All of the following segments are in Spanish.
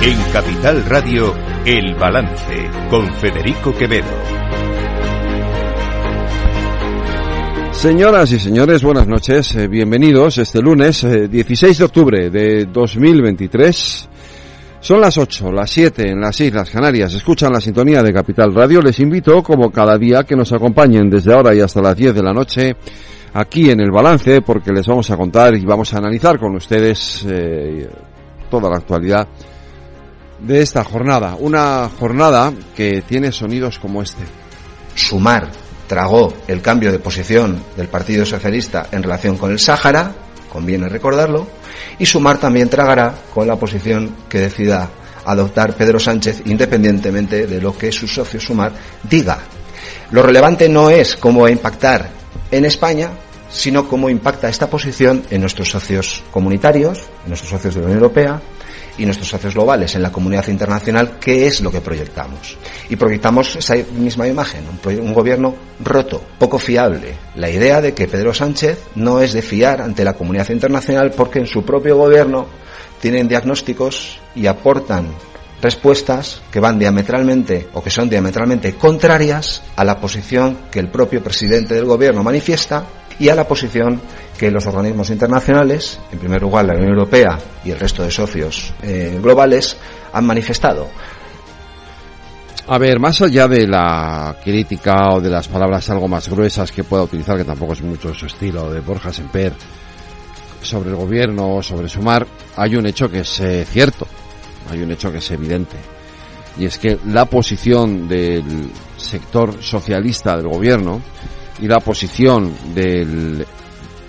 En Capital Radio, El Balance, con Federico Quevedo. Señoras y señores, buenas noches. Eh, bienvenidos este lunes 16 eh, de octubre de 2023. Son las 8, las 7 en las Islas Canarias. Escuchan la sintonía de Capital Radio. Les invito, como cada día, que nos acompañen desde ahora y hasta las 10 de la noche aquí en el balance, porque les vamos a contar y vamos a analizar con ustedes eh, toda la actualidad de esta jornada. Una jornada que tiene sonidos como este. Sumar tragó el cambio de posición del Partido Socialista en relación con el Sáhara, conviene recordarlo, y Sumar también tragará con la posición que decida adoptar Pedro Sánchez independientemente de lo que su socio Sumar diga. Lo relevante no es cómo va a impactar en España, sino cómo impacta esta posición en nuestros socios comunitarios, en nuestros socios de la Unión Europea y nuestros socios globales en la comunidad internacional, qué es lo que proyectamos. Y proyectamos esa misma imagen, un, un, gobierno roto, poco fiable. La idea de que Pedro Sánchez no es de fiar ante la comunidad internacional porque en su propio gobierno tienen diagnósticos y aportan respuestas que van diametralmente o que son diametralmente contrarias a la posición que el propio presidente del gobierno manifiesta y a la posición que los organismos internacionales, en primer lugar la Unión Europea y el resto de socios eh, globales, han manifestado. A ver, más allá de la crítica o de las palabras algo más gruesas que pueda utilizar, que tampoco es mucho su estilo, de Borja Semper, sobre el gobierno, sobre sumar, hay un hecho que es eh, cierto, hay un hecho que es evidente, y es que la posición del sector socialista del gobierno y la posición del,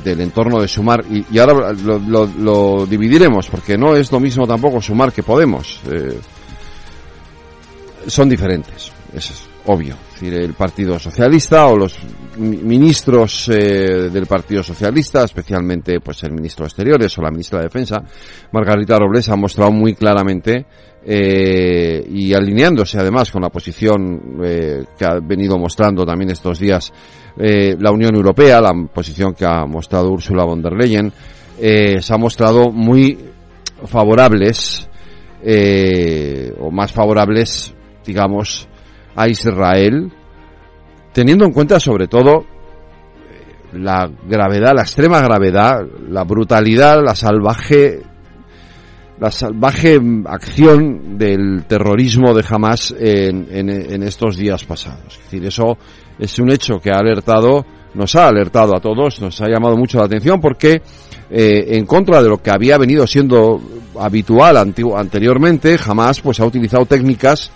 del entorno de Sumar, y, ahora lo, dividiremos, porque no es lo mismo tampoco Sumar que Podemos. Eh, son diferentes, eso es obvio. Es decir, el Partido Socialista o los ministros eh, del Partido Socialista, especialmente pues el ministro de Exteriores o la ministra de Defensa, Margarita Robles, ha mostrado muy claramente eh, y alineándose además con la posición que ha venido mostrando también estos días eh, la Unión Europea, la posición que ha mostrado Ursula von der Leyen, eh, se ha mostrado muy favorables eh, o más favorables, digamos, a Israel, teniendo en cuenta sobre todo la gravedad, la extrema gravedad, la brutalidad, la salvaje la salvaje acción del terrorismo de Hamas en, en, estos días pasados. Es decir, eso es un hecho que ha alertado, nos ha alertado a todos, nos ha llamado mucho la atención porque eh, en contra de lo que había venido siendo habitual anteriormente, Hamas pues ha utilizado técnicas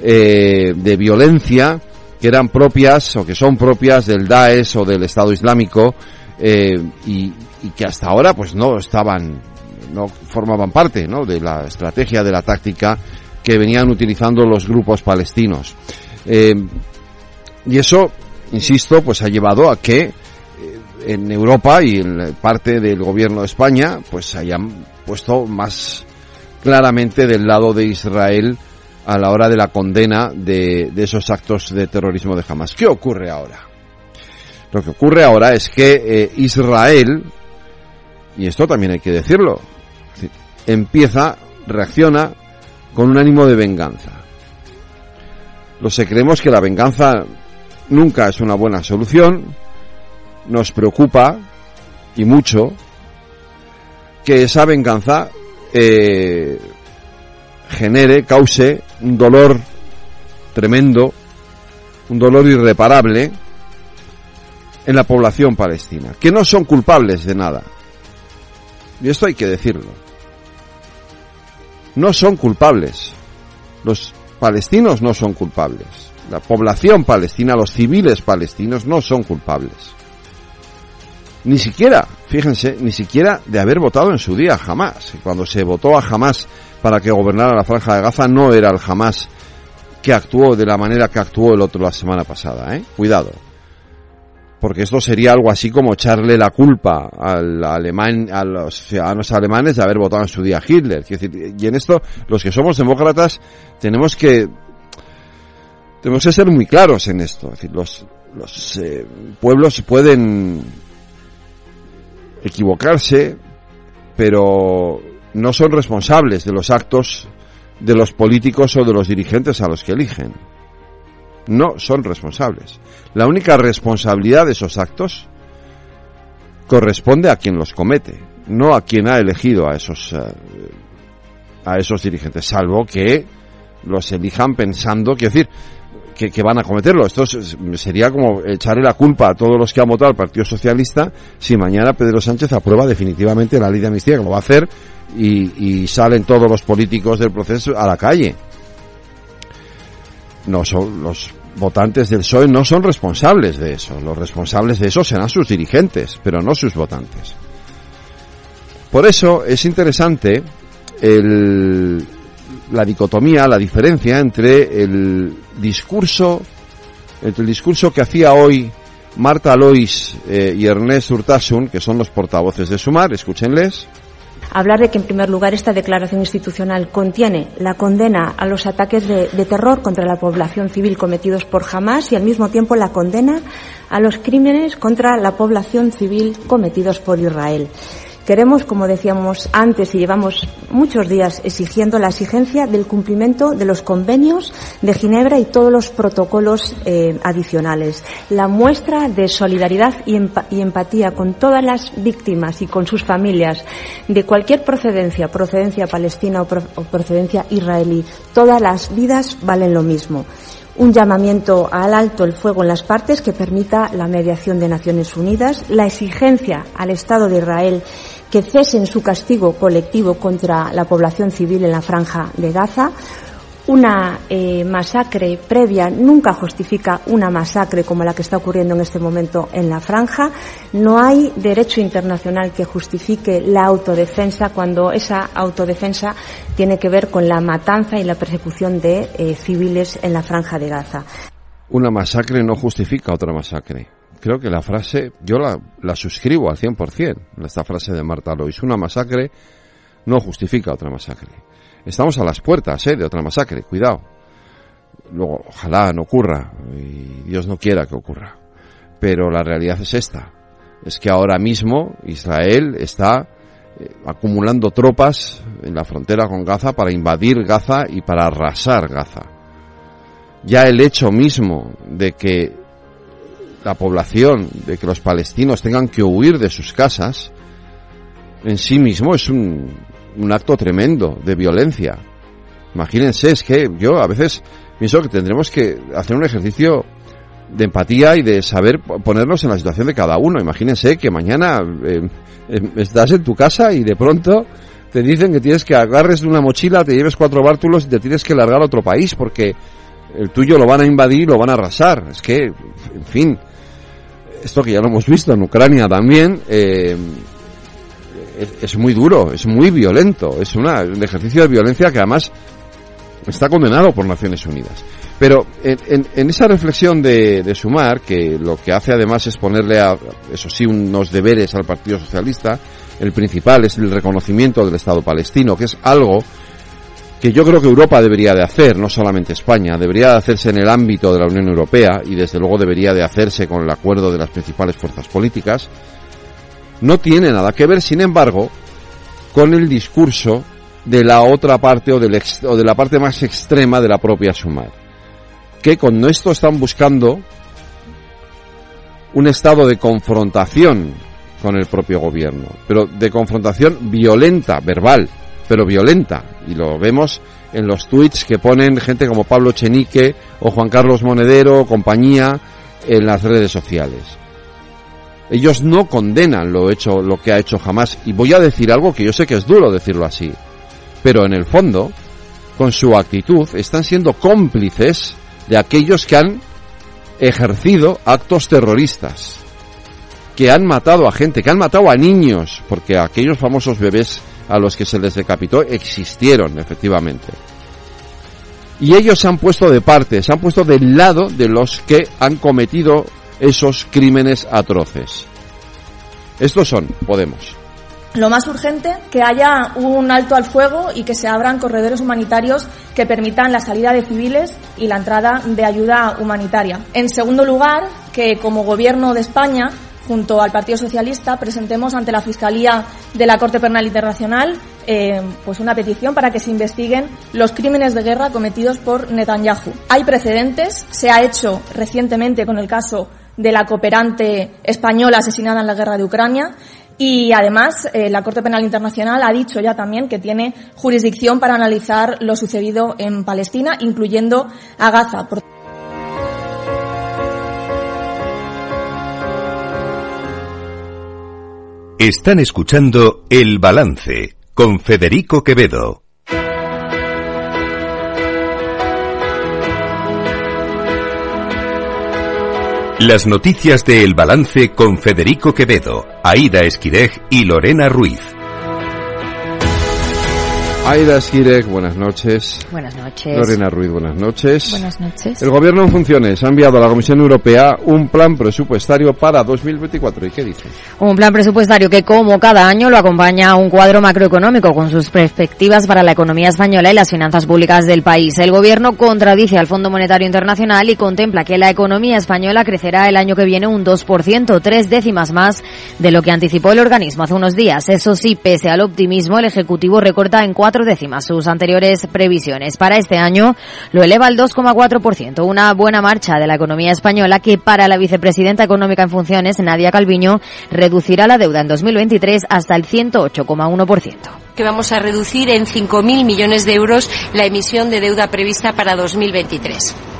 eh, de violencia que eran propias o que son propias del Daesh o del Estado Islámico eh, y, y que hasta ahora pues no estaban no formaban parte ¿no? de la estrategia, de la táctica que venían utilizando los grupos palestinos. Eh, y eso, insisto, pues ha llevado a que eh, en Europa y en parte del gobierno de España, pues hayan puesto más claramente del lado de Israel a la hora de la condena de, esos actos de terrorismo de Hamas. ¿Qué ocurre ahora? Lo que ocurre ahora es que eh, Israel, y esto también hay que decirlo, empieza, reacciona con un ánimo de venganza. Los que creemos que la venganza nunca es una buena solución, nos preocupa y mucho que esa venganza eh, genere, cause un dolor tremendo, un dolor irreparable en la población palestina, que no son culpables de nada. Y esto hay que decirlo no son culpables. Los palestinos no son culpables. La población palestina, los civiles palestinos no son culpables. Ni siquiera, fíjense, ni siquiera de haber votado en su día jamás. Cuando se votó a jamás para que gobernara la franja de Gaza no era el jamás que actuó de la manera que actuó el otro la semana pasada, ¿eh? Cuidado porque esto sería algo así como echarle la culpa al a los ciudadanos alemanes de haber votado en su día Hitler. y en esto, los que somos demócratas tenemos que tenemos que ser muy claros en esto. Los eh, pueblos pueden equivocarse, pero no son responsables de los actos de los políticos o de los dirigentes a los que eligen. No son responsables. La única responsabilidad de esos actos corresponde a quien los comete, no a quien ha elegido a esos eh, a esos dirigentes, salvo que los elijan pensando, quiero decir, que, van a cometerlo. Esto sería como echarle la culpa a todos los que han votado al Partido Socialista si mañana Pedro Sánchez aprueba definitivamente la ley de amnistía, que lo va a hacer, y, salen todos los políticos del proceso a la calle. No son los votantes del PSOE no son responsables de eso. Los responsables de eso serán sus dirigentes, pero no sus votantes. Por eso es interesante el, la dicotomía, la diferencia entre el discurso, entre el discurso que hacía hoy Marta Lois eh, y Ernest Urtasun, que son los portavoces de Sumar, escúchenles. Hablar de que, en primer lugar, esta declaración institucional contiene la condena a los ataques de, de terror contra la población civil cometidos por Hamas y, al mismo tiempo, la condena a los crímenes contra la población civil cometidos por Israel. Queremos, como decíamos antes y llevamos muchos días exigiendo la exigencia del cumplimiento de los convenios de Ginebra y todos los protocolos eh, adicionales. La muestra de solidaridad y, empatía con todas las víctimas y con sus familias de cualquier procedencia, procedencia palestina o procedencia israelí, todas las vidas valen lo mismo un llamamiento al alto el fuego en las partes que permita la mediación de Naciones Unidas, la exigencia al Estado de Israel que cesen su castigo colectivo contra la población civil en la franja de Gaza. Una eh, masacre previa nunca justifica una masacre como la que está ocurriendo en este momento en la franja. No hay derecho internacional que justifique la autodefensa cuando esa autodefensa tiene que ver con la matanza y la persecución de eh, civiles en la franja de Gaza. Una masacre no justifica otra masacre. Creo que la frase, yo la, la suscribo al 100%, esta frase de Marta Lois. Una masacre no justifica otra masacre. Estamos a las puertas ¿eh? de otra masacre, cuidado. Luego, ojalá no ocurra, y Dios no quiera que ocurra. Pero la realidad es esta. Es que ahora mismo Israel está eh, acumulando tropas en la frontera con Gaza para invadir Gaza y para arrasar Gaza. Ya el hecho mismo de que la población, de que los palestinos tengan que huir de sus casas, en sí mismo es un, un acto tremendo de violencia. Imagínense, es que yo a veces pienso que tendremos que hacer un ejercicio de empatía y de saber ponernos en la situación de cada uno. Imagínense que mañana eh, em, estás en tu casa y de pronto te dicen que tienes que agarres una mochila, te lleves cuatro bártulos y te tienes que largar a otro país porque el tuyo lo van a invadir, lo van a arrasar. Es que, en fin, esto que ya lo hemos visto en Ucrania también, eh, es, muy duro, es muy violento, es una, un ejercicio de violencia que además está condenado por Naciones Unidas. Pero en, en, esa reflexión de, de, Sumar, que lo que hace además es ponerle a, eso sí, unos deberes al Partido Socialista, el principal es el reconocimiento del Estado palestino, que es algo que yo creo que Europa debería de hacer, no solamente España, debería de hacerse en el ámbito de la Unión Europea y desde luego debería de hacerse con el acuerdo de las principales fuerzas políticas, no tiene nada que ver, sin embargo, con el discurso de la otra parte o, de la parte más extrema de la propia Sumar, que con esto están buscando un estado de confrontación con el propio gobierno, pero de confrontación violenta, verbal, pero violenta, y lo vemos en los tweets que ponen gente como Pablo Chenique o Juan Carlos Monedero o compañía en las redes sociales. Ellos no condenan lo hecho, lo que ha hecho jamás. Y voy a decir algo que yo sé que es duro decirlo así. Pero en el fondo, con su actitud, están siendo cómplices de aquellos que han ejercido actos terroristas. Que han matado a gente, que han matado a niños, porque aquellos famosos bebés a los que se les decapitó existieron, efectivamente. Y ellos se han puesto de parte, se han puesto del lado de los que han cometido esos crímenes atroces. Estos son Podemos. Lo más urgente, que haya un alto al fuego y que se abran corredores humanitarios que permitan la salida de civiles y la entrada de ayuda humanitaria. En segundo lugar, que como Gobierno de España junto al Partido Socialista presentemos ante la Fiscalía de la Corte Penal Internacional eh, pues una petición para que se investiguen los crímenes de guerra cometidos por Netanyahu. Hay precedentes, se ha hecho recientemente con el caso de la cooperante española asesinada en la guerra de Ucrania. Y además, eh, la Corte Penal Internacional ha dicho ya también que tiene jurisdicción para analizar lo sucedido en Palestina, incluyendo a Gaza. Están escuchando El Balance con Federico Quevedo. Las noticias de El Balance con Federico Quevedo, Aida Esquireg y Lorena Ruiz. Aida Esquireg, buenas noches. Buenas noches. Lorena Ruiz, buenas noches. Buenas noches. El Gobierno en funciones ha enviado a la Comisión Europea un plan presupuestario para 2024. ¿Y qué dice? Un plan presupuestario que, como cada año, lo acompaña un cuadro macroeconómico con sus perspectivas para la economía española y las finanzas públicas del país. El Gobierno contradice al Fondo Monetario Internacional y contempla que la economía española crecerá el año que viene un 2%, tres décimas más de lo que anticipó el organismo hace unos días. Eso sí, pese al optimismo, el Ejecutivo recorta en cuatro décimas sus anteriores previsiones. Para este año lo eleva al 2,4%, una buena marcha de la economía española que para la vicepresidenta económica en funciones, Nadia Calviño, reducirá la deuda en 2023 hasta el 108,1% que vamos a reducir en 5.000 millones de euros la emisión de deuda prevista para 2023.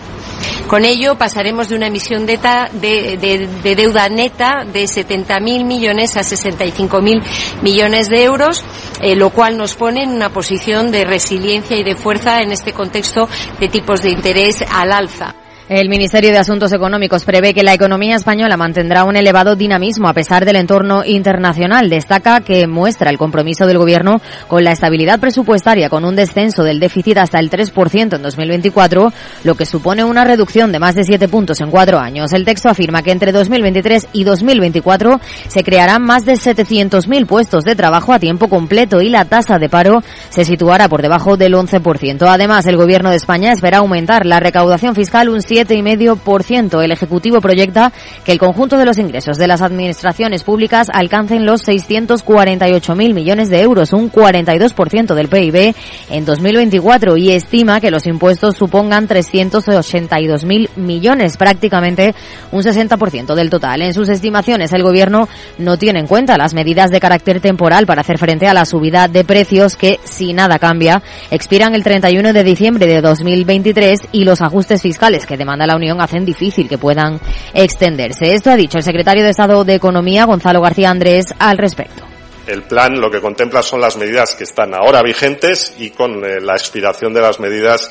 Con ello pasaremos de una emisión de, de, de deuda neta de 70.000 millones a 65.000 millones de euros, eh, lo cual nos pone en una posición de resiliencia y de fuerza en este contexto de tipos de interés al alza. El Ministerio de Asuntos Económicos prevé que la economía española mantendrá un elevado dinamismo a pesar del entorno internacional. Destaca que muestra el compromiso del Gobierno con la estabilidad presupuestaria, con un descenso del déficit hasta el 3% en 2024, lo que supone una reducción de más de 7 puntos en cuatro años. El texto afirma que entre 2023 y 2024 se crearán más de 700.000 puestos de trabajo a tiempo completo y la tasa de paro se situará por debajo del 11%. Además, el Gobierno de España espera aumentar la recaudación fiscal un 7 7,5%. El Ejecutivo proyecta que el conjunto de los ingresos de las administraciones públicas alcancen los 648.000 millones de euros, un 42% del PIB en 2024 y estima que los impuestos supongan 382.000 millones, prácticamente un 60% del total. En sus estimaciones, el Gobierno no tiene en cuenta las medidas de carácter temporal para hacer frente a la subida de precios que, si nada cambia, expiran el 31 de diciembre de 2023 y los ajustes fiscales que demanda la Unión hacen difícil que puedan extenderse. Esto ha dicho el secretario de Estado de Economía, Gonzalo García Andrés, al respecto. El plan lo que contempla son las medidas que están ahora vigentes y con eh, la expiración de las medidas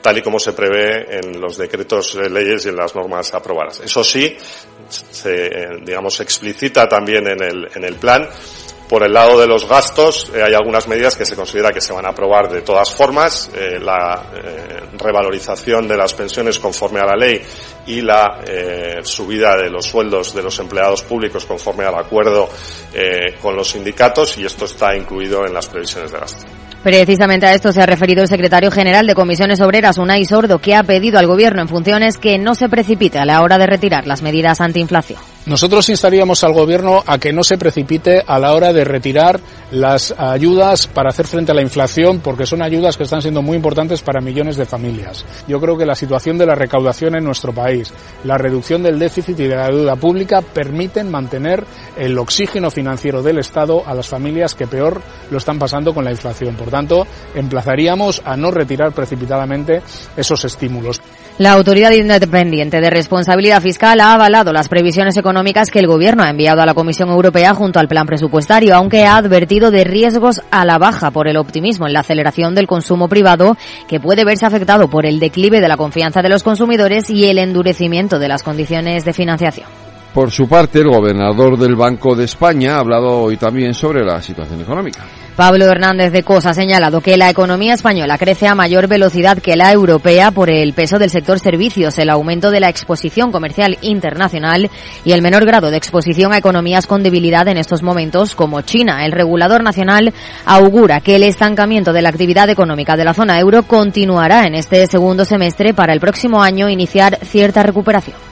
tal y como se prevé en los decretos de leyes y en las normas aprobadas. Eso sí, se, eh, digamos, explicita también en el, en el plan por el lado de los gastos, eh, hay algunas medidas que se considera que se van a aprobar de todas formas. Eh, la eh, revalorización de las pensiones conforme a la ley y la subida de los sueldos de los empleados públicos conforme al acuerdo con los sindicatos y esto está incluido en las previsiones de gasto. Precisamente a esto se ha referido el secretario general de Comisiones Obreras, Unai Sordo, que ha pedido al Gobierno en funciones que no se precipite a la hora de retirar las medidas antiinflación. Nosotros instaríamos al Gobierno a que no se precipite a la hora de retirar las ayudas para hacer frente a la inflación, porque son ayudas que están siendo muy importantes para millones de familias. Yo creo que la situación de la recaudación en nuestro país, la reducción del déficit y de la deuda pública permiten mantener el oxígeno financiero del Estado a las familias que peor lo están pasando con la inflación. Por tanto, emplazaríamos a no retirar precipitadamente esos estímulos. La Autoridad Independiente de Responsabilidad Fiscal ha avalado las previsiones económicas que el Gobierno ha enviado a la Comisión Europea junto al plan presupuestario, aunque ha advertido de riesgos a la baja por el optimismo en la aceleración del consumo privado, que puede verse afectado por el declive de la confianza de los consumidores y el endurecimiento de las condiciones de financiación. Por su parte, el gobernador del Banco de España ha hablado hoy también sobre la situación económica. Pablo Hernández de Cosa ha señalado que la economía española crece a mayor velocidad que la europea por el peso del sector servicios, el aumento de la exposición comercial internacional y el menor grado de exposición a economías con debilidad en estos momentos como China. El regulador nacional augura que el estancamiento de la actividad económica de la zona euro continuará en este segundo semestre para el próximo año iniciar cierta recuperación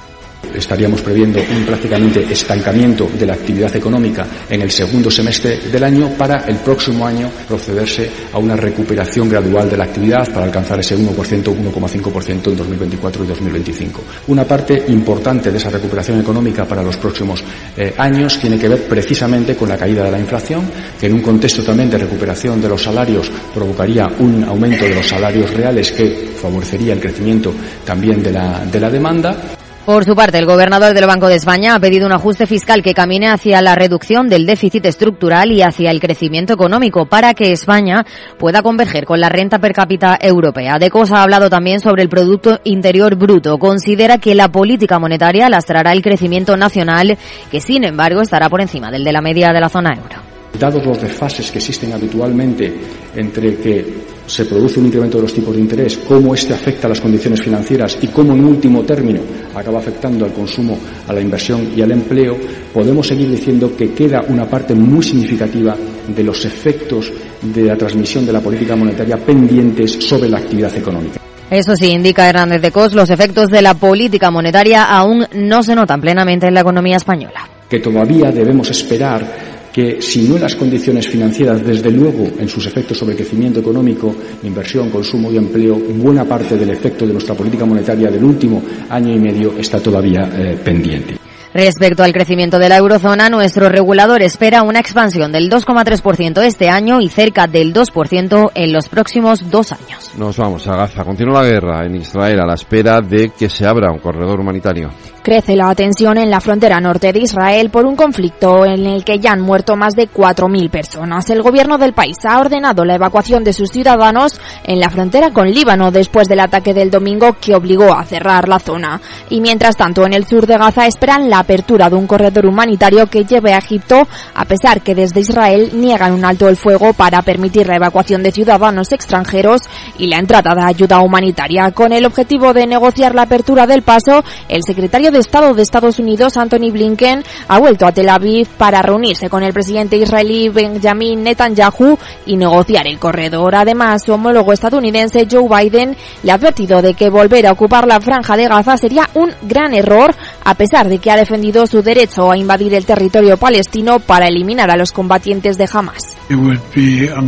Estaríamos previendo un prácticamente estancamiento de la actividad económica en el segundo semestre del año para el próximo año procederse a una recuperación gradual de la actividad para alcanzar ese 1%, 1,5% en 2024 y 2025. Una parte importante de esa recuperación económica para los próximos eh, años tiene que ver precisamente con la caída de la inflación, que en un contexto también de recuperación de los salarios provocaría un aumento de los salarios reales que favorecería el crecimiento también de la, de la demanda. Por su parte, el gobernador del Banco de España ha pedido un ajuste fiscal que camine hacia la reducción del déficit estructural y hacia el crecimiento económico para que España pueda converger con la renta per cápita europea. De Cosa ha hablado también sobre el Producto Interior Bruto. Considera que la política monetaria lastrará el crecimiento nacional, que sin embargo estará por encima del de la media de la zona euro. Dados los desfases que existen habitualmente entre que se produce un incremento de los tipos de interés, cómo este afecta a las condiciones financieras y cómo en último término acaba afectando al consumo, a la inversión y al empleo, podemos seguir diciendo que queda una parte muy significativa de los efectos de la transmisión de la política monetaria pendientes sobre la actividad económica. Eso sí, indica Hernández de Cos, los efectos de la política monetaria aún no se notan plenamente en la economía española. Que todavía debemos esperar que si no en las condiciones financieras, desde luego en sus efectos sobre el crecimiento económico, inversión, consumo y empleo, buena parte del efecto de nuestra política monetaria del último año y medio está todavía eh, pendiente. Respecto al crecimiento de la eurozona, nuestro regulador espera una expansión del 2,3% este año y cerca del 2% en los próximos dos años. Nos vamos a Gaza. Continúa la guerra en Israel a la espera de que se abra un corredor humanitario. Crece la tensión en la frontera norte de Israel por un conflicto en el que ya han muerto más de 4.000 personas. El gobierno del país ha ordenado la evacuación de sus ciudadanos en la frontera con Líbano después del ataque del domingo que obligó a cerrar la zona. Y mientras tanto, en el sur de Gaza esperan la apertura de un corredor humanitario que lleve a Egipto, a pesar que desde Israel niegan un alto el fuego para permitir la evacuación de ciudadanos extranjeros y la entrada de ayuda humanitaria. Con el objetivo de negociar la apertura del paso, el secretario de Estado de Estados Unidos, Anthony Blinken, ha vuelto a Tel Aviv para reunirse con el presidente israelí Benjamin Netanyahu y negociar el corredor. Además, su homólogo estadounidense Joe Biden le ha advertido de que volver a ocupar la franja de Gaza sería un gran error, a pesar de que ha defendido su derecho a invadir el territorio palestino para eliminar a los combatientes de Hamas.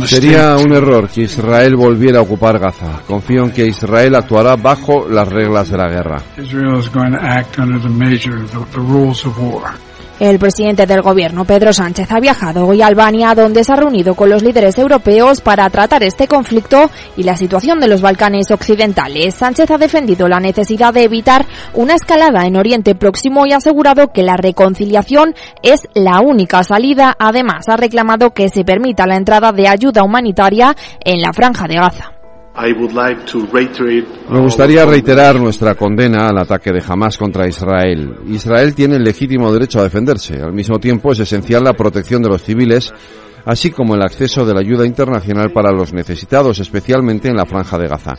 Sería un error que Israel volviera a ocupar Gaza. Confío en que Israel actuará bajo las reglas de la guerra. El presidente del gobierno, Pedro Sánchez, ha viajado hoy a Albania, donde se ha reunido con los líderes europeos para tratar este conflicto y la situación de los Balcanes occidentales. Sánchez ha defendido la necesidad de evitar una escalada en Oriente Próximo y ha asegurado que la reconciliación es la única salida. Además, ha reclamado que se permita la entrada de ayuda humanitaria en la franja de Gaza. Me gustaría reiterar nuestra condena al ataque de Hamas contra Israel. Israel tiene el legítimo derecho a defenderse. Al mismo tiempo es esencial la protección de los civiles, así como el acceso de la ayuda internacional para los necesitados, especialmente en la franja de Gaza.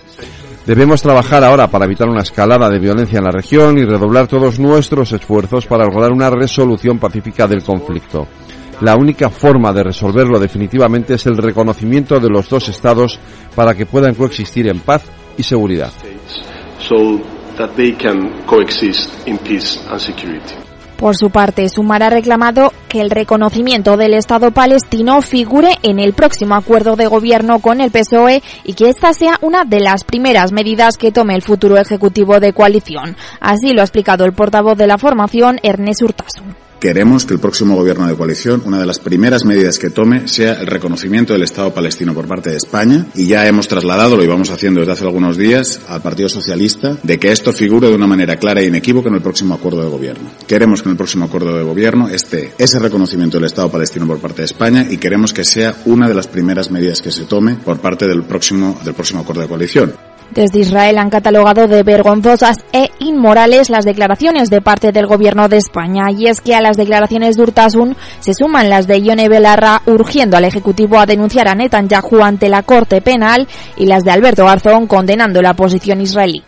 Debemos trabajar ahora para evitar una escalada de violencia en la región y redoblar todos nuestros esfuerzos para lograr una resolución pacífica del conflicto. La única forma de resolverlo definitivamente es el reconocimiento de los dos estados para que puedan coexistir en paz y seguridad. Por su parte, Sumar ha reclamado que el reconocimiento del Estado palestino figure en el próximo acuerdo de gobierno con el PSOE y que esta sea una de las primeras medidas que tome el futuro ejecutivo de coalición. Así lo ha explicado el portavoz de la formación, Ernest Urtasun. Queremos que el próximo gobierno de coalición, una de las primeras medidas que tome, sea el reconocimiento del Estado palestino por parte de España. Y ya hemos trasladado, lo íbamos haciendo desde hace algunos días, al Partido Socialista, de que esto figure de una manera clara e inequívoca en el próximo acuerdo de gobierno. Queremos que en el próximo acuerdo de gobierno esté ese reconocimiento del Estado palestino por parte de España y queremos que sea una de las primeras medidas que se tome por parte del próximo, del próximo acuerdo de coalición. Desde Israel han catalogado de vergonzosas e inmorales las declaraciones de parte del gobierno de España. Y es que a las declaraciones de Urtasun se suman las de Ione Belarra urgiendo al Ejecutivo a denunciar a Netanyahu ante la Corte Penal y las de Alberto Garzón condenando la posición israelí.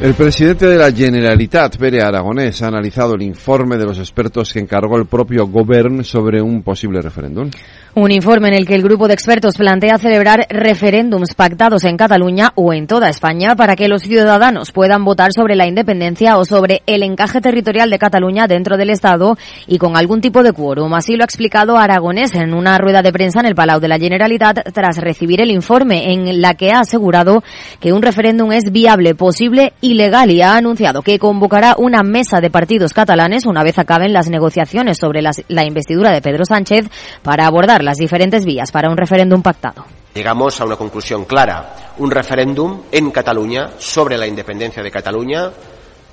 El presidente de la Generalitat, Pere Aragonés, ha analizado el informe de los expertos que encargó el propio Govern sobre un posible referéndum. Un informe en el que el grupo de expertos plantea celebrar referéndums pactados en Cataluña o en toda España para que los ciudadanos puedan votar sobre la independencia o sobre el encaje territorial de Cataluña dentro del Estado y con algún tipo de quórum. Así lo ha explicado Aragonés en una rueda de prensa en el Palau de la Generalitat tras recibir el informe en la que ha asegurado que un referéndum es viable, posible y legal y ha anunciado que convocará una mesa de partidos catalanes una vez acaben las negociaciones sobre la investidura de Pedro Sánchez para abordar las diferentes vías para un referéndum pactado. Llegamos a una conclusión clara. Un referéndum en Cataluña sobre la independencia de Cataluña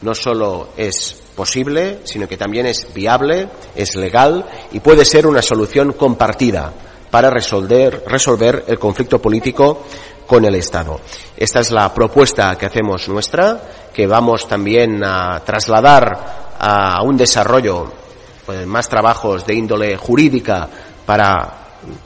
no solo es posible, sino que también es viable, es legal y puede ser una solución compartida para resolver, resolver el conflicto político con el Estado. Esta es la propuesta que hacemos nuestra, que vamos también a trasladar a un desarrollo, pues, más trabajos de índole jurídica para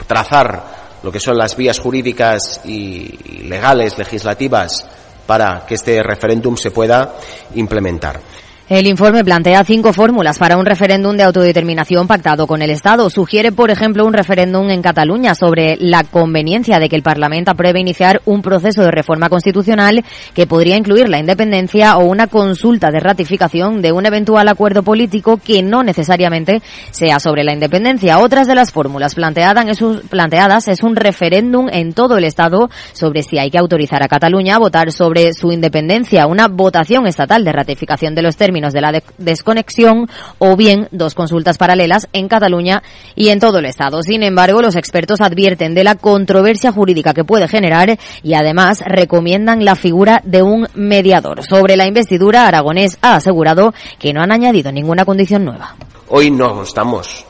trazar lo que son las vías jurídicas y legales, legislativas, para que este referéndum se pueda implementar. El informe plantea cinco fórmulas para un referéndum de autodeterminación pactado con el Estado. Sugiere, por ejemplo, un referéndum en Cataluña sobre la conveniencia de que el Parlamento apruebe iniciar un proceso de reforma constitucional que podría incluir la independencia o una consulta de ratificación de un eventual acuerdo político que no necesariamente sea sobre la independencia. Otras de las fórmulas planteadas es un referéndum en todo el Estado sobre si hay que autorizar a Cataluña a votar sobre su independencia, una votación estatal de ratificación de los términos de la desconexión o bien dos consultas paralelas en Cataluña y en todo el Estado. Sin embargo, los expertos advierten de la controversia jurídica que puede generar y además recomiendan la figura de un mediador. Sobre la investidura, Aragonés ha asegurado que no han añadido ninguna condición nueva. Hoy no estamos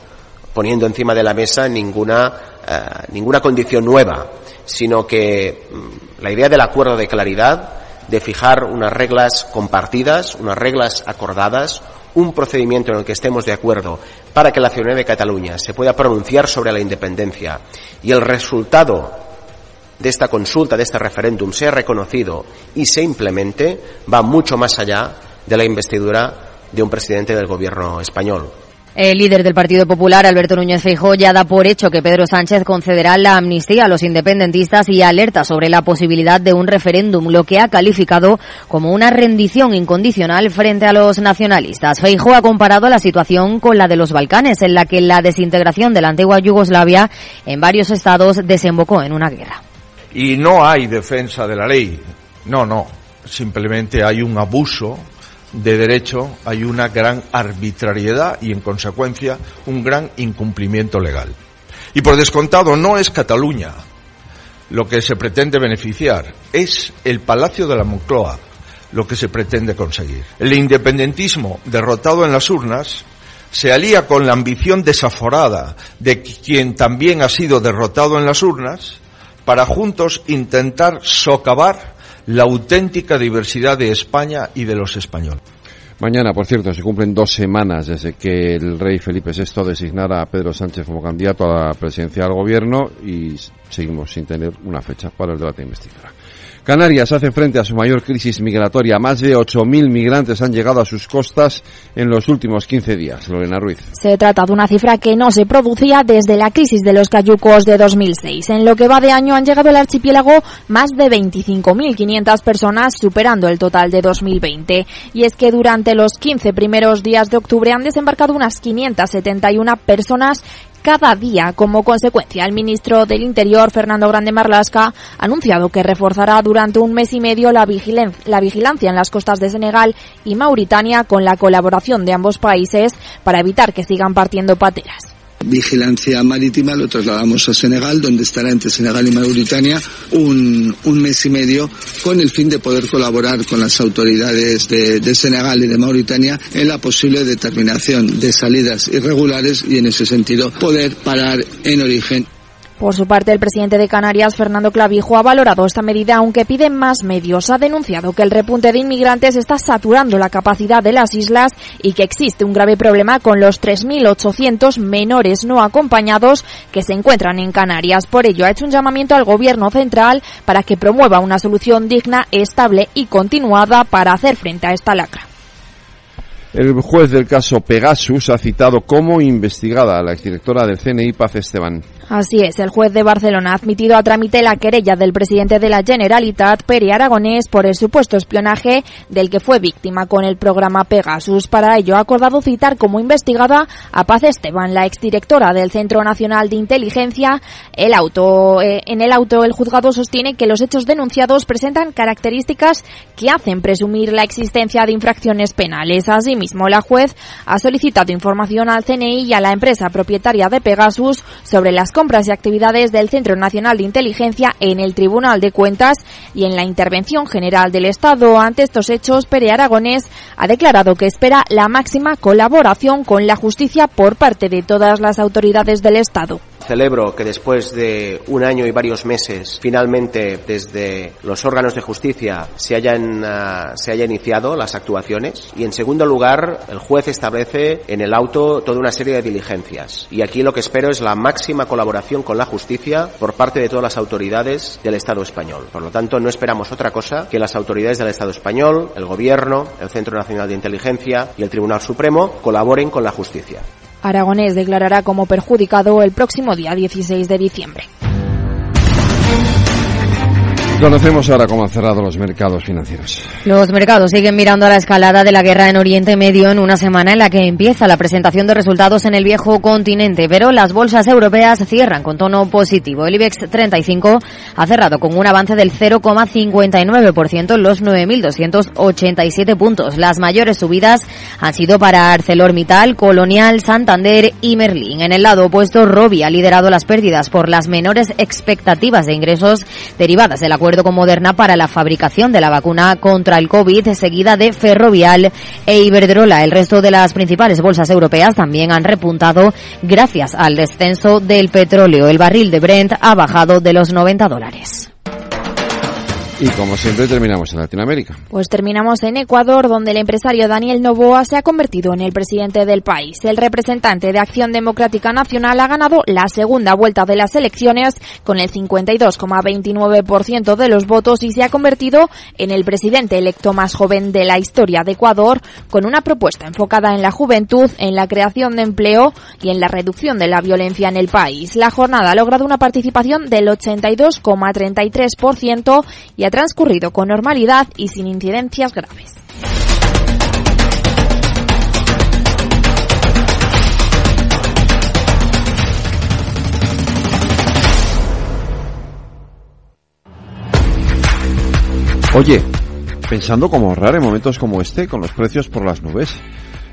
poniendo encima de la mesa ninguna, eh, ninguna condición nueva, sino que mm, la idea del acuerdo de claridad de fijar unas reglas compartidas, unas reglas acordadas, un procedimiento en el que estemos de acuerdo para que la ciudadanía de Cataluña se pueda pronunciar sobre la independencia y el resultado de esta consulta, de este referéndum, sea reconocido y se implemente, va mucho más allá de la investidura de un presidente del gobierno español. El líder del Partido Popular, Alberto Núñez Feijóo, ya da por hecho que Pedro Sánchez concederá la amnistía a los independentistas y alerta sobre la posibilidad de un referéndum, lo que ha calificado como una rendición incondicional frente a los nacionalistas. Feijóo ha comparado la situación con la de los Balcanes, en la que la desintegración de la antigua Yugoslavia en varios estados desembocó en una guerra. Y no hay defensa de la ley. No, no. Simplemente hay un abuso de derecho hay una gran arbitrariedad y, en consecuencia, un gran incumplimiento legal. Y por descontado, no es Cataluña lo que se pretende beneficiar, es el Palacio de la Moncloa lo que se pretende conseguir. El independentismo, derrotado en las urnas, se alía con la ambición desaforada de quien también ha sido derrotado en las urnas para juntos intentar socavar la auténtica diversidad de España y de los españoles. Mañana, por cierto, se cumplen dos semanas desde que el rey Felipe VI designara a Pedro Sánchez como candidato a la presidencia del gobierno y seguimos sin tener una fecha para el debate de investidura. Canarias hace frente a su mayor crisis migratoria. Más de 8.000 migrantes han llegado a sus costas en los últimos 15 días. Lorena Ruiz. Se trata de una cifra que no se producía desde la crisis de los cayucos de 2006. En lo que va de año han llegado al archipiélago más de 25.500 personas, superando el total de 2020. Y es que durante los 15 primeros días de octubre han desembarcado unas 571 personas cada día. Como consecuencia, el ministro del Interior, Fernando Grande Marlasca, ha anunciado que reforzará durante un mes y medio la, la vigilancia en las costas de Senegal y Mauritania con la colaboración de ambos países para evitar que sigan partiendo pateras vigilancia marítima lo trasladamos a Senegal, donde estará entre Senegal y Mauritania un, un mes y medio con el fin de poder colaborar con las autoridades de, de Senegal y de Mauritania en la posible determinación de salidas irregulares y en ese sentido poder parar en origen por su parte, el presidente de Canarias, Fernando Clavijo, ha valorado esta medida, aunque pide más medios. Ha denunciado que el repunte de inmigrantes está saturando la capacidad de las islas y que existe un grave problema con los 3.800 menores no acompañados que se encuentran en Canarias. Por ello, ha hecho un llamamiento al gobierno central para que promueva una solución digna, estable y continuada para hacer frente a esta lacra. El juez del caso Pegasus ha citado como investigada a la exdirectora del CNI, Paz Esteban. Así es, el juez de Barcelona ha admitido a trámite la querella del presidente de la Generalitat, Pere Aragonés, por el supuesto espionaje del que fue víctima con el programa Pegasus. Para ello ha acordado citar como investigada a Paz Esteban, la exdirectora del Centro Nacional de Inteligencia. El auto, eh, en el auto el juzgado sostiene que los hechos denunciados presentan características que hacen presumir la existencia de infracciones penales. Asimismo, la juez ha solicitado información al CNI y a la empresa propietaria de Pegasus sobre las compras y actividades del Centro Nacional de Inteligencia en el Tribunal de Cuentas y en la Intervención General del Estado. Ante estos hechos, Pere Aragonés ha declarado que espera la máxima colaboración con la justicia por parte de todas las autoridades del Estado. Celebro que después de un año y varios meses, finalmente desde los órganos de justicia se hayan, uh, se haya iniciado las actuaciones. Y en segundo lugar, el juez establece en el auto toda una serie de diligencias. Y aquí lo que espero es la máxima colaboración con la justicia por parte de todas las autoridades del Estado español. Por lo tanto, no esperamos otra cosa que las autoridades del Estado español, el Gobierno, el Centro Nacional de Inteligencia y el Tribunal Supremo colaboren con la justicia. Aragonés declarará como perjudicado el próximo día 16 de diciembre. Conocemos ahora cómo han cerrado los mercados financieros. Los mercados siguen mirando a la escalada de la guerra en Oriente Medio en una semana en la que empieza la presentación de resultados en el viejo continente, pero las bolsas europeas cierran con tono positivo. El IBEX 35 ha cerrado con un avance del 0,59% en los 9.287 puntos. Las mayores subidas han sido para ArcelorMittal, Colonial, Santander y Merlin. En el lado opuesto, Robi ha liderado las pérdidas por las menores expectativas de ingresos derivadas de la acuerdo con Moderna para la fabricación de la vacuna contra el COVID, seguida de Ferrovial e Iberdrola. El resto de las principales bolsas europeas también han repuntado gracias al descenso del petróleo. El barril de Brent ha bajado de los 90 dólares. Y como siempre terminamos en Latinoamérica. Pues terminamos en Ecuador, donde el empresario Daniel Novoa se ha convertido en el presidente del país. El representante de Acción Democrática Nacional ha ganado la segunda vuelta de las elecciones con el 52,29% de los votos y se ha convertido en el presidente electo más joven de la historia de Ecuador, con una propuesta enfocada en la juventud, en la creación de empleo y en la reducción de la violencia en el país. La jornada ha logrado una participación del 82,33% y ha transcurrido con normalidad y sin incidencias graves. Oye, pensando cómo ahorrar en momentos como este con los precios por las nubes.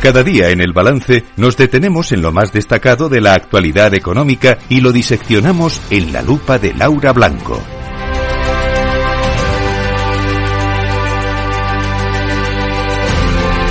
Cada día en el balance nos detenemos en lo más destacado de la actualidad económica y lo diseccionamos en la lupa de Laura Blanco.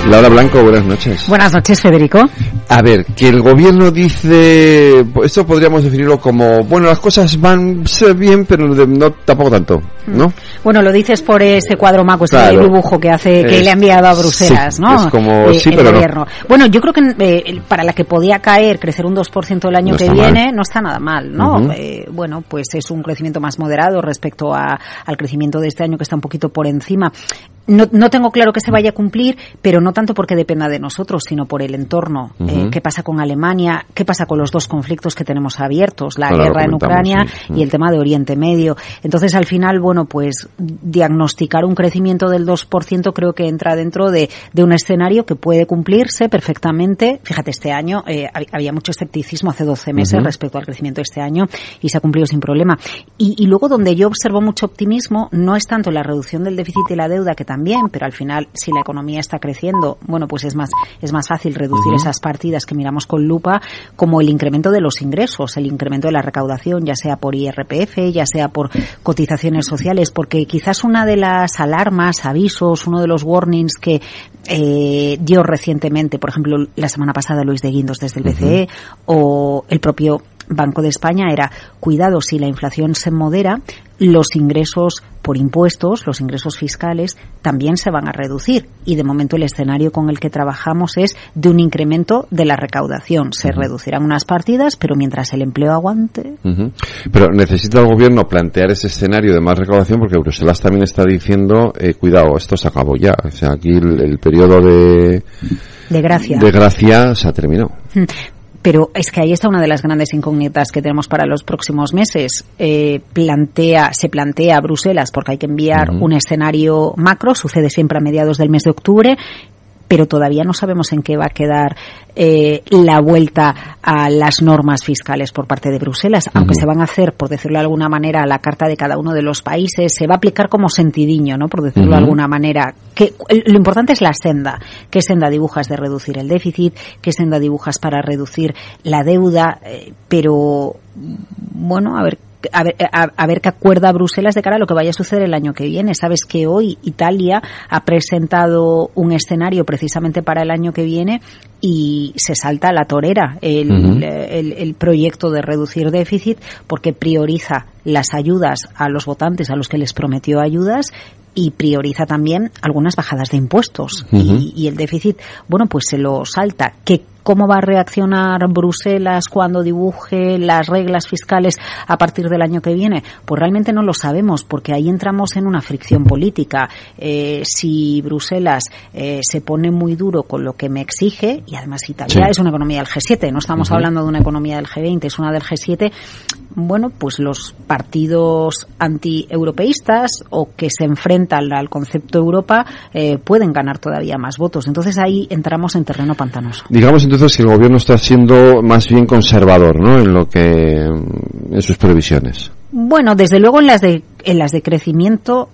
Laura Blanco, buenas noches. Buenas noches, Federico. A ver, que el gobierno dice, esto podríamos definirlo como, bueno, las cosas van bien, pero no tampoco tanto, ¿no? Bueno, lo dices por ese cuadro maco, Claro. dibujo que hace, que Es- le ha enviado a Bruselas, sí, ¿no? es como, sí, el pero no. gobierno. Bueno, yo creo que eh, para la que podía caer, crecer un 2% el año No que viene, mal. no está nada mal, ¿no? Eh, bueno, pues es un crecimiento más moderado respecto a- al crecimiento de este año que está un poquito por encima. No, no tengo claro que se vaya a cumplir, pero no tanto porque dependa de nosotros, sino por el entorno. Eh, ¿Qué pasa con Alemania? ¿Qué pasa con los dos conflictos que tenemos abiertos? La Ahora guerra en Ucrania sí. y el tema de Oriente Medio. Entonces, al final, bueno, pues diagnosticar un crecimiento del 2% creo que entra dentro de, de un escenario que puede cumplirse perfectamente. Fíjate, este año eh, hab- había mucho escepticismo hace 12 meses respecto al crecimiento de este año y se ha cumplido sin problema. Y, y luego donde yo observo mucho optimismo no es tanto la reducción del déficit y la deuda, que también también, pero al final, si la economía está creciendo, bueno, pues es más, es más fácil reducir esas partidas que miramos con lupa, como el incremento de los ingresos, el incremento de la recaudación, ya sea por IRPF, ya sea por cotizaciones sociales, porque quizás una de las alarmas, avisos, uno de los warnings que eh, dio recientemente, por ejemplo, la semana pasada Luis de Guindos desde el BCE, o el propio Banco de España era cuidado si la inflación se modera, los ingresos por impuestos, los ingresos fiscales también se van a reducir y de momento el escenario con el que trabajamos es de un incremento de la recaudación. Se reducirán unas partidas, pero mientras el empleo aguante. Pero necesita el gobierno plantear ese escenario de más recaudación porque Bruselas también está diciendo, eh, cuidado, esto se acabó ya. O sea, aquí el, el periodo de de gracia. De gracia se ha terminado. Pero es que ahí está una de las grandes incógnitas que tenemos para los próximos meses. Eh, plantea, se plantea Bruselas porque hay que enviar un escenario macro, sucede siempre a mediados del mes de octubre, pero todavía no sabemos en qué va a quedar eh, la vuelta a las normas fiscales por parte de Bruselas, aunque se van a hacer, por decirlo de alguna manera, a la carta de cada uno de los países, se va a aplicar como sentidiño, ¿no? Por decirlo de alguna manera. Que, lo importante es la senda. ¿Qué senda dibujas de reducir el déficit? ¿Qué senda dibujas para reducir la deuda? Eh, pero, bueno, a ver a ver, a, ver qué acuerda Bruselas de cara a lo que vaya a suceder el año que viene. Sabes que hoy Italia ha presentado un escenario precisamente para el año que viene y se salta a la torera el, el, proyecto de reducir déficit porque prioriza las ayudas a los votantes a los que les prometió ayudas y prioriza también algunas bajadas de impuestos. Y, y, el déficit bueno pues se lo salta. Que ¿Cómo va a reaccionar Bruselas cuando dibuje las reglas fiscales a partir del año que viene? Pues realmente no lo sabemos, porque ahí entramos en una fricción política. Eh, si Bruselas eh, se pone muy duro con lo que me exige, y además Italia es una economía del G7, no estamos hablando de una economía del G20, es una del G7, bueno, pues los partidos anti-europeístas o que se enfrentan al concepto Europa eh, pueden ganar todavía más votos. Entonces ahí entramos en terreno pantanoso. Digamos entonces que el gobierno está siendo más bien conservador, ¿no? En lo que en sus previsiones. Bueno, desde luego en las de en las de crecimiento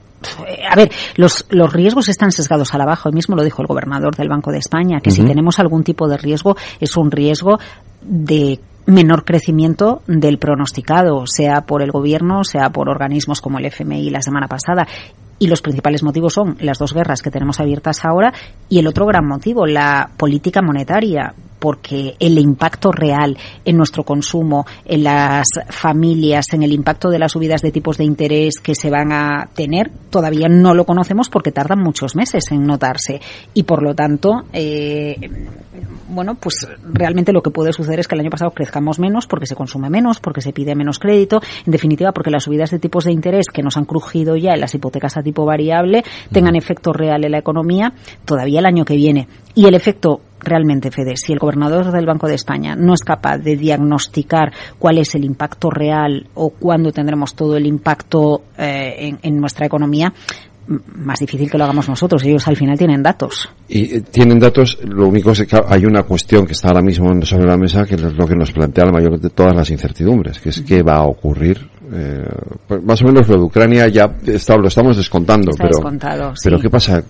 a ver, los, los riesgos están sesgados a la baja. Hoy mismo lo dijo el gobernador del Banco de España, que si tenemos algún tipo de riesgo, es un riesgo de menor crecimiento del pronosticado, sea por el gobierno, sea por organismos como el FMI la semana pasada. Y los principales motivos son las dos guerras que tenemos abiertas ahora y el otro gran motivo, la política monetaria porque el impacto real en nuestro consumo, en las familias, en el impacto de las subidas de tipos de interés que se van a tener, todavía no lo conocemos porque tardan muchos meses en notarse. Y por lo tanto, eh, bueno, pues realmente lo que puede suceder es que el año pasado crezcamos menos porque se consume menos, porque se pide menos crédito, en definitiva porque las subidas de tipos de interés que nos han crujido ya en las hipotecas a tipo variable tengan efecto real en la economía todavía el año que viene. Y el efecto realmente, Fede, si el gobernador del Banco de España no es capaz de diagnosticar cuál es el impacto real o cuándo tendremos todo el impacto eh, en, nuestra economía, más difícil que lo hagamos nosotros. Ellos al final tienen datos. Y eh, tienen datos, lo único es que hay una cuestión que está ahora mismo sobre la mesa que es lo que nos plantea la mayor de todas las incertidumbres, que es qué va a ocurrir. Eh, pues más o menos lo de Ucrania ya está, lo estamos descontando, pero, pero ¿qué pasa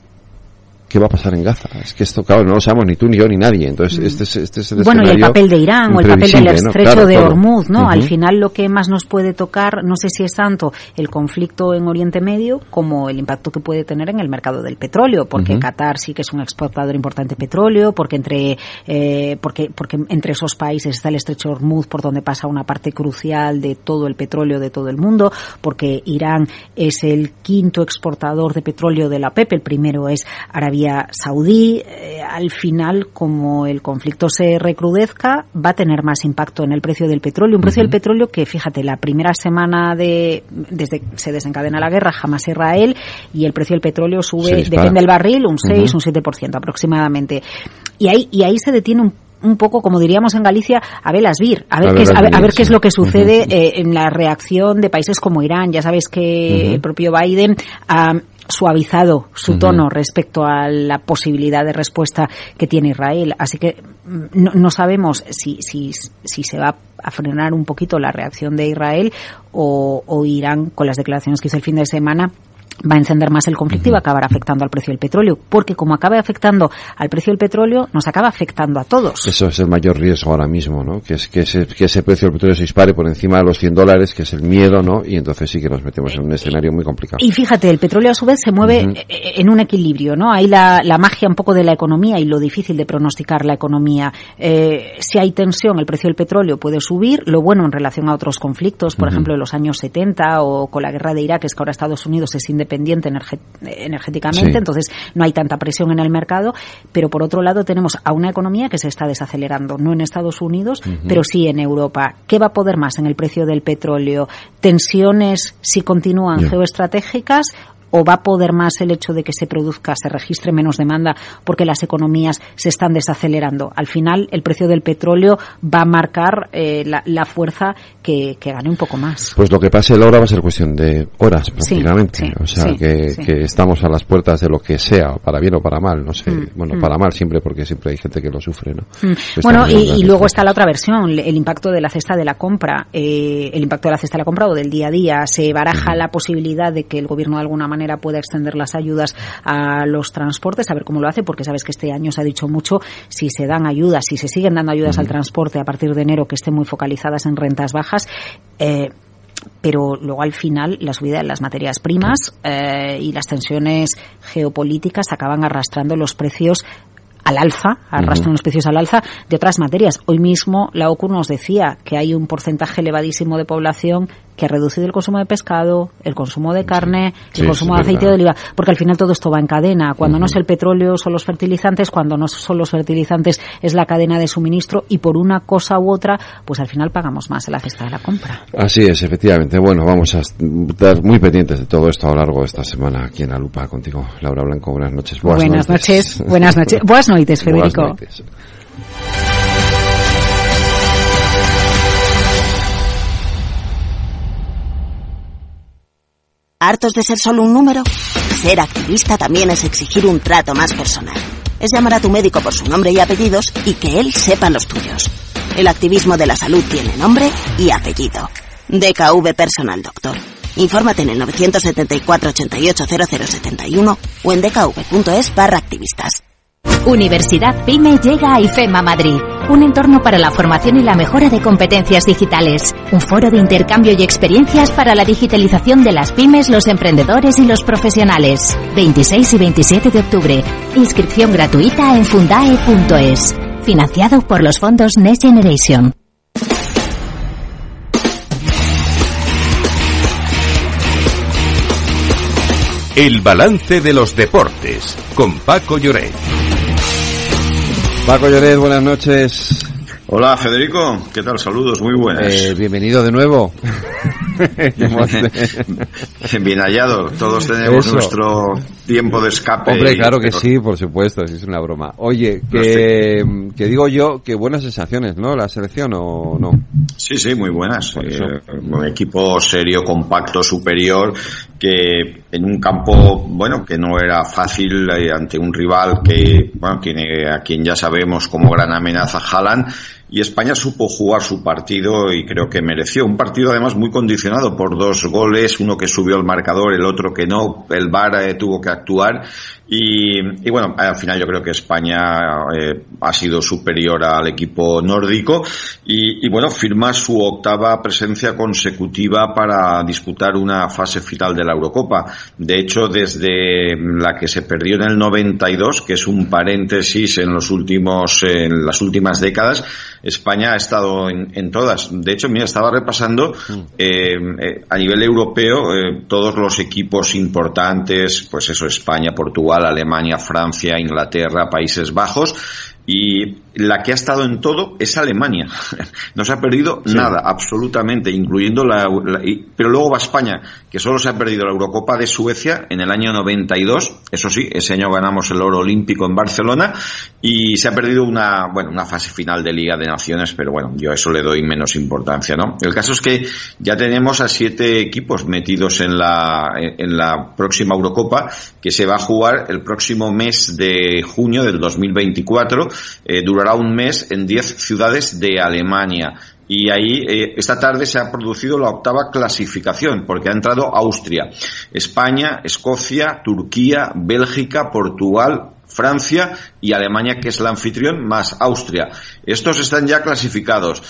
qué va a pasar en Gaza. Es que esto, claro, no lo sabemos ni tú, ni yo, ni nadie. Entonces, mm. este es, este es el Bueno, y el papel de Irán o el papel del estrecho de Hormuz, ¿no? Al final lo que más nos puede tocar, no sé si es tanto el conflicto en Oriente Medio como el impacto que puede tener en el mercado del petróleo, porque Qatar sí que es un exportador importante de petróleo, porque entre, eh, porque, porque entre esos países está el estrecho de Hormuz por donde pasa una parte crucial de todo el petróleo de todo el mundo, porque Irán es el quinto exportador de petróleo de la PEP, el primero es Arabia Saudí, eh, al final, como el conflicto se recrudezca, va a tener más impacto en el precio del petróleo. Un precio del petróleo que, fíjate, la primera semana de, desde que se desencadena la guerra, jamás Israel, y el precio del petróleo sube, depende del barril, un 6, un 7% aproximadamente. Y ahí, y ahí se detiene un un poco, como diríamos en Galicia, a ver las vir, a ver, qué, es, a ver, qué es lo que sucede eh, en la reacción de países como Irán. Ya sabes que el propio Biden ha suavizado su tono respecto a la posibilidad de respuesta que tiene Israel. Así que mm, no, no sabemos si, si, si, se va a frenar un poquito la reacción de Israel o, o Irán con las declaraciones que hizo el fin de semana va a encender más el conflicto y va a acabar afectando al precio del petróleo, porque como acaba afectando al precio del petróleo, nos acaba afectando a todos. Eso es el mayor riesgo ahora mismo, ¿no? Que es que ese, que ese precio del petróleo se dispare por encima de los 100 dólares, que es el miedo, ¿no? Y entonces sí que nos metemos en un escenario muy complicado. Y fíjate, el petróleo a su vez se mueve en un equilibrio, ¿no? Hay la, la, magia un poco de la economía y lo difícil de pronosticar la economía. Eh, si hay tensión, el precio del petróleo puede subir. Lo bueno en relación a otros conflictos, por ejemplo, en los años 70 o con la guerra de Irak, es que ahora Estados Unidos es independiente energéticamente, sí. entonces no hay tanta presión en el mercado. Pero por otro lado tenemos a una economía que se está desacelerando, no en Estados Unidos, uh -huh. pero sí en Europa. ¿Qué va a poder más en el precio del petróleo? Tensiones, si continúan yeah. geoestratégicas o va a poder más el hecho de que se produzca, se registre menos demanda porque las economías se están desacelerando. Al final, el precio del petróleo va a marcar eh, la, la, fuerza que, que, gane un poco más. Pues lo que pase ahora va a ser cuestión de horas prácticamente. Sí, sí, o sea, sí, que, que, estamos a las puertas de lo que sea, para bien o para mal, no sé. Mm, bueno, mm. para mal siempre porque siempre hay gente que lo sufre, ¿no? Mm. Bueno, y, y, luego está la otra versión, el impacto de la cesta de la compra. Eh, el impacto de la cesta de la compra o del día a día. Se baraja la posibilidad de que el gobierno de alguna manera manera pueda extender las ayudas a los transportes, a ver cómo lo hace, porque sabes que este año se ha dicho mucho si se dan ayudas, si se siguen dando ayudas uh -huh. al transporte a partir de enero que estén muy focalizadas en rentas bajas. Eh, pero luego al final la subida de las materias primas eh, y las tensiones geopolíticas acaban arrastrando los precios al alza, arrastran uh -huh. los precios al alza de otras materias. Hoy mismo la OCU nos decía que hay un porcentaje elevadísimo de población que ha reducido el consumo de pescado, el consumo de carne, sí, el consumo de aceite de oliva, porque al final todo esto va en cadena. Cuando uh -huh. no es el petróleo son los fertilizantes, cuando no son los fertilizantes es la cadena de suministro y por una cosa u otra, pues al final pagamos más en la cesta de la compra. Así es, efectivamente. Bueno, vamos a estar muy pendientes de todo esto a lo largo de esta semana aquí en la lupa contigo, Laura Blanco. Buenas noches. Buenas, buenas noches. noches. Buenas noches. Buenas noches, Federico. Buenas noches. ¿Hartos de ser solo un número? Ser activista también es exigir un trato más personal. Es llamar a tu médico por su nombre y apellidos y que él sepa los tuyos. El activismo de la salud tiene nombre y apellido. DKV Personal Doctor. Infórmate en el 974 88 0071 o en dkv.es barra activistas. Universidad PYME llega a IFEMA Madrid, un entorno para la formación y la mejora de competencias digitales, un foro de intercambio y experiencias para la digitalización de las pymes, los emprendedores y los profesionales. 26 y 27 de octubre. Inscripción gratuita en fundae.es. Financiado por los fondos Next Generation. El balance de los deportes con Paco Lloret. Paco Lloret, buenas noches. Hola Federico, ¿qué tal? Saludos, muy buenas. Eh, bienvenido de nuevo. Bien hallado, todos tenemos Eso. nuestro tiempo de escape. Hombre, y... claro que sí, por supuesto, es una broma. Oye, que, que digo yo que buenas sensaciones, ¿no? La selección o no. Sí, sí, muy buenas. Eh, un equipo serio, compacto, superior, que en un campo, bueno, que no era fácil eh, ante un rival que, bueno, tiene a quien ya sabemos como gran amenaza Haaland, y España supo jugar su partido y creo que mereció. Un partido además muy condicionado por dos goles, uno que subió el marcador, el otro que no, el VAR eh, tuvo que actuar y, bueno, al final yo creo que España eh, ha sido superior al equipo nórdico y, y, bueno, firma su octava presencia consecutiva para disputar una fase final de la Eurocopa. De hecho, desde la que se perdió en el 92, que es un paréntesis en los últimos, en las últimas décadas, España ha estado en, en todas. De hecho, mira, estaba repasando eh, eh, a nivel europeo eh, todos los equipos importantes, pues eso, España, Portugal, Alemania, Francia, Inglaterra, Países Bajos, y la que ha estado en todo es Alemania. No se ha perdido sí. nada, absolutamente, incluyendo la, la, Pero luego va España, que solo se ha perdido la Eurocopa de Suecia en el año 92. Eso sí, ese año ganamos el oro olímpico en Barcelona. Y se ha perdido una, bueno, una fase final de Liga de Naciones, pero bueno, yo a eso le doy menos importancia, ¿no? El caso es que ya tenemos a siete equipos metidos en la, en la próxima Eurocopa, que se va a jugar el próximo mes de junio del 2024 eh, durará un mes en 10 ciudades de Alemania. Y ahí, eh, esta tarde se ha producido la octava clasificación, porque ha entrado Austria, España, Escocia, Turquía, Bélgica, Portugal, Francia y Alemania, que es el anfitrión, más Austria. Estos están ya clasificados.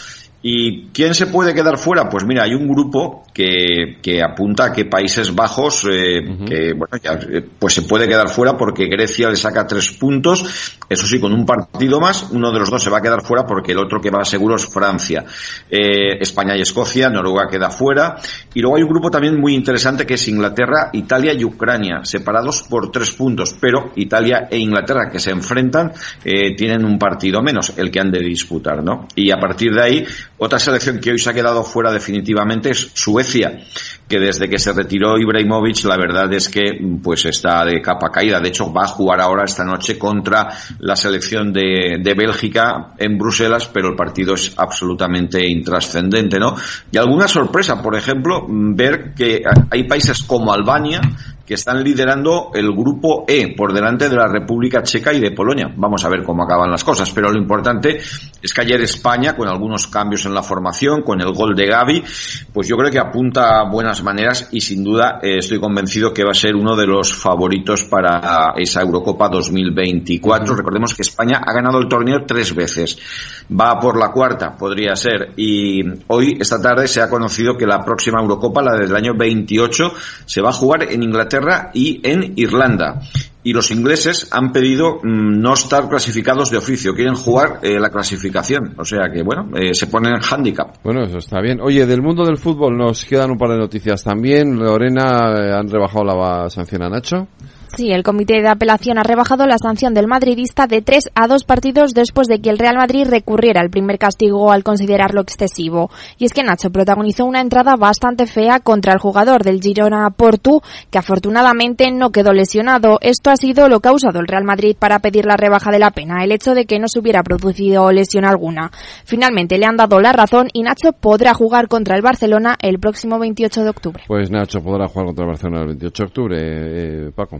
¿Y quién se puede quedar fuera? Pues mira, hay un grupo que, que apunta a que Países Bajos, eh, que, bueno, ya, eh, pues se puede quedar fuera porque Grecia le saca tres puntos. Eso sí, con un partido más, uno de los dos se va a quedar fuera porque el otro que va seguro es Francia. Eh, España y Escocia, Noruega queda fuera. Y luego hay un grupo también muy interesante que es Inglaterra, Italia y Ucrania, separados por tres puntos. Pero Italia e Inglaterra que se enfrentan eh, tienen un partido menos, el que han de disputar, ¿no? Y a partir de ahí, otra selección que hoy se ha quedado fuera definitivamente es Suecia, que desde que se retiró Ibrahimovic, la verdad es que pues está de capa caída. De hecho, va a jugar ahora esta noche contra la selección de, de Bélgica en Bruselas, pero el partido es absolutamente intrascendente, ¿no? Y alguna sorpresa, por ejemplo, ver que hay países como Albania que están liderando el grupo E por delante de la República Checa y de Polonia. Vamos a ver cómo acaban las cosas, pero lo importante es que ayer España, con algunos cambios en la formación, con el gol de Gaby, pues yo creo que apunta a buenas maneras y sin duda eh, estoy convencido que va a ser uno de los favoritos para esa Eurocopa 2024. Recordemos que España ha ganado el torneo tres veces. Va por la cuarta, podría ser. Y hoy, esta tarde, se ha conocido que la próxima Eurocopa, la del año 28, se va a jugar en Inglaterra y en Irlanda y los ingleses han pedido mm, no estar clasificados de oficio, quieren jugar eh, la clasificación. O sea que, bueno, eh, se ponen en handicap. Bueno, eso está bien. Oye, del mundo del fútbol nos quedan un par de noticias también. Lorena, eh, han rebajado la sanción a Nacho. Sí, el comité de apelación ha rebajado la sanción del madridista de tres a dos partidos después de que el Real Madrid recurriera al primer castigo al considerarlo excesivo. Y es que Nacho protagonizó una entrada bastante fea contra el jugador del Girona Portu, que afortunadamente no quedó lesionado. Esto ha sido lo que ha usado el Real Madrid para pedir la rebaja de la pena, el hecho de que no se hubiera producido lesión alguna. Finalmente le han dado la razón y Nacho podrá jugar contra el Barcelona el próximo 28 de octubre. Pues Nacho podrá jugar contra el Barcelona el 28 de octubre, eh, Paco.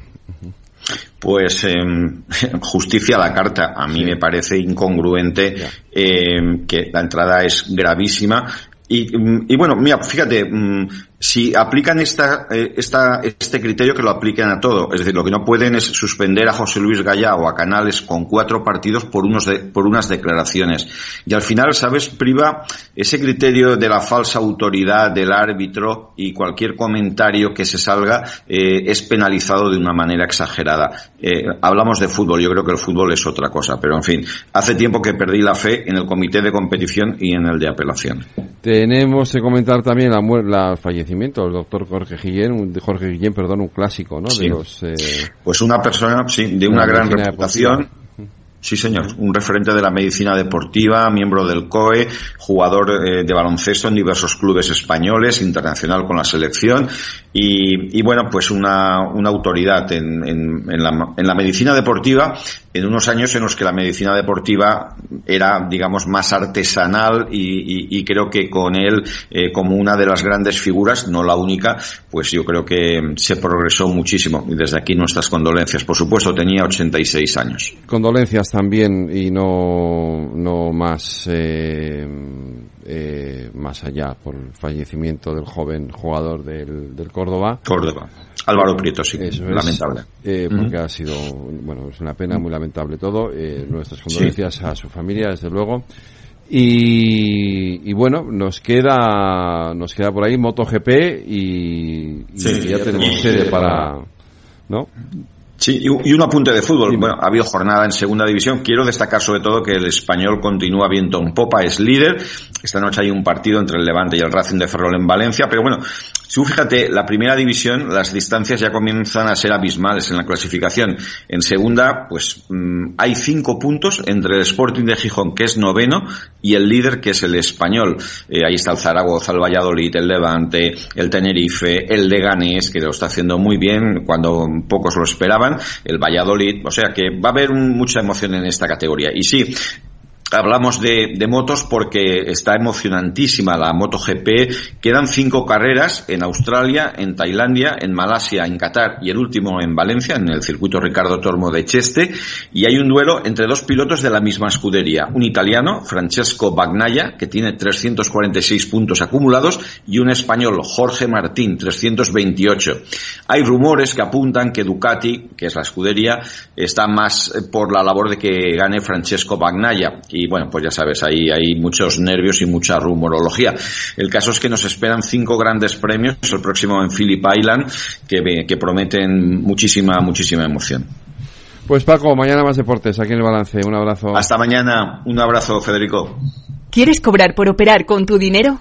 Pues eh, justicia a la carta. A mí me parece incongruente eh, que la entrada es gravísima. Y, y bueno, mira, fíjate, mm, si aplican esta, eh, esta, este criterio que lo apliquen a todo, es decir, lo que no pueden es suspender a José Luis Gallá o a Canales con cuatro partidos por, unos de, por unas declaraciones. Y al final, ¿sabes? Priva ese criterio de la falsa autoridad del árbitro y cualquier comentario que se salga eh, es penalizado de una manera exagerada. Eh, hablamos de fútbol, yo creo que el fútbol es otra cosa, pero en fin, hace tiempo que perdí la fe en el comité de competición y en el de apelación. Tenemos que comentar también la, la fallecimiento del doctor Jorge Guillén, un, Jorge Guillén, perdón, un clásico, ¿no? Sí. De los, eh, Pues una persona, sí, de una, Una gran reputación. Sí, señor. Un referente de la medicina deportiva, miembro del COE, jugador eh, de baloncesto en diversos clubes españoles, internacional con la selección y, y bueno, pues una, una autoridad en, en, en, la, en la medicina deportiva en unos años en los que la medicina deportiva era, digamos, más artesanal y, creo que con él, eh, como una de las grandes figuras, no la única, pues yo creo que se progresó muchísimo. Y desde aquí nuestras condolencias. Por supuesto, tenía 86 años. Condolencias también y no, no más, eh, eh, más allá por el fallecimiento del joven jugador del, del Córdoba. Córdoba. Álvaro Prieto, sí, Eso es, lamentable. eh, porque ha sido, bueno, es una pena muy lamentable todo. Eh, nuestras condolencias a su familia, desde luego. Y, y bueno, nos queda, nos queda por ahí MotoGP y, y Sí, ya ya tenemos sede para, ¿no? Sí, y un- apunte de fútbol. Bueno, ha habido jornada en segunda división. Quiero destacar sobre todo que el español continúa viento en popa, es líder. Esta noche hay un partido entre el Levante y el Racing de Ferrol en Valencia. Pero bueno, tú fíjate, la primera división, las distancias ya comienzan a ser abismales en la clasificación. En segunda, pues mm, hay cinco puntos entre el Sporting de Gijón, que es noveno, y el líder, que es el español. Eh, ahí está el Zaragoza, el Valladolid, el Levante, el Tenerife, el Leganés, que lo está haciendo muy bien cuando pocos lo esperaban, el Valladolid. O sea que va a haber mucha emoción en esta categoría. Y sí, Hablamos de, motos porque está emocionantísima la MotoGP. Quedan cinco carreras en Australia, en Tailandia, en Malasia, en Qatar y el último en Valencia, en el circuito Ricardo Tormo de Cheste. Y hay un duelo entre dos pilotos de la misma escudería. Un italiano, Francesco Bagnaia, que tiene 346 puntos acumulados, y un español, Jorge Martín, 328. Hay rumores que apuntan que Ducati, que es la escudería, está más por la labor de que gane Francesco Bagnaia y bueno, pues ya sabes, ahí hay muchos nervios y mucha rumorología. El caso es que nos esperan cinco grandes premios, el próximo en Phillip Island, que, que prometen muchísima, muchísima emoción. Pues Paco, mañana más deportes, aquí en el balance. Un abrazo. Hasta mañana. Un abrazo, Federico. ¿Quieres cobrar por operar con tu dinero?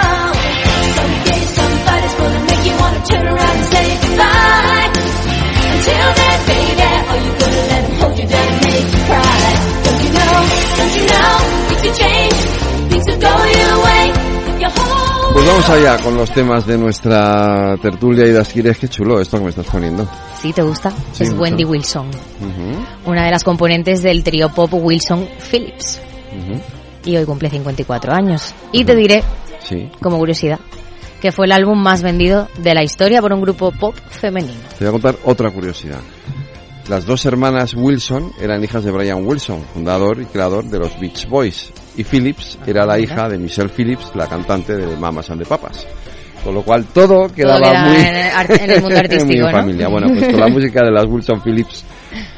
Vamos allá con los temas de nuestra tertulia y Dasquires. Qué chulo esto que me estás poniendo. ¿Sí te gusta? Sí, es mucho. Wendy Wilson, una de las componentes del trío pop Wilson Phillips. Y hoy cumple 54 años. Y te diré, Sí. como curiosidad, que fue el álbum más vendido de la historia por un grupo pop femenino. Te voy a contar otra curiosidad. Las dos hermanas Wilson eran hijas de Brian Wilson, fundador y creador de los Beach Boys. Y Phillips era la hija de Michelle Phillips, la cantante de Mamas and the Papas. Con lo cual todo quedaba queda muy en el mundo artístico, en ¿no? familia. Bueno, pues con la música de las Wilson Phillips,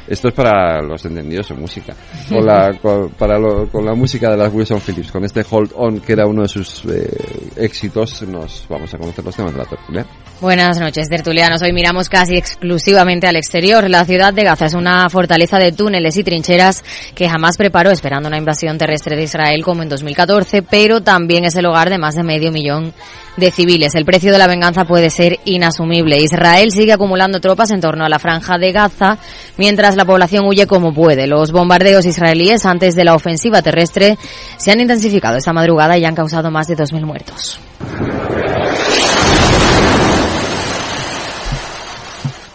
esto es para los entendidos en música. Con la, con, para lo- con la música de las Wilson Phillips, con este Hold On, que era uno de sus eh, éxitos, nos vamos a conocer los temas de la tertulia. Buenas noches, tertulianos. Hoy miramos casi exclusivamente al exterior. La ciudad de Gaza es una fortaleza de túneles y trincheras que jamás preparó esperando una invasión terrestre de Israel como en 2014, pero también es el hogar de más de medio millón de civiles. El precio de la venganza puede ser inasumible. Israel sigue acumulando tropas en torno a la franja de Gaza, mientras la población huye como puede. Los bombardeos israelíes antes de la ofensiva terrestre se han intensificado esta madrugada y han causado más de 2.000 muertos.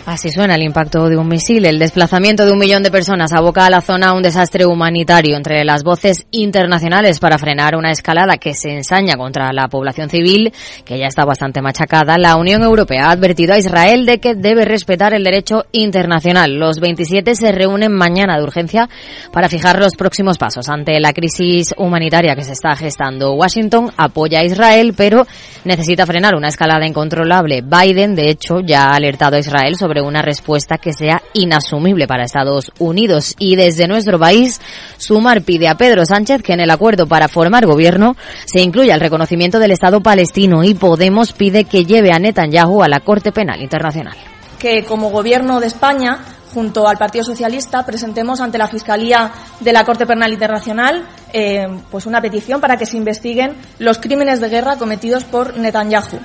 Así suena el impacto de un misil. El desplazamiento de un millón de personas aboca a la zona un desastre humanitario. Entre las voces internacionales para frenar una escalada que se ensaña contra la población civil, que ya está bastante machacada, la Unión Europea ha advertido a Israel de que debe respetar el derecho internacional. Los 27 se reúnen mañana de urgencia para fijar los próximos pasos ante la crisis humanitaria que se está gestando. Washington apoya a Israel, pero necesita frenar una escalada incontrolable. Biden, de hecho, ya ha alertado a Israel sobre una respuesta que sea inasumible para Estados Unidos. Y desde nuestro país, Sumar pide a Pedro Sánchez que en el acuerdo para formar gobierno se incluya el reconocimiento del Estado palestino y Podemos pide que lleve a Netanyahu a la Corte Penal Internacional. que como Gobierno de España, junto al Partido Socialista, presentemos ante la Fiscalía de la Corte Penal Internacional eh, pues una petición para que se investiguen los crímenes de guerra cometidos por Netanyahu.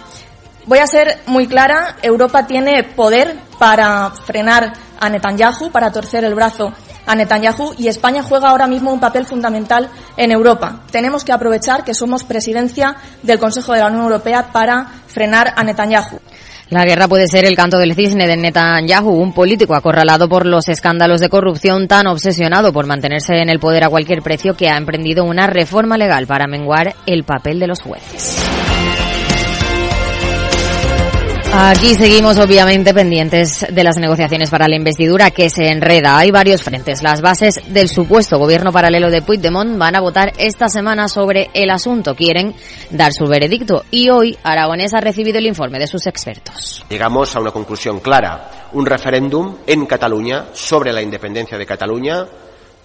Voy a ser muy clara, Europa tiene poder para frenar a Netanyahu, para torcer el brazo a Netanyahu y España juega ahora mismo un papel fundamental en Europa. Tenemos que aprovechar que somos presidencia del Consejo de la Unión Europea para frenar a Netanyahu. La guerra puede ser el canto del cisne de Netanyahu, un político acorralado por los escándalos de corrupción tan obsesionado por mantenerse en el poder a cualquier precio que ha emprendido una reforma legal para menguar el papel de los jueces. Aquí seguimos obviamente pendientes de las negociaciones para la investidura que se enreda. Hay varios frentes. Las bases del supuesto gobierno paralelo de Puigdemont van a votar esta semana sobre el asunto. Quieren dar su veredicto y hoy Aragonés ha recibido el informe de sus expertos. Llegamos a una conclusión clara. Un referéndum en Cataluña sobre la independencia de Cataluña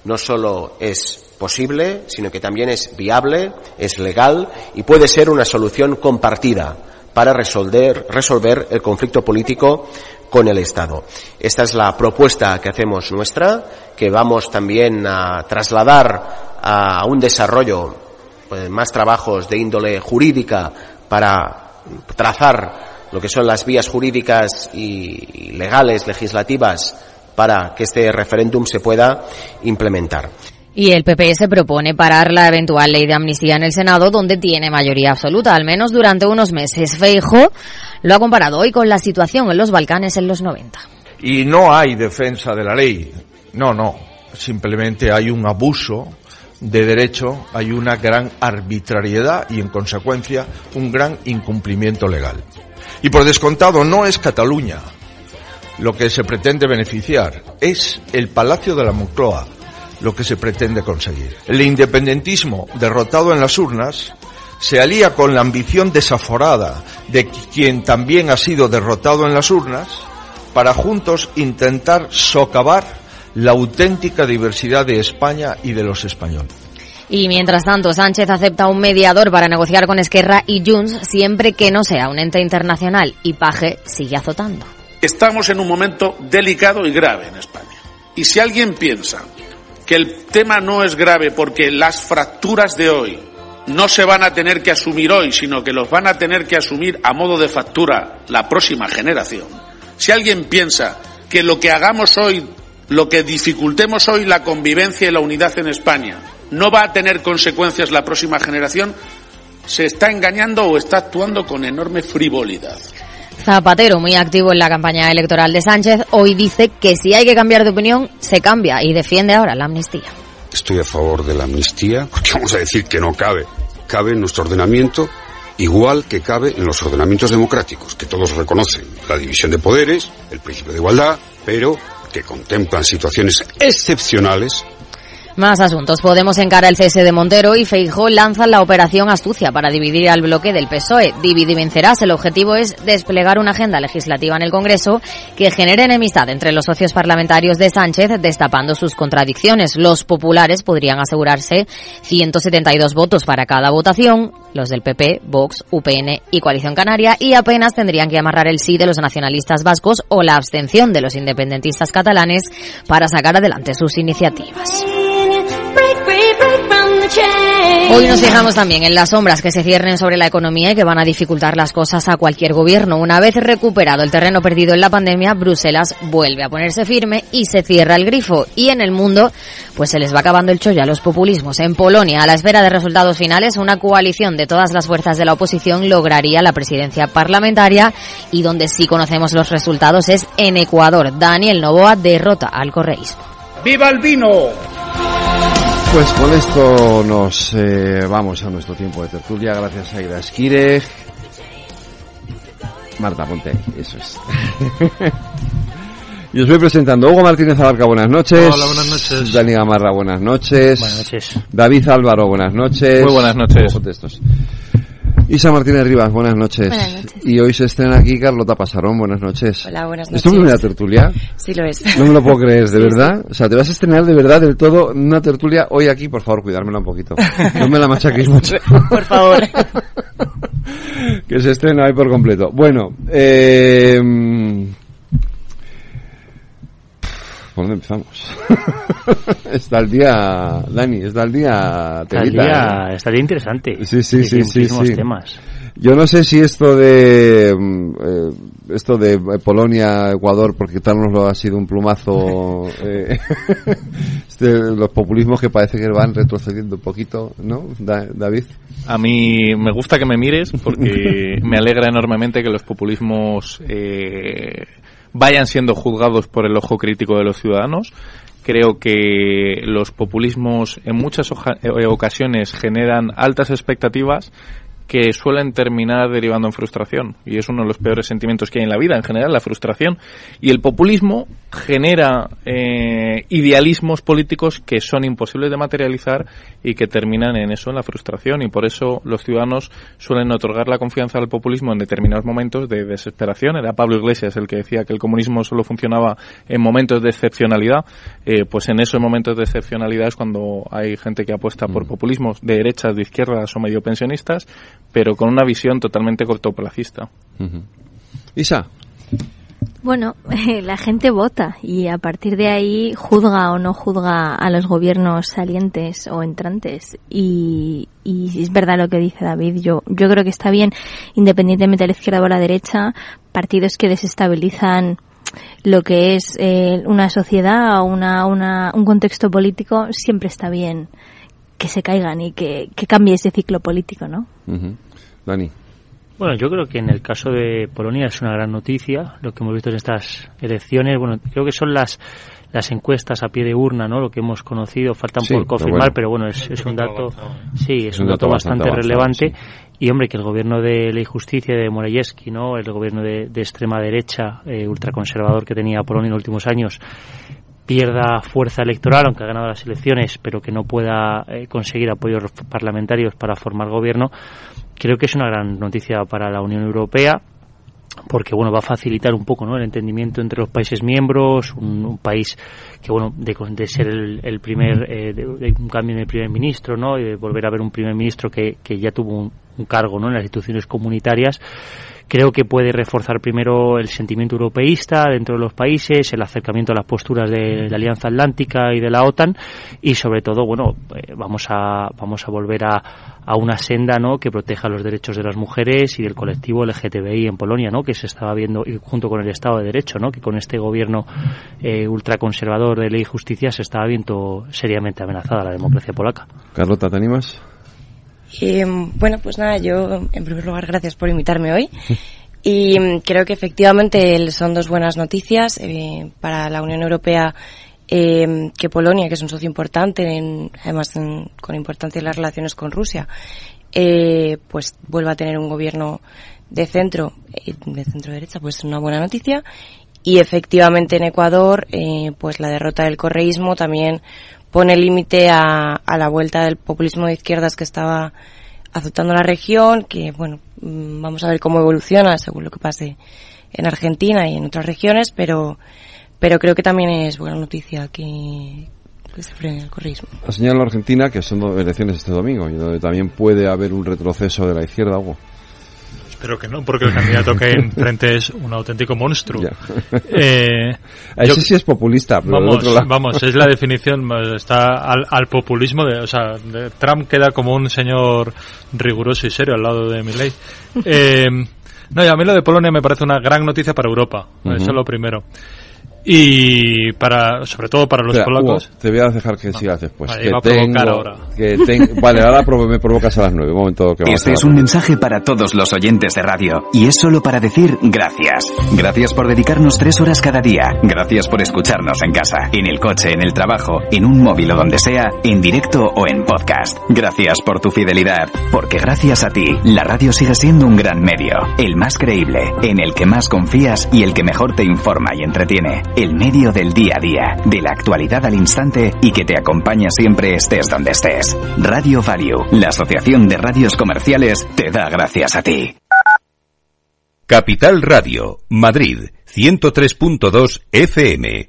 no solo es posible, sino que también es viable, es legal y puede ser una solución compartida para resolver, resolver el conflicto político con el Estado. Esta es la propuesta que hacemos nuestra, que vamos también a trasladar a un desarrollo, pues, más trabajos de índole jurídica para trazar lo que son las vías jurídicas y legales, legislativas, para que este referéndum se pueda implementar. Y el PP se propone parar la eventual ley de amnistía en el Senado, donde tiene mayoría absoluta, al menos durante unos meses. Feijo lo ha comparado hoy con la situación en los Balcanes en los 90. Y no hay defensa de la ley. No, no. Simplemente hay un abuso de derecho, hay una gran arbitrariedad y, en consecuencia, un gran incumplimiento legal. Y por descontado, no es Cataluña lo que se pretende beneficiar, es el Palacio de la Moncloa, lo que se pretende conseguir. El independentismo, derrotado en las urnas, se alía con la ambición desaforada de quien también ha sido derrotado en las urnas para juntos intentar socavar la auténtica diversidad de España y de los españoles. Y mientras tanto, Sánchez acepta un mediador para negociar con Esquerra y Junts siempre que no sea un ente internacional y Paje sigue azotando. Estamos en un momento delicado y grave en España. Y si alguien piensa que el tema no es grave porque las fracturas de hoy no se van a tener que asumir hoy, sino que los van a tener que asumir a modo de factura la próxima generación. Si alguien piensa que lo que hagamos hoy, lo que dificultemos hoy la convivencia y la unidad en España, no va a tener consecuencias la próxima generación, se está engañando o está actuando con enorme frivolidad. Zapatero, muy activo en la campaña electoral de Sánchez, hoy dice que si hay que cambiar de opinión, se cambia y defiende ahora la amnistía. Estoy a favor de la amnistía porque vamos a decir que no cabe. Cabe en nuestro ordenamiento igual que cabe en los ordenamientos democráticos, que todos reconocen la división de poderes, el principio de igualdad, pero que contemplan situaciones excepcionales más asuntos. Podemos encara el cese de Montero y Feijó lanzan la operación Astucia para dividir al bloque del PSOE. Divide y vencerás. El objetivo es desplegar una agenda legislativa en el Congreso que genere enemistad entre los socios parlamentarios de Sánchez, destapando sus contradicciones. Los populares podrían asegurarse 172 votos para cada votación, los del PP, Vox, UPN y Coalición Canaria, y apenas tendrían que amarrar el sí de los nacionalistas vascos o la abstención de los independentistas catalanes para sacar adelante sus iniciativas. Hoy nos fijamos también en las sombras que se ciernen sobre la economía y que van a dificultar las cosas a cualquier gobierno. Una vez recuperado el terreno perdido en la pandemia, Bruselas vuelve a ponerse firme y se cierra el grifo. Y en el mundo, pues se les va acabando el chollo a los populismos. En Polonia, a la espera de resultados finales, una coalición de todas las fuerzas de la oposición lograría la presidencia parlamentaria y donde sí conocemos los resultados es en Ecuador. Daniel Novoa derrota al correísmo. ¡Viva el vino! Pues con esto nos eh, vamos a nuestro tiempo de tertulia. Gracias a Ida Esquire. Marta, ponte eso es. y os voy presentando Hugo Martínez Abarca, buenas noches. Hola, buenas noches. Dani Gamarra, buenas noches. Buenas noches. David Álvaro, buenas noches. Muy buenas noches. Isa Martínez Rivas, buenas noches. Buenas noches. Y hoy se estrena aquí Carlota Pasarón, buenas noches. Hola, buenas ¿Es tu noches. primera tertulia? Sí lo es. No me lo puedo creer, ¿de Sí, verdad? O sea, te vas a estrenar de verdad del todo una tertulia hoy aquí, por favor, cuidármela un poquito. No me la machaquéis mucho. Por favor. que se estrena hoy por completo. Bueno, eh... ¿Por dónde empezamos? está el día, Dani, está el día... Está el día, ¿eh? está el día interesante. Sí, sí, sí, sí, sí. temas. Yo no sé si esto de mm, eh, esto de Polonia, Ecuador, porque quitárnoslo ha sido un plumazo. Eh, este, los populismos que parece que van retrocediendo un poquito, ¿no, David? A mí me gusta que me mires porque me alegra enormemente que los populismos eh, vayan siendo juzgados por el ojo crítico de los ciudadanos. Creo que los populismos en muchas ocasiones generan altas expectativas que suelen terminar derivando en frustración. Y es uno de los peores sentimientos que hay en la vida, en general, la frustración. Y el populismo genera eh, idealismos políticos que son imposibles de materializar y que terminan en eso, en la frustración. Y por eso los ciudadanos suelen otorgar la confianza al populismo en determinados momentos de desesperación. Era Pablo Iglesias el que decía que el comunismo solo funcionaba en momentos de excepcionalidad. Eh, pues en esos momentos de excepcionalidad es cuando hay gente que apuesta por mm. populismos de derechas, de izquierdas o medio pensionistas pero con una visión totalmente cortoplacista. Isa. Bueno, la gente vota y a partir de ahí juzga o no juzga a los gobiernos salientes o entrantes. Y, y es verdad lo que dice David. Yo, yo creo que está bien, independientemente de la izquierda o la derecha, partidos que desestabilizan lo que es eh, una sociedad o una, una, un contexto político, siempre está bien que se caigan y que, cambie ese ciclo político, ¿no? Dani. Bueno, yo creo que en el caso de Polonia es una gran noticia lo que hemos visto en estas elecciones. Bueno, creo que son las las encuestas a pie de urna, ¿no? Lo que hemos conocido, faltan por confirmar, pero bueno, es, un dato, sí, es, un, dato, bastante, relevante. Y hombre, que el gobierno de Ley y Justicia de Morawiecki, ¿no? El gobierno de, extrema derecha, eh, ultraconservador que tenía Polonia en los últimos años, pierda fuerza electoral, aunque ha ganado las elecciones, pero que no pueda eh, conseguir apoyos parlamentarios para formar gobierno, creo que es una gran noticia para la Unión Europea porque bueno va a facilitar un poco ¿no? el entendimiento entre los países miembros un, país que bueno de, ser el, primer eh, de, un cambio en el primer ministro no y de volver a ver un primer ministro que, que ya tuvo un, un cargo ¿no? en las instituciones comunitarias Creo que puede reforzar primero el sentimiento europeísta dentro de los países, el acercamiento a las posturas de la Alianza Atlántica y de la OTAN y sobre todo, bueno, eh, vamos a vamos a volver a, a una senda, ¿no? que proteja los derechos de las mujeres y del colectivo LGTBI en Polonia, ¿no? que se estaba viendo junto con el Estado de Derecho, ¿no? que con este gobierno eh, ultraconservador de ley y justicia se estaba viendo seriamente amenazada la democracia polaca. Carlota, ¿te animas? Eh, bueno, pues nada, yo en primer lugar gracias por invitarme hoy. Y mm, creo que efectivamente son dos buenas noticias eh, para la Unión Europea eh, que Polonia, que es un socio importante, en, además con importancia en las relaciones con Rusia, eh, pues vuelva a tener un gobierno de centro, eh, de centro derecha, pues es una buena noticia. Y efectivamente en Ecuador, eh, pues la derrota del correísmo también pone límite a, a, la vuelta del populismo de izquierdas que estaba azotando la región, que bueno, mm, vamos a ver cómo evoluciona según lo que pase en Argentina y en otras regiones, pero, pero creo que también es buena noticia que, se frene el correísmo. Ha señalado Argentina que son elecciones este domingo y donde también puede haber un retroceso de la izquierda, algo. Espero que no, porque el candidato que enfrente es un auténtico monstruo. Eh, Ese sí es populista, pero vamos, otro lado... vamos, es la definición, está al, al populismo, de, o sea, de Trump queda como un señor riguroso y serio al lado de Milley. Eh, no, y a mí lo de Polonia me parece una gran noticia para Europa, eso es lo primero y para sobre todo para los polacos. te voy a dejar que sigas después que tengo, ahora. Que vale ahora me provocas a las nueve un momento que este es un mensaje para todos los oyentes de radio y es solo para decir gracias. Gracias por dedicarnos tres horas cada día. Gracias por escucharnos en casa en el coche en el trabajo en un móvil o donde sea en directo o en podcast. Gracias por tu fidelidad porque gracias a ti la radio sigue siendo un gran medio el más creíble en el que más confías y el que mejor te informa y entretiene el medio del día a día, de la actualidad al instante y que te acompaña siempre estés donde estés. Radio Value, la Asociación de Radios Comerciales, te da gracias a ti. Capital Radio, Madrid, 103.2 FM.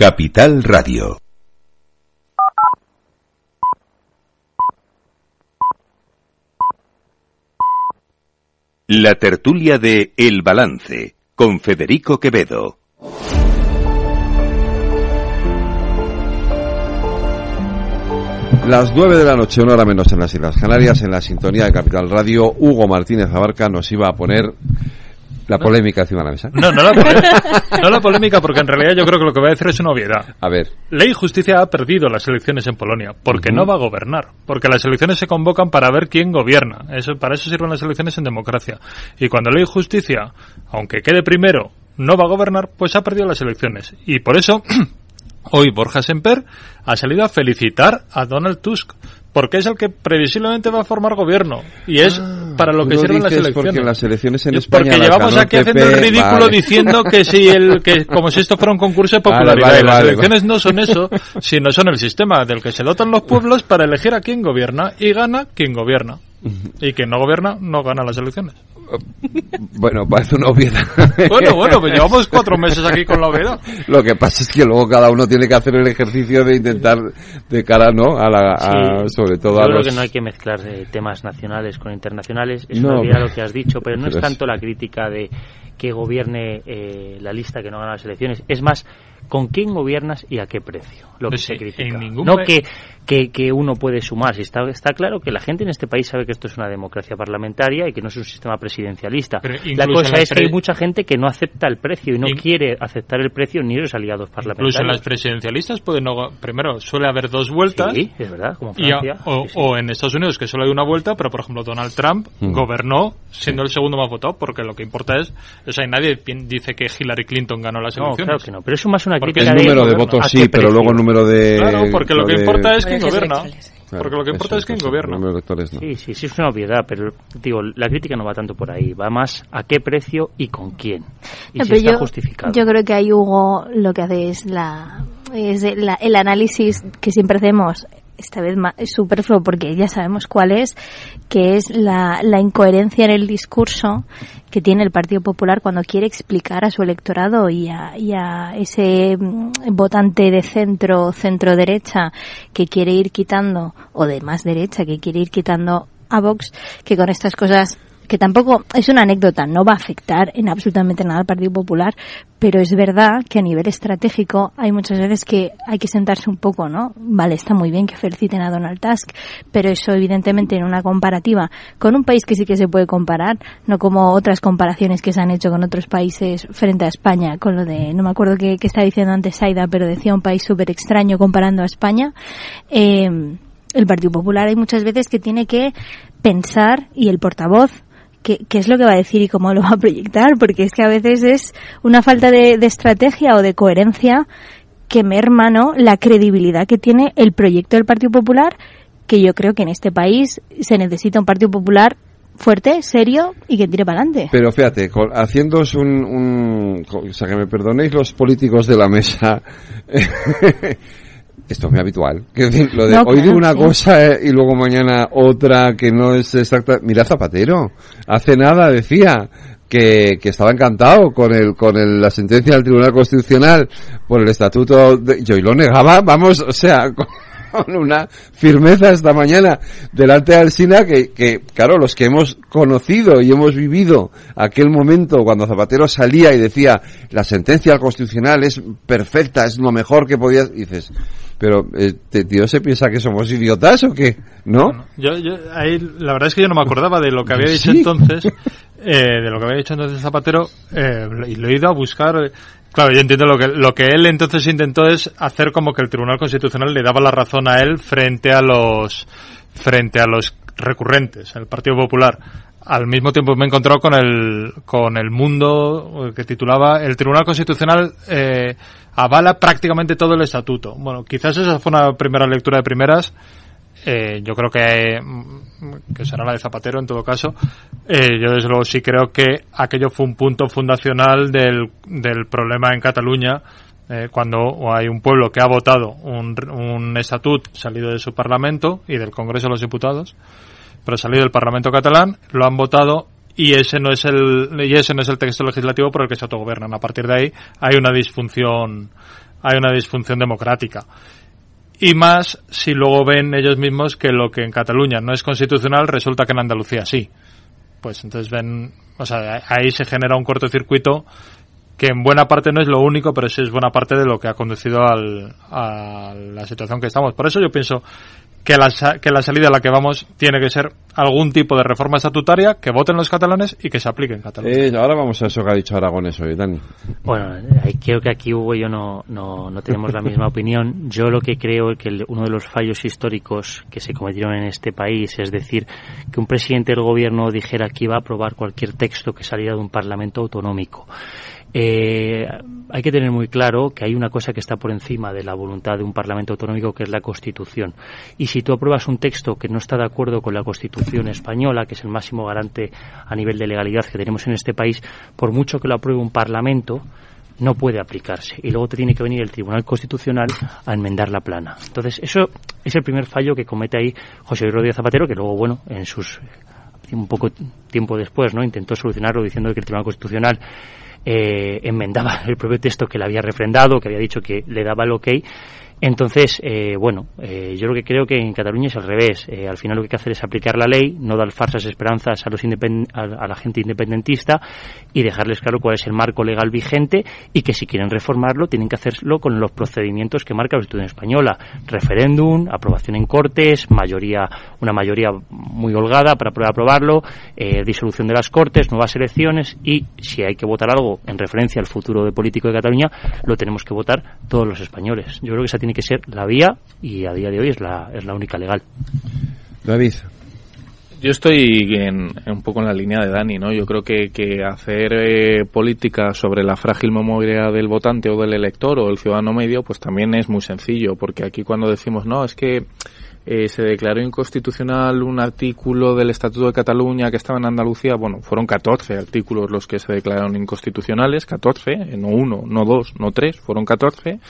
Capital Radio. La tertulia de El Balance con Federico Quevedo. Las nueve de la noche, una hora menos en las Islas Canarias, en la sintonía de Capital Radio, Hugo Martínez Abarca nos iba a poner la polémica encima de la mesa. No, no la, polémica, no la polémica, porque en realidad yo creo que lo que voy a decir es una obviedad. A ver. Ley y Justicia ha perdido las elecciones en Polonia, porque no va a gobernar. Porque las elecciones se convocan para ver quién gobierna. Eso, para eso sirven las elecciones en democracia. Y cuando Ley y Justicia, aunque quede primero, no va a gobernar, pues ha perdido las elecciones. Y por eso, hoy Borja Semper ha salido a felicitar a Donald Tusk porque es el que previsiblemente va a formar gobierno y es Ah, para lo que sirven las elecciones. Porque las elecciones en Y España porque llevamos aquí haciendo el ridículo vale. diciendo que si el que como si esto fuera un concurso de popularidad Vale, las elecciones vale. no son eso, sino son el sistema del que se dotan los pueblos para elegir a quién gobierna y gana quien gobierna. Y quien no gobierna no gana las elecciones. Bueno, parece una obviedad. Bueno, bueno, pues llevamos cuatro meses aquí con la obviedad. Lo que pasa es que luego cada uno tiene que hacer el ejercicio de intentar de cara, ¿no? A la, a- Sí, sobre todo yo a creo los... que no hay que mezclar eh, temas nacionales con internacionales. Es No, una lo que has dicho, pero no pero es- tanto la crítica de que gobierne eh, la lista que no gana las elecciones. Es más, con quién gobiernas y a qué precio. Lo que Sí, se critica. ningún no que, que, que uno puede sumar. Si está, está claro que la gente en este país sabe que esto es una democracia parlamentaria y que no es un sistema presidencialista. Pero La cosa la es que hay mucha gente que no acepta el precio y no In- quiere aceptar el precio ni los aliados parlamentarios. Incluso en las presidencialistas pueden no, primero suele haber dos vueltas. Sí, es verdad, como a- Francia. o, o en Estados Unidos que solo hay una vuelta, pero por ejemplo Donald Trump Mm. gobernó siendo el segundo más votado, porque lo que importa es, o sea, nadie dice que Hillary Clinton ganó las No, elecciones. claro que no, pero eso es más una Porque El número de votos ¿A sí, pero luego el número de... Claro, porque lo que de- importa es quién gobierna. Claro, porque lo que importa eso, es quién gobierna. no. Sí, sí, sí, es una obviedad, pero digo, la crítica no va tanto por ahí, va más a qué precio y con quién. Y No, si está yo, justificado. yo creo que ahí Hugo lo que hace es la es la- el análisis que siempre hacemos esta vez es superfluo porque ya sabemos cuál es que es la, la incoherencia en el discurso que tiene el Partido Popular cuando quiere explicar a su electorado y a, y a ese mm, votante de centro centro derecha que quiere ir quitando o de más derecha que quiere ir quitando a Vox que con estas cosas que tampoco es una anécdota, no va a afectar en absolutamente nada al Partido Popular, pero es verdad que a nivel estratégico hay muchas veces que hay que sentarse un poco, ¿no? Vale, está muy bien que feliciten a Donald Tusk, pero eso evidentemente en una comparativa con un país que sí que se puede comparar, no como otras comparaciones que se han hecho con otros países frente a España, con lo de, no me acuerdo qué, estaba diciendo antes Saida, pero decía un país súper extraño comparando a España. Eh, el Partido Popular hay muchas veces que tiene que pensar y el portavoz qué, qué es lo que va a decir y cómo lo va a proyectar, porque es que a veces es una falta de, de estrategia o de coherencia que merma ¿no? la credibilidad que tiene el proyecto del Partido Popular, que yo creo que en este país se necesita un Partido Popular fuerte, serio y que tire para adelante. Pero fíjate, haciéndoos un, un- O sea, que me perdonéis los políticos de la mesa. Esto es muy habitual. Quiero decir, lo de No, hoy claro, digo una sí. cosa eh, y luego mañana otra que no es exacta. Mira Zapatero, hace nada decía que, que estaba encantado con el con el- la sentencia del Tribunal Constitucional por el estatuto de, yo y lo negaba, vamos, o sea, con, con una firmeza esta mañana delante de Alsina que, que, claro, los que hemos conocido y hemos vivido aquel momento cuando Zapatero salía y decía la sentencia Constitucional es perfecta, es lo mejor que podías, dices, pero este tío se piensa que somos idiotas o qué, ¿no? Yo, yo, ahí, la verdad es que yo no me acordaba de lo que había dicho Sí. entonces, eh, de lo que había dicho entonces Zapatero, eh, y lo he ido a buscar. Eh, Claro, yo entiendo lo que, lo que él entonces intentó es hacer como que el Tribunal Constitucional le daba la razón a él frente a los, frente a los recurrentes, el Partido Popular. al mismo tiempo me he encontrado con el, con el mundo que titulaba El Tribunal Constitucional eh, avala prácticamente todo el estatuto. Bueno, quizás esa fue una primera lectura de primeras. Eh, yo creo que, mm, que será la de Zapatero en todo caso. Eh, yo desde luego sí creo que aquello fue un punto fundacional del, del problema en Cataluña eh, cuando hay un pueblo que ha votado un, un estatuto salido de su Parlamento y del Congreso de los Diputados pero salido del Parlamento catalán, lo han votado y ese no es el y ese no es el texto legislativo por el que se autogobiernan. A partir de ahí hay una disfunción hay una disfunción democrática. Y más si luego ven ellos mismos que lo que en Cataluña no es constitucional resulta que en Andalucía sí. Pues entonces ven, o sea, ahí se genera un cortocircuito que en buena parte no es lo único, pero sí es buena parte de lo que ha conducido al, a la situación que estamos. Por eso yo pienso que la, que la salida a la que vamos tiene que ser algún tipo de reforma estatutaria que voten los catalanes y que se aplique en Cataluña. Eh, ahora vamos a eso que ha dicho Aragones hoy, Dani. Bueno, creo que aquí Hugo y yo no, no, no tenemos la misma opinión. Yo lo que creo es que uno de los fallos históricos que se cometieron en este país es decir que un presidente del gobierno dijera que iba a aprobar cualquier texto que saliera de un parlamento autonómico. Eh, hay que tener muy claro que hay una cosa que está por encima de la voluntad de un Parlamento autonómico, que es la Constitución. Y si tú apruebas un texto que no está de acuerdo con la Constitución española, que es el máximo garante a nivel de legalidad que tenemos en este país, por mucho que lo apruebe un Parlamento, no puede aplicarse. Y luego te tiene que venir el Tribunal Constitucional a enmendar la plana. Entonces, eso es el primer fallo que comete ahí José Luis Rodríguez Zapatero, que luego, bueno, en sus un poco tiempo después, ¿no? Intentó solucionarlo diciendo que el Tribunal Constitucional eh, enmendaba el propio texto que le había refrendado, que había dicho que le daba el ok entonces, eh, bueno, eh, yo lo que creo que en Cataluña es al revés. Eh, al final lo que hay que hacer es aplicar la ley, no dar falsas esperanzas a, los a, a, la gente independentista y dejarles claro cuál es el marco legal vigente y que si quieren reformarlo tienen que hacerlo con los procedimientos que marca la Constitución española. Referéndum, aprobación en Cortes, mayoría, una mayoría muy holgada para poder aprobarlo, eh, disolución de las Cortes, nuevas elecciones y si hay que votar algo en referencia al futuro de político de Cataluña, lo tenemos que votar todos los españoles. Yo creo que esa tiene que ser la vía y a día de hoy es la, es la única legal. David. Yo estoy en, un poco en la línea de Dani, ¿no? Yo creo que, que hacer eh, política sobre la frágil memoria del votante o del elector o del ciudadano medio, pues también es muy sencillo, porque aquí cuando decimos, no, es que eh, se declaró inconstitucional un artículo del Estatuto de Cataluña que estaba en Andalucía. Bueno, fueron 14 artículos los que se declararon inconstitucionales, 14, eh, no uno, no dos, no tres, fueron 14.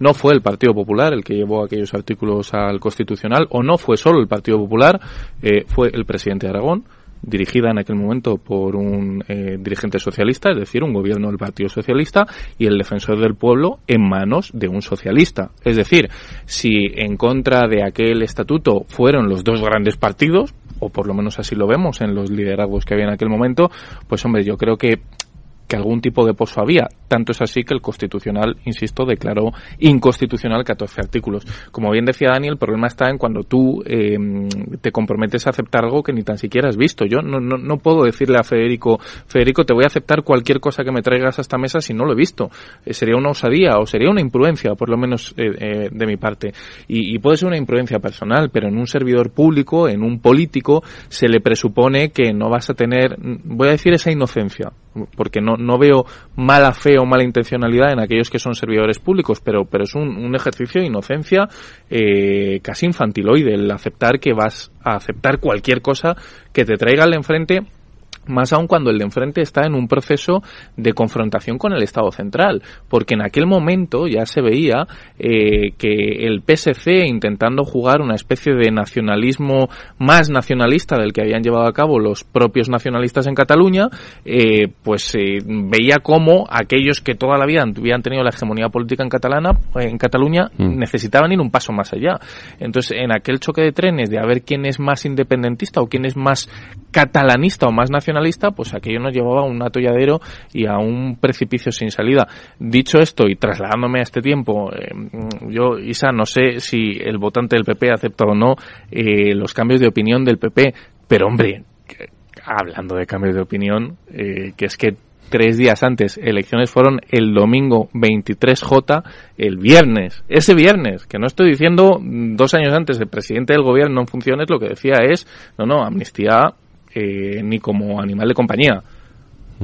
No fue el Partido Popular el que llevó aquellos artículos al Constitucional, o no fue solo el Partido Popular, eh, fue el presidente de Aragón dirigida en aquel momento por un eh, dirigente socialista, es decir, un gobierno del Partido Socialista, y el defensor del pueblo en manos de un socialista. Es decir, si en contra de aquel estatuto fueron los dos grandes partidos, o por lo menos así lo vemos en los liderazgos que había en aquel momento, pues hombre, yo creo que que algún tipo de pozo había. Tanto es así que el Constitucional, insisto, declaró inconstitucional 14 artículos. Como bien decía Daniel, el problema está en cuando tú eh, te comprometes a aceptar algo que ni tan siquiera has visto. Yo no, no, no, puedo decirle a Federico, Federico, te voy a aceptar cualquier cosa que me traigas a esta mesa si no lo he visto. Eh, sería una osadía o sería una imprudencia, por lo menos eh, de mi parte. Y, y puede ser una imprudencia personal, pero en un servidor público, en un político, se le presupone que no vas a tener, voy a decir esa inocencia, porque no, no veo mala fe o mala intencionalidad en aquellos que son servidores públicos, pero, pero es un, un ejercicio de inocencia eh, casi infantiloide el aceptar que vas a aceptar cualquier cosa que te traiga al enfrente más aún cuando el de enfrente está en un proceso de confrontación con el Estado central, porque en aquel momento ya se veía eh, que el PSC intentando jugar una especie de nacionalismo más nacionalista del que habían llevado a cabo los propios nacionalistas en Cataluña, eh, pues eh, veía como aquellos que toda la vida habían tenido la hegemonía política en catalana en Cataluña mm. necesitaban ir un paso más allá. Entonces, en aquel choque de trenes de a ver quién es más independentista o quién es más catalanista o más nacionalista pues aquello nos llevaba a un atolladero y a un precipicio sin salida. Dicho esto y trasladándome a este tiempo, eh, yo, Isa, no sé si el votante del PP acepta o no eh, los cambios de opinión del PP, pero hombre, hablando de cambios de opinión, eh, que es que tres días antes. Elecciones fueron el domingo 23J, el viernes. Ese viernes, que no estoy diciendo dos años antes el presidente del gobierno en funciones, lo que decía es, no, no, amnistía eh, ni como animal de compañía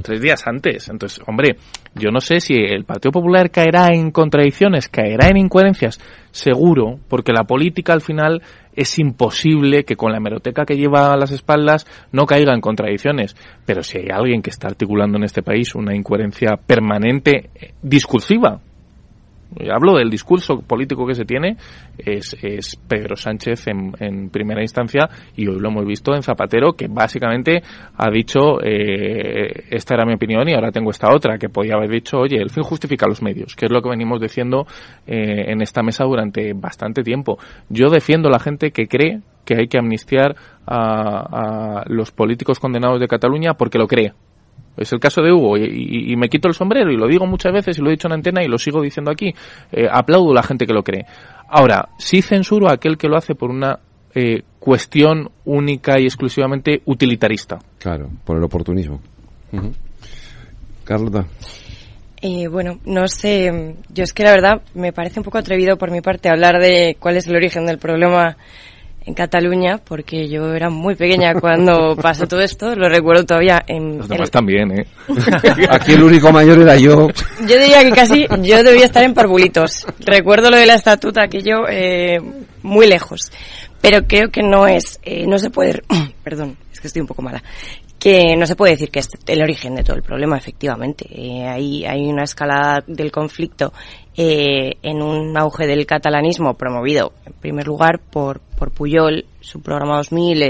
tres días antes. Entonces, hombre, yo no sé si el Partido Popular caerá en contradicciones, caerá en incoherencias, seguro, porque la política al final es imposible que con la hemeroteca que lleva a las espaldas no caiga en contradicciones. Pero si hay alguien que está articulando en este país una incoherencia permanente, eh, discursiva, hablo del discurso político que se tiene, es, es Pedro Sánchez en, en, primera instancia y hoy lo hemos visto en Zapatero que básicamente ha dicho eh, esta era mi opinión y ahora tengo esta otra que podía haber dicho oye el fin justifica los medios que es lo que venimos diciendo eh, en esta mesa durante bastante tiempo. Yo defiendo a la gente que cree que hay que amnistiar a, a los políticos condenados de Cataluña porque lo cree es el caso de Hugo y, me quito el sombrero y lo digo muchas veces y lo he dicho en antena y lo sigo diciendo aquí. Eh, aplaudo a la gente que lo cree. Ahora, sí censuro a aquel que lo hace por una eh, cuestión única y exclusivamente utilitarista. Claro, por el oportunismo. Carlota. Eh, bueno, no sé, yo es que la verdad me parece un poco atrevido por mi parte hablar de cuál es el origen del problema en Cataluña, porque yo era muy pequeña cuando pasó todo esto, lo recuerdo todavía en... Los demás también, ¿eh? Aquí el único mayor era yo. Yo diría que casi yo debía estar en parvulitos. Recuerdo lo de la estatuta, aquello eh, muy lejos. Pero creo que no es, eh, no se puede... Perdón, es que estoy un poco mala no se puede decir que es el origen de todo el problema, efectivamente. Eh, hay, una escalada del conflicto eh, en un auge del catalanismo promovido, en primer lugar, por, por Puyol, su programa 2000,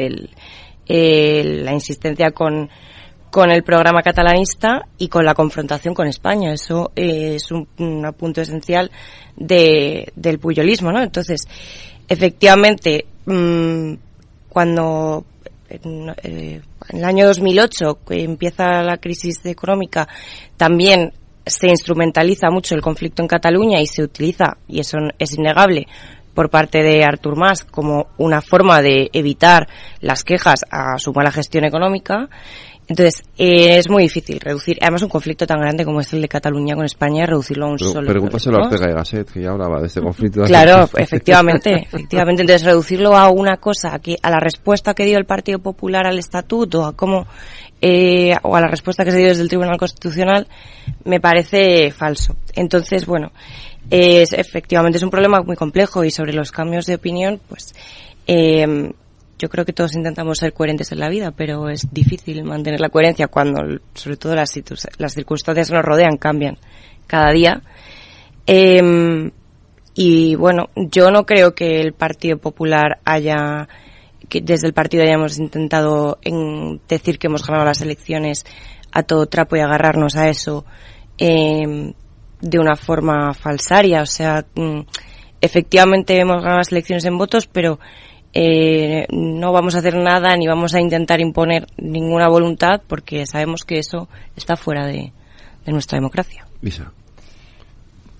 el, la insistencia con, con el programa catalanista y con la confrontación con España. Eso eh, es un, punto esencial de, del puyolismo, ¿no? Entonces, efectivamente, mmm, cuando eh, en el año 2008, que empieza la crisis económica, también se instrumentaliza mucho el conflicto en Cataluña y se utiliza, y eso es innegable, por parte de Artur Mas como una forma de evitar las quejas a su mala gestión económica entonces, eh, es muy difícil reducir, además un conflicto tan grande como es el de Cataluña con España, reducirlo a un solo. Pregúntaselo a Ortega y Gasset, que ya hablaba de este conflicto. Claro, efectivamente, efectivamente. Entonces, reducirlo a una cosa, que a la respuesta que dio el Partido Popular al Estatuto, a cómo, eh, o a la respuesta que se dio desde el Tribunal Constitucional, me parece falso. Entonces, bueno, es, efectivamente es un problema muy complejo y sobre los cambios de opinión, pues, eh, yo creo que todos intentamos ser coherentes en la vida, pero es difícil mantener la coherencia cuando, sobre todo, las, las circunstancias que nos rodean cambian cada día. Eh, y bueno, yo no creo que el Partido Popular haya, que desde el partido hayamos intentado en decir que hemos ganado las elecciones a todo trapo y agarrarnos a eso eh, de una forma falsaria. O sea, mm, efectivamente hemos ganado las elecciones en votos, pero eh, no vamos a hacer nada ni vamos a intentar imponer ninguna voluntad porque sabemos que eso está fuera de, nuestra democracia.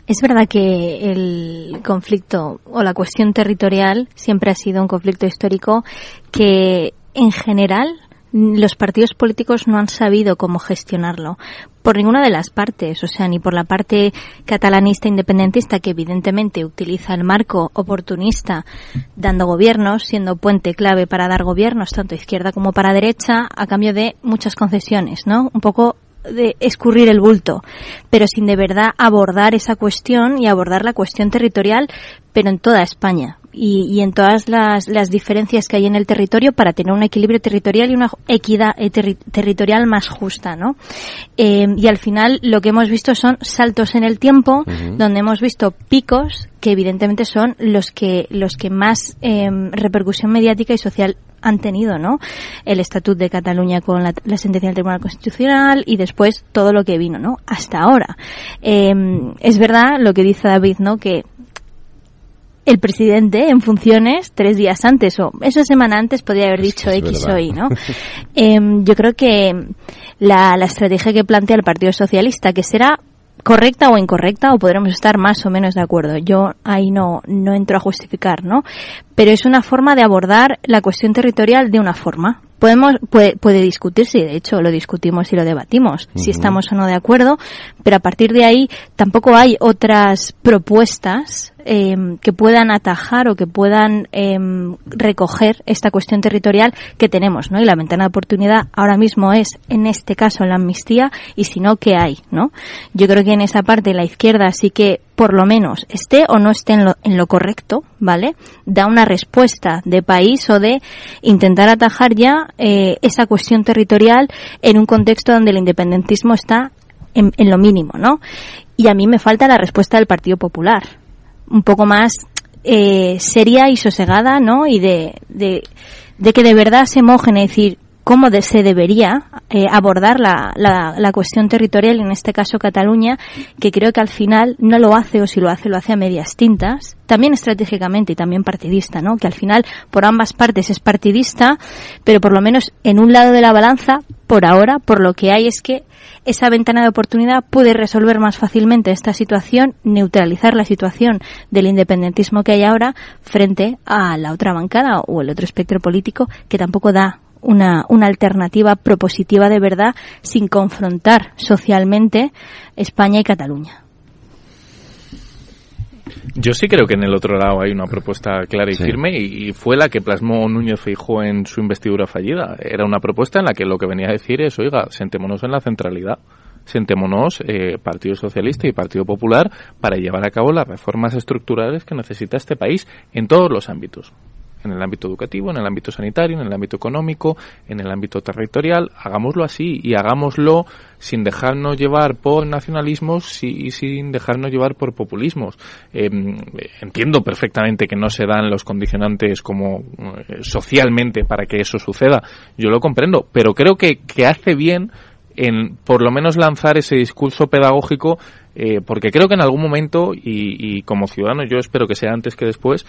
Es verdad que el conflicto o la cuestión territorial siempre ha sido un conflicto histórico que en general los partidos políticos no han sabido cómo gestionarlo por ninguna de las partes, o sea, ni por la parte catalanista independentista que evidentemente utiliza el marco oportunista dando gobiernos, siendo puente clave para dar gobiernos tanto izquierda como para derecha a cambio de muchas concesiones, ¿no? Un poco de escurrir el bulto, pero sin de verdad abordar esa cuestión y abordar la cuestión territorial, pero en toda España y, y en todas las, las, diferencias que hay en el territorio para tener un equilibrio territorial y una equidad eh, territorial más justa, ¿no? Eh, y al final lo que hemos visto son saltos en el tiempo, donde hemos visto picos que evidentemente son los que los que más eh, repercusión mediática y social han tenido, ¿no? El Estatut de Cataluña con la, sentencia del Tribunal Constitucional y después todo lo que vino, ¿no? Hasta ahora. Eh, es verdad lo que dice David, ¿no? Que el presidente en funciones tres días antes o esa semana antes podría haber dicho X o Y, ¿no? eh, yo creo que la, la estrategia que plantea el Partido Socialista, que será correcta o incorrecta o podremos estar más o menos de acuerdo. Yo ahí no, no entro a justificar, ¿no? Pero es una forma de abordar la cuestión territorial de una forma. Podemos, puede, puede discutirse, y de hecho lo discutimos y lo debatimos, si estamos o no de acuerdo, pero a partir de ahí tampoco hay otras propuestas em, que puedan atajar o que puedan em, recoger esta cuestión territorial que tenemos, ¿no? Y la ventana de oportunidad ahora mismo es, en este caso, la amnistía y si no, ¿qué hay, no? Yo creo que en esa parte la izquierda sí que por lo menos esté o no esté en lo, en lo correcto, ¿vale? Da una respuesta de país o de intentar atajar ya eh, esa cuestión territorial en un contexto donde el independentismo está en, en, lo mínimo, ¿no? Y a mí me falta la respuesta del Partido Popular, un poco más eh, seria y sosegada, ¿no? Y de, de, de que de verdad se mojen, es decir, cómo de, se debería eh, abordar la, la, la, cuestión territorial, en este caso Cataluña, que creo que al final no lo hace o si lo hace lo hace a medias tintas, también estratégicamente y también partidista, ¿no? Que al final por ambas partes es partidista, pero por lo menos en un lado de la balanza, por ahora, por lo que hay es que esa ventana de oportunidad puede resolver más fácilmente esta situación, neutralizar la situación del independentismo que hay ahora frente a la otra bancada o el otro espectro político que tampoco da una, una alternativa propositiva de verdad sin confrontar socialmente España y Cataluña. Yo sí creo que en el otro lado hay una propuesta clara y sí. firme y, y, fue la que plasmó Núñez Feijó en su investidura fallida. Era una propuesta en la que lo que venía a decir es, oiga, sentémonos en la centralidad sentémonos eh, Partido Socialista y Partido Popular para llevar a cabo las reformas estructurales que necesita este país en todos los ámbitos en el ámbito educativo, en el ámbito sanitario, en el ámbito económico, en el ámbito territorial. Hagámoslo así y hagámoslo sin dejarnos llevar por nacionalismos y sin dejarnos llevar por populismos. Eh, entiendo perfectamente que no se dan los condicionantes como eh, socialmente para que eso suceda. Yo lo comprendo, pero creo que, que hace bien en por lo menos lanzar ese discurso pedagógico eh, porque creo que en algún momento y, y, como ciudadano yo espero que sea antes que después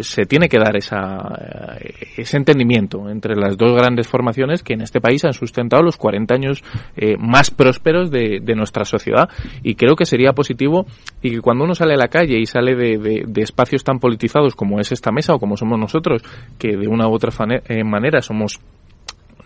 se tiene que dar esa, ese entendimiento entre las dos grandes formaciones que en este país han sustentado los 40 años eh, más prósperos de, de, nuestra sociedad. Y creo que sería positivo y que cuando uno sale a la calle y sale de, de, de espacios tan politizados como es esta mesa o como somos nosotros que de una u otra eh, manera somos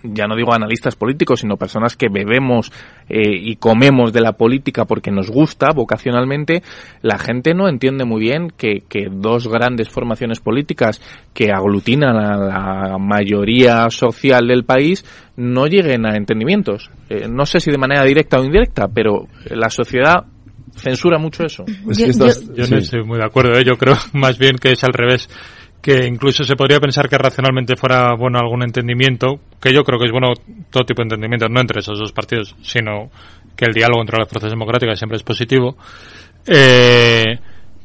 ya no digo analistas políticos, sino personas que bebemos eh, y comemos de la política porque nos gusta vocacionalmente, la gente no entiende muy bien que, que dos grandes formaciones políticas que aglutinan a la mayoría social del país no lleguen a entendimientos. Eh, no sé si de manera directa o indirecta, pero la sociedad censura mucho eso. Pues yo, yo, yo, no estoy muy de acuerdo, ¿eh? yo creo más bien que es al revés que incluso se podría pensar que racionalmente fuera bueno algún entendimiento, que yo creo que es bueno todo tipo de entendimiento, no entre esos dos partidos, sino que el diálogo entre las fuerzas democráticas siempre es positivo. Eh,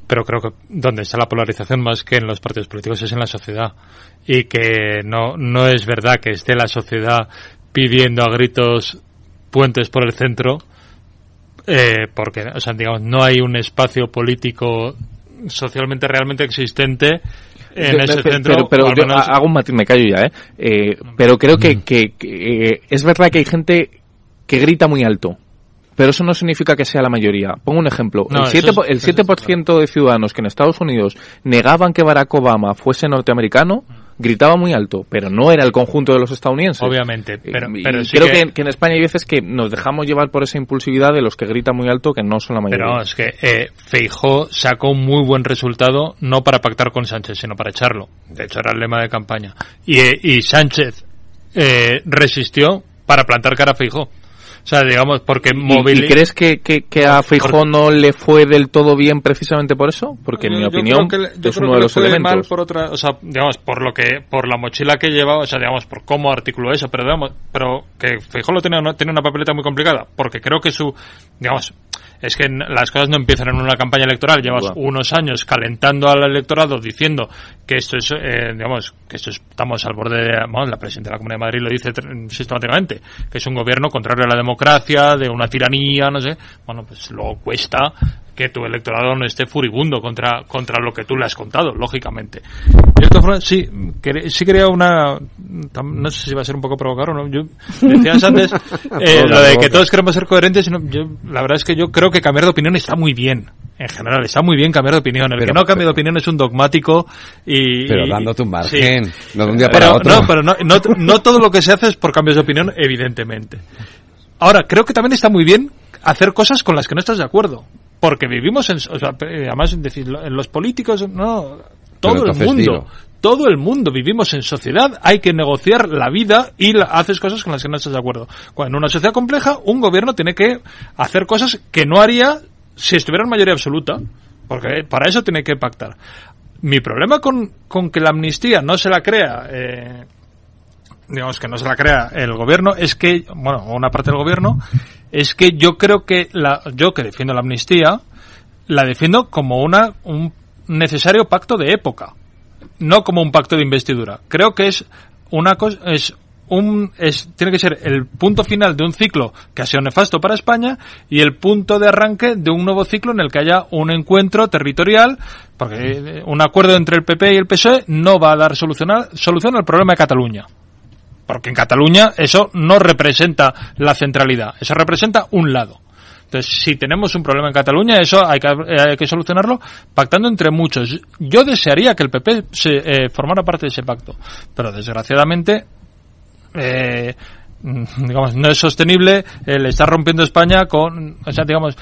pero creo que donde está la polarización más que en los partidos políticos es en la sociedad y que no no es verdad que esté la sociedad pidiendo a gritos puentes por el centro eh, porque o sea digamos no hay un espacio político socialmente realmente existente en ese pero, centro. Pero, pero yo menos... hago un matiz, me callo ya, ¿eh? eh pero creo que, mm. que, que eh, es verdad que hay gente que grita muy alto. Pero eso no significa que sea la mayoría. Pongo un ejemplo. No, el 7%, es, el 7 de ciudadanos que en Estados Unidos negaban que Barack Obama fuese norteamericano, gritaba muy alto, pero no era el conjunto de los estadounidenses. Obviamente, pero, pero sí creo que... que... en España hay veces que nos dejamos llevar por esa impulsividad de los que gritan muy alto que no son la mayoría. Pero es que eh, Feijó sacó un muy buen resultado no para pactar con Sánchez, sino para echarlo. De hecho, era el lema de campaña. Y, eh, y Sánchez eh, resistió para plantar cara a Feijó. O sea, digamos, porque móvil... ¿Y, crees que, que, que a Feijó no le fue del todo bien precisamente por eso? Porque en mi opinión le, es uno de los elementos. mal por otra, o sea, digamos, por lo que, por la mochila que llevaba, o sea, digamos, por cómo articuló eso, pero digamos, pero que Feijó lo tenía, tiene una papeleta muy complicada, porque creo que su, digamos, es que las cosas no empiezan en una campaña electoral. Llevas unos años calentando al electorado diciendo que esto es, eh, digamos, que esto es, estamos al borde de, bueno, la presidenta de la Comunidad de Madrid lo dice sistemáticamente, que es un gobierno contrario a la democracia, de una tiranía, no sé. Bueno, pues luego cuesta que tu electorado no esté furibundo contra, contra lo que tú le has contado, lógicamente. De esta forma, sí, sí quería una, no sé si va a ser un poco provocador o no, yo decías antes, eh, lo de que todos queremos ser coherentes, sino, yo, la verdad es que yo creo que cambiar de opinión está muy bien. En general, está muy bien cambiar de opinión. El pero, que no cambia de opinión es un dogmático y... Pero dándote un margen, sí. no de un día para pero, otro. No, pero no, no, no todo lo que se hace es por cambios de opinión, evidentemente. Ahora, creo que también está muy bien hacer cosas con las que no estás de acuerdo. Porque vivimos en, o sea, además decir, los políticos, no, todo el mundo, todo el mundo vivimos en sociedad, hay que negociar la vida y haces cosas con las que no estás de acuerdo. Cuando en una sociedad compleja, un gobierno tiene que hacer cosas que no haría si estuviera en mayoría absoluta, porque para eso tiene que pactar. Mi problema con, con que la amnistía no se la crea, eh, digamos que no se la crea el gobierno, es que, bueno, una parte del gobierno, es que yo creo que la, yo que defiendo la amnistía, la defiendo como una, un necesario pacto de época, no como un pacto de investidura. Creo que es una cosa, es un, es, tiene que ser el punto final de un ciclo que ha sido nefasto para España y el punto de arranque de un nuevo ciclo en el que haya un encuentro territorial, porque un acuerdo entre el PP y el PSOE no va a dar solución, solución al problema de Cataluña. Porque en Cataluña eso no representa la centralidad, eso representa un lado. Entonces, si tenemos un problema en Cataluña, eso hay que, hay que solucionarlo pactando entre muchos. Yo desearía que el PP se, eh, formara parte de ese pacto, pero desgraciadamente eh, digamos no es sostenible el estar rompiendo España con o sea digamos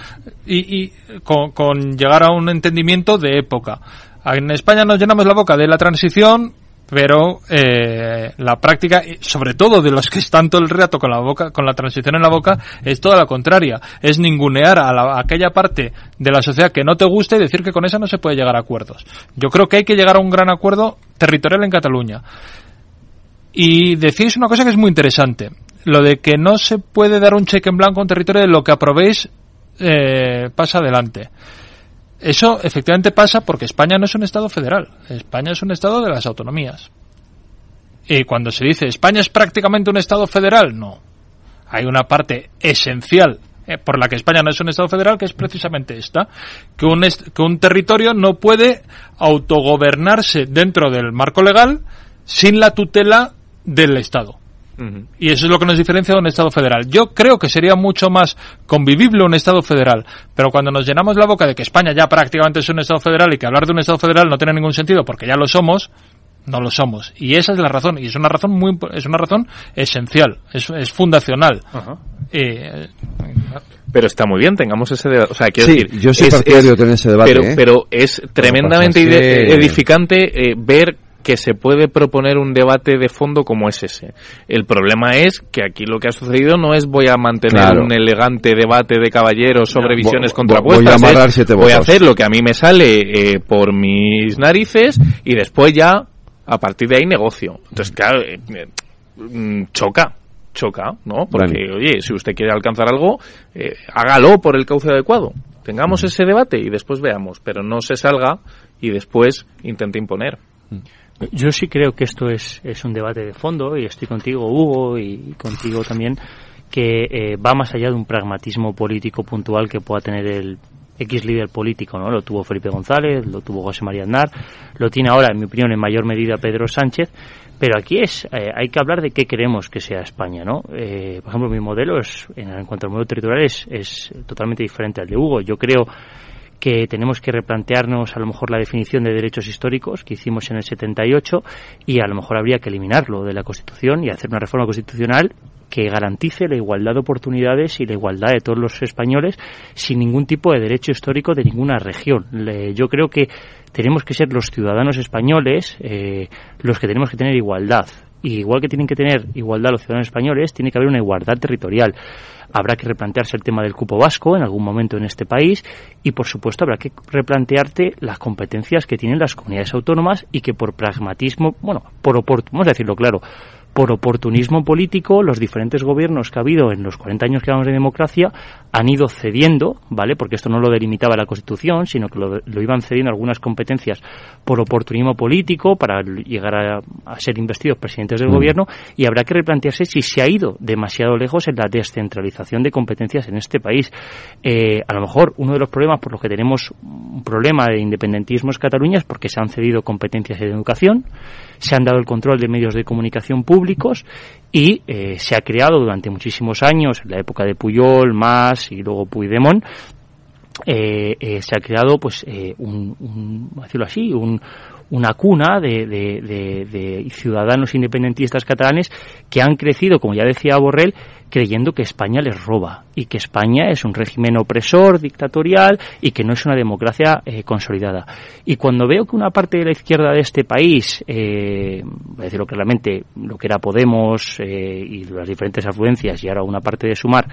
y, y con, llegar a un entendimiento de época en España nos llenamos la boca de la transición pero eh, la práctica, sobre todo de los que están todo el rato con la boca, con la transición en la boca, es toda la contraria. Es ningunear a, aquella parte de la sociedad que no te gusta y decir que con esa no se puede llegar a acuerdos. Yo creo que hay que llegar a un gran acuerdo territorial en Cataluña. Y decís una cosa que es muy interesante, lo de que no se puede dar un cheque en blanco a un territorio de lo que aprobéis eh, pasa adelante. Eso efectivamente pasa porque España no es un Estado federal, España es un Estado de las autonomías. Y cuando se dice España es prácticamente un Estado federal, no. Hay una parte esencial eh, por la que España no es un Estado federal, que es precisamente esta, que un, que un territorio no puede autogobernarse dentro del marco legal sin la tutela del Estado. Y eso es lo que nos diferencia de un Estado federal. Yo creo que sería mucho más convivible un Estado federal, pero cuando nos llenamos la boca de que España ya prácticamente es un Estado federal y que hablar de un Estado federal no tiene ningún sentido porque ya lo somos, no lo somos. Y esa es la razón, y es una razón muy, es una razón esencial, es, es fundacional. Eh, pero está muy bien, tengamos ese debate. O sea, quiero decir, yo soy partidario de tener ese debate. Pero, ¿eh? pero es tremendamente edificante eh, ver que se puede proponer un debate de fondo como es ese. El problema es que aquí lo que ha sucedido no es voy a mantener un elegante debate de caballeros sobre visiones contrapuestas. Voy a, hacer lo que a mí me sale eh, por mis narices y después ya, a partir de ahí, negocio. Entonces, claro, eh, mm, choca choca, ¿no? Porque, oye, si usted quiere alcanzar algo, eh, hágalo por el cauce adecuado. Tengamos ese debate y después veamos, pero no se salga y después intente imponer. Yo sí creo que esto es, es un debate de fondo y estoy contigo, Hugo, y contigo también, que eh, va más allá de un pragmatismo político puntual que pueda tener el X líder político, ¿no? Lo tuvo Felipe González, lo tuvo José María Aznar, lo tiene ahora, en mi opinión, en mayor medida Pedro Sánchez, pero aquí es, eh, hay que hablar de qué queremos que sea España, ¿no? Eh, por ejemplo, mi modelo es, en, cuanto al modelo territorial es, es totalmente diferente al de Hugo. Yo creo que tenemos que replantearnos a lo mejor la definición de derechos históricos que hicimos en el 78 y a lo mejor habría que eliminarlo de la Constitución y hacer una reforma constitucional que garantice la igualdad de oportunidades y la igualdad de todos los españoles sin ningún tipo de derecho histórico de ninguna región. yo creo que tenemos que ser los ciudadanos españoles eh, los que tenemos que tener igualdad. Y igual que tienen que tener igualdad los ciudadanos españoles, tiene que haber una igualdad territorial habrá que replantearse el tema del cupo vasco en algún momento en este país y, por supuesto, habrá que replantearte las competencias que tienen las comunidades autónomas y que por pragmatismo, bueno, por vamos a decirlo claro, por oportunismo político, los diferentes gobiernos que ha habido en los 40 años que llevamos de democracia han ido cediendo, ¿vale? Porque esto no lo delimitaba la Constitución, sino que lo, iban cediendo algunas competencias por oportunismo político para llegar a, ser investidos presidentes del mm. gobierno y habrá que replantearse si se ha ido demasiado lejos en la descentralización de competencias en este país. Eh, a lo mejor uno de los problemas por los que tenemos un problema de independentismo es Cataluña es porque se han cedido competencias de educación, se han dado el control de medios de comunicación públicos y eh, se ha creado durante muchísimos años, en la época de Puyol, Mas y luego Puigdemont, eh, eh, se ha creado pues un, un, decirlo así, un, una cuna de, de, de, ciudadanos independentistas catalanes que han crecido, como ya decía Borrell, creyendo que España les roba y que España es un régimen opresor, dictatorial y que no es una democracia eh, consolidada. Y cuando veo que una parte de la izquierda de este país, eh, voy a decirlo claramente, lo que era Podemos eh, y las diferentes afluencias y ahora una parte de Sumar,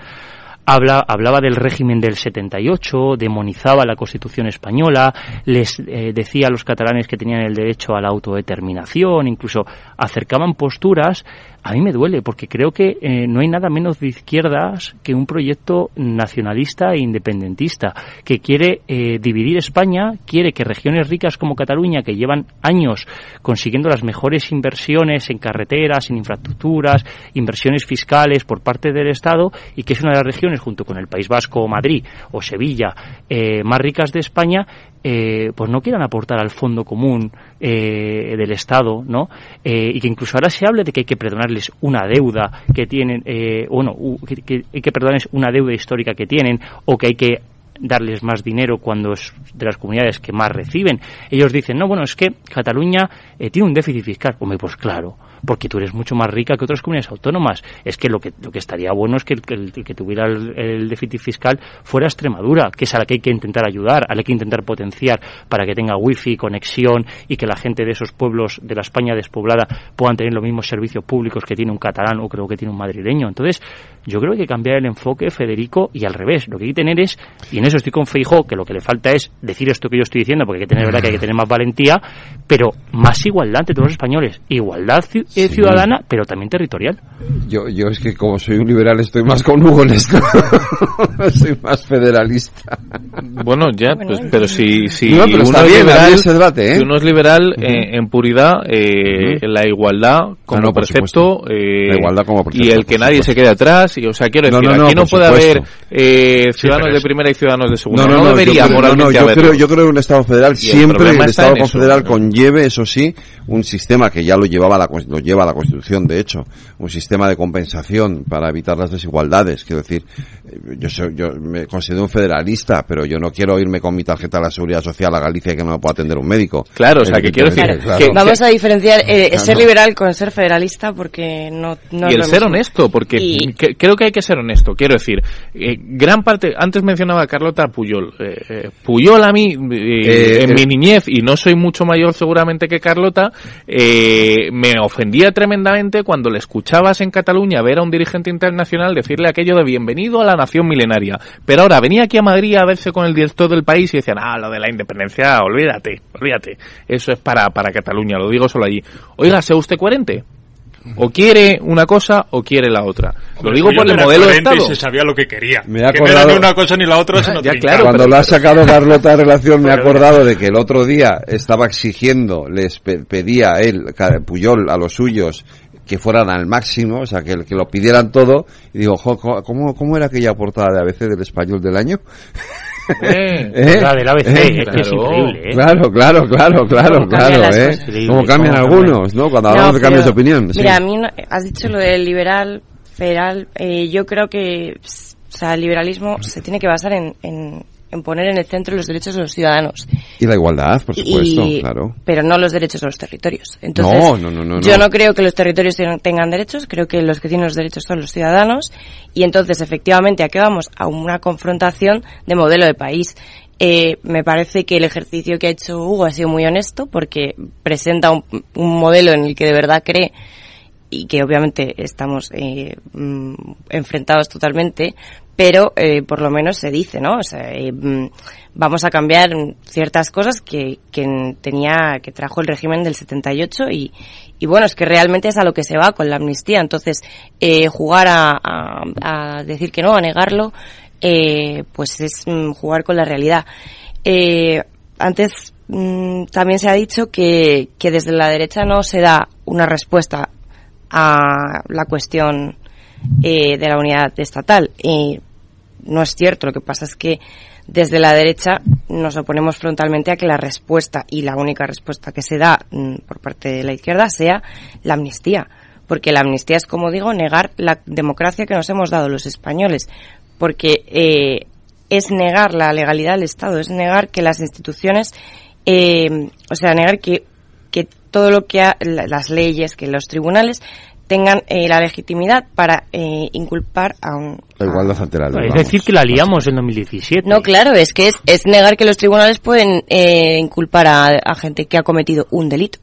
Habla, hablaba del régimen del 78, demonizaba la Constitución española, les eh, decía a los catalanes que tenían el derecho a la autodeterminación, incluso acercaban posturas a mí me duele porque creo que eh, no hay nada menos de izquierdas que un proyecto nacionalista e independentista que quiere eh, dividir España, quiere que regiones ricas como Cataluña, que llevan años consiguiendo las mejores inversiones en carreteras, en infraestructuras, inversiones fiscales por parte del Estado y que es una de las regiones junto con el País Vasco o Madrid o Sevilla eh, más ricas de España, eh, pues no quieran aportar al fondo común eh, del Estado, ¿no? Eh, y que incluso ahora se hable de que hay que perdonarles una deuda que tienen, bueno, que, hay que perdonarles una deuda histórica que tienen, o que hay que darles más dinero cuando es de las comunidades que más reciben. Ellos dicen, no, bueno, es que Cataluña tiene un déficit fiscal. Hombre, pues claro, porque tú eres mucho más rica que otras comunidades autónomas. Es que lo que, lo que estaría bueno es que el, que tuviera el, déficit fiscal fuera Extremadura, que es a la que hay que intentar ayudar, a la que hay que intentar potenciar para que tenga wifi, conexión y que la gente de esos pueblos de la España despoblada puedan tener los mismos servicios públicos que tiene un catalán o creo que tiene un madrileño. Entonces, yo creo que hay que cambiar el enfoque, Federico, y al revés. Lo que hay que tener es, y en eso estoy con Feijo, que lo que le falta es decir esto que yo estoy diciendo, porque hay que tener, verdad que hay que tener más valentía, pero más igualdad entre todos los españoles. Igualdad ciudadana, pero también territorial. Yo, yo es que como soy un liberal estoy más con Hugo en esto. soy más federalista. Bueno, ya, pues, pero si, si uno, es liberal, ese debate, ¿eh? uno es liberal eh, en puridad, eh, la igualdad como precepto, eh, la igualdad como y el que nadie se quede atrás. O sea, quiero decir, aquí no puede haber eh, ciudadanos de primera y ciudadanos de segunda. No, debería moralmente yo creo, yo creo que un Estado federal siempre el, Estado confederal conlleve, eso sí, un sistema que ya lo llevaba la, lo lleva la Constitución, de hecho, un sistema de compensación para evitar las desigualdades. Quiero decir, eh, yo, soy, yo me considero un federalista, pero yo no quiero irme con mi tarjeta de la Seguridad Social a Galicia y que no me pueda atender un médico. Claro, o sea, que quiero decir... que vamos a diferenciar eh, ser liberal con ser federalista porque no, no Y el ser honesto, porque creo que hay que ser honesto. Quiero decir, eh, gran parte... Antes mencionaba a Carlota Puyol. Puyol a mí, en mi niñez, y no soy mucho mayor seguramente que Carlota, me ofendía tremendamente cuando le escuchabas en Cataluña ver a un dirigente internacional decirle aquello de bienvenido a la nación milenaria. Pero ahora venía aquí a Madrid a verse con el director del país y decían, ah, lo de la independencia, olvídate, olvídate. Eso es para, para Cataluña, lo digo solo allí. Oiga, ¿sea usted coherente? O quiere una cosa o quiere la otra. Lo digo por el modelo de Estado. se sabía lo que quería. Me ha acordado... Que ni una cosa ni la otra, sino ya, claro, Cuando lo ha sacado Carlota de relación, me he acordado de que el otro día estaba exigiendo, les pedía él, Puyol, a los suyos, que fueran al máximo, o sea, que, que lo pidieran todo. Y digo, ¿cómo, ¿cómo era aquella portada de ABC del español del año? Eh, ¿Eh? La del ABC, ¿Eh? es que es increíble. ¿eh? Claro, claro, claro, claro, claro. ¿eh? Como cambian algunos, ¿no? Cuando hablamos de cambios de opinión. Mira, a mí has dicho lo del liberal, federal. Eh, yo creo que o sea, el liberalismo se tiene que basar en, en, en poner en el centro los derechos de los ciudadanos. Y la igualdad, por supuesto, claro. Pero no los derechos de los territorios. Entonces, no, no, no, yo no creo que los territorios tengan derechos, creo que los que tienen los derechos son los ciudadanos. Y entonces, efectivamente, aquí vamos a una confrontación de modelo de país. Eh, me parece que el ejercicio que ha hecho Hugo ha sido muy honesto porque presenta un, un modelo en el que de verdad cree y que obviamente estamos eh, mm, enfrentados totalmente, pero eh, por lo menos se dice, ¿no? O sea, eh, mm, vamos a cambiar ciertas cosas que, que tenía, que trajo el régimen del 78 y, y bueno, es que realmente es a lo que se va con la amnistía. Entonces, eh, jugar a, a, decir que no, a negarlo, eh, pues es mm, jugar con la realidad. Eh, antes también se ha dicho que, que desde la derecha no se da una respuesta a la cuestión eh, de la unidad estatal. Y no es cierto. Lo que pasa es que desde la derecha nos oponemos frontalmente a que la respuesta y la única respuesta que se da mm, por parte de la izquierda sea la amnistía. Porque la amnistía es, como digo, negar la democracia que nos hemos dado los españoles. Porque eh, es negar la legalidad del Estado, es negar que las instituciones, eh, o sea, negar que, que todo lo que ha, las leyes, que los tribunales tengan eh, la legitimidad para eh, inculpar a un... La igualdad ante la ley. Es decir, que la liamos en 2017. No, claro, es que es, es negar que los tribunales pueden eh, inculpar a, a gente que ha cometido un delito.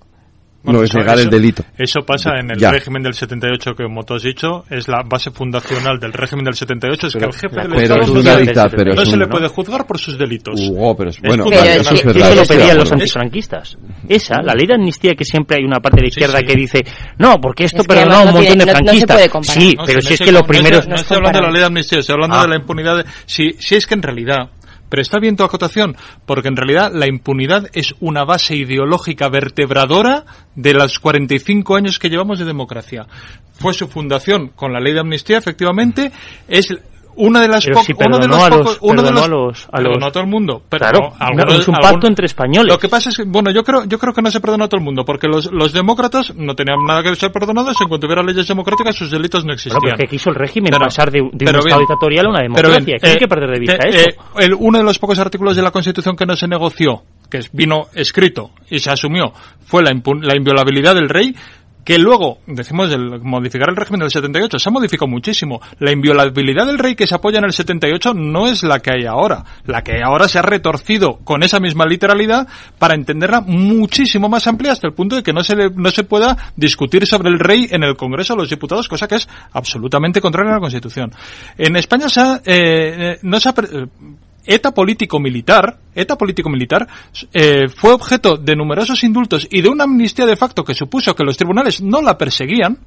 No, es negar el delito. Eso pasa en el Ya. régimen del 78, que como tú has dicho, es la base fundacional del régimen del 78, es Pero- que el jefe del Estado es no se- dicta- pero no es se un- le puede juzgar por sus delitos. Uh, pero es- bueno, vale, eso es verdad, Eso lo pedían los antifranquistas. Esa, la ley de amnistía que siempre hay una parte de izquierda sí. que dice, no, porque esto Es que perdonó a un montón de tiene- no- no se franquistas. sí, No, pero si es que lo no primero... estoy- No estoy hablando de la ley de amnistía, estoy hablando Ah. de la impunidad. si es que en realidad, pero está bien tu acotación, porque en realidad la impunidad es una base ideológica vertebradora de los 45 años que llevamos de democracia. Fue su fundación con la ley de amnistía, efectivamente, es una de las Pero si uno de perdonó los a los- pocos- uno de los- a los- a perdonó los- a todo el mundo, pero Claro, no, algunos- es un algún- pacto entre españoles. Lo que pasa es que, bueno, yo creo, yo creo que no se perdonó a todo el mundo, porque los, los demócratas no tenían nada que ser perdonados, en cuanto hubiera leyes democráticas sus delitos no existían. Pero que quiso el régimen Pero- pasar de, de un pero Estado bien, dictatorial a una pero democracia. bien, que hay eh, que perder de vista eh, eso. eh, el- uno de los pocos artículos de la Constitución que no se negoció, que es- vino escrito y se asumió, fue la, impun- la inviolabilidad del rey, que luego, decimos, el modificar el régimen del 78, se ha modificado muchísimo. La inviolabilidad del rey que se apoya en el 78 no es la que hay ahora. La que ahora se ha retorcido con esa misma literalidad para entenderla muchísimo más amplia hasta el punto de que no se, le- no se pueda discutir sobre el rey en el Congreso de los Diputados, cosa que es absolutamente contraria a la Constitución. En España se ha, eh, eh, no se ha ETA político-militar, ETA político-militar, eh, fue objeto de numerosos indultos y de una amnistía de facto que supuso que los tribunales no la perseguían,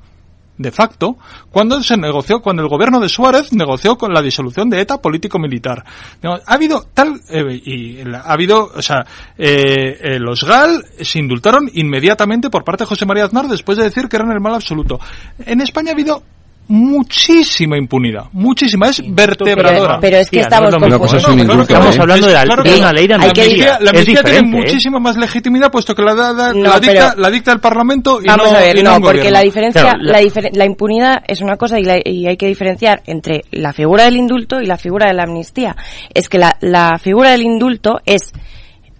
de facto, cuando se negoció, cuando el gobierno de Suárez negoció con la disolución de ETA político-militar. Ha habido tal, eh, y ha habido, o sea, eh, eh, los GAL se indultaron inmediatamente por parte de José María Aznar después de decir que eran el mal absoluto. En España ha habido muchísima impunidad, muchísima, es vertebradora. pero es que estamos Una cosa confundiendo. es un indulto, Estamos ¿eh? hablando de, la- Claro de una ley de la amnistía. la amnistía tiene ¿eh? muchísima más legitimidad puesto que la, da- da- No, la, dicta, pero- la dicta el Parlamento y Vamos no, a ver, y no porque gobierno. la diferencia, Claro, la, difer- la impunidad es una cosa y, la- y hay que diferenciar entre la figura del indulto y la figura de la amnistía. Es que la, la figura del indulto es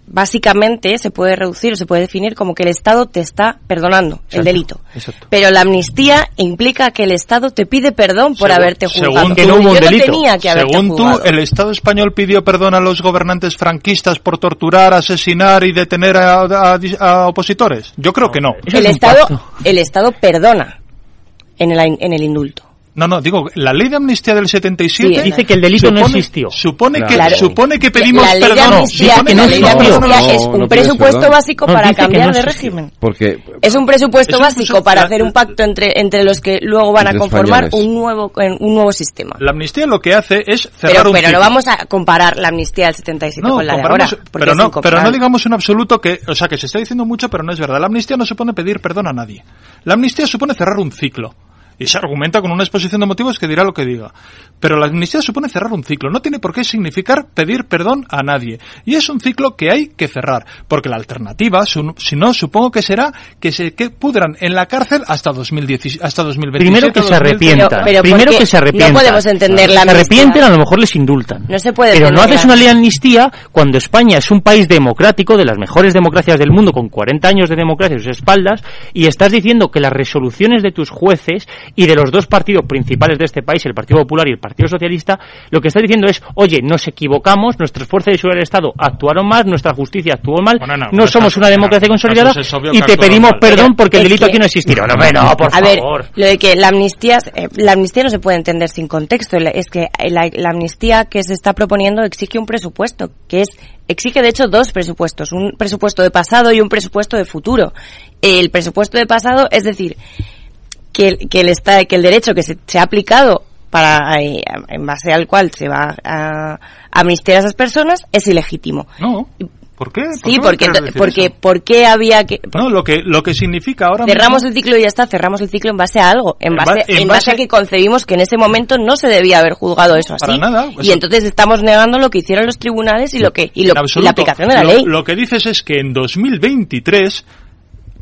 básicamente se puede reducir o se puede definir como que el Estado te está perdonando el delito. exacto. Pero la amnistía implica que el Estado te pide perdón por Según- haberte juzgado. según Que no hubo un Yo no delito. tenía que haberte Según tú, el Estado español pidió perdón a los gobernantes franquistas por torturar, asesinar y detener a, a- a opositores. Yo creo que no. El es Estado, el Estado perdona en el, en el indulto. No, no, digo, la ley de amnistía del 77 Sí, Dice que el delito no existió. Supone que, Claro. supone que pedimos la ley de perdón. amnistía, supone que no la ley de amnistía No, es un presupuesto perdón. básico No, para cambiar no de régimen. Porque Es un presupuesto Es un básico para hacer un pacto entre entre los que luego van a conformar españoles. un nuevo un nuevo sistema. La amnistía lo que hace es cerrar Pero, un pero no vamos a comparar la amnistía del 77 No, con la de ahora. pero no, pero no digamos en absoluto que, o sea, que se está diciendo mucho, pero no es verdad. La amnistía no supone pedir perdón a nadie. La amnistía supone cerrar un ciclo. Y se argumenta con una exposición de motivos que dirá lo que diga. Pero la amnistía supone cerrar un ciclo. No tiene por qué significar pedir perdón a nadie. Y es un ciclo que hay que cerrar. Porque la alternativa, su- si no, supongo que será que se que pudran en la cárcel hasta 2017, hasta 2027. Primero que se 2030. arrepientan. pero Primero que se arrepientan. no podemos entender la Se arrepienten, a lo mejor les indultan. No se puede Pero no haces una ley de amnistía cuando España es un país democrático, de las mejores democracias del mundo, con 40 años de democracia a sus espaldas, y estás diciendo que las resoluciones de tus jueces y de los dos partidos principales de este país, el Partido Popular y el Partido Socialista, lo que estás diciendo es, oye, nos equivocamos, nuestras fuerzas de seguridad del Estado actuaron mal, nuestra justicia actuó mal, Bueno, no, no, somos caso- una democracia bueno, consolidada y te pedimos mal. perdón Pero porque el delito que- aquí no existió. No, hombre, no, por a ver, lo de que la amnistía, eh, la amnistía no se puede entender sin contexto. Es que la, la amnistía que se está proponiendo exige un presupuesto, que es exige de hecho dos presupuestos, un presupuesto de pasado y un presupuesto de futuro. El presupuesto de pasado, es decir, que el, que el, que el derecho que se, se ha aplicado para eh, en base al cual se va a amnistiar a esas personas es ilegítimo. No. ¿Por qué? ¿Por Sí, qué porque, porque, eso? ¿por qué había que, No, lo que, lo que significa ahora Cerramos mismo- el ciclo y ya está, cerramos el ciclo en base a algo, en En base, ba- en en base a que concebimos que en ese momento no se debía haber juzgado eso para así. nada, y eso- entonces estamos negando lo que hicieron los tribunales y lo que y, lo- y la aplicación de la Lo- ley. Lo que dices es que en 2023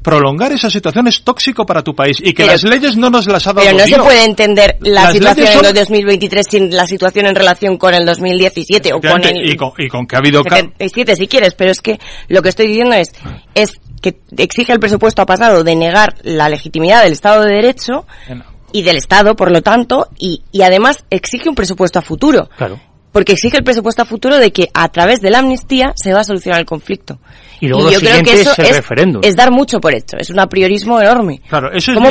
prolongar esa situación es tóxico para tu país y que las leyes no nos las ha dado Pero no se puede entender la situación en son... el 2023 sin la situación en relación con el 2017 o con el... Y con, y con que ha habido... si quieres, pero es que lo que estoy diciendo es, es que exige el presupuesto pasado de negar la legitimidad del Estado de Derecho y del Estado, por lo tanto, y, y además exige un presupuesto a futuro. Claro porque exige el presupuesto a futuro de que a través de la amnistía se va a solucionar el conflicto y luego y lo yo siguiente que es el referéndum. Es dar mucho por hecho, es un apriorismo enorme. Claro, eso es ¿Cómo.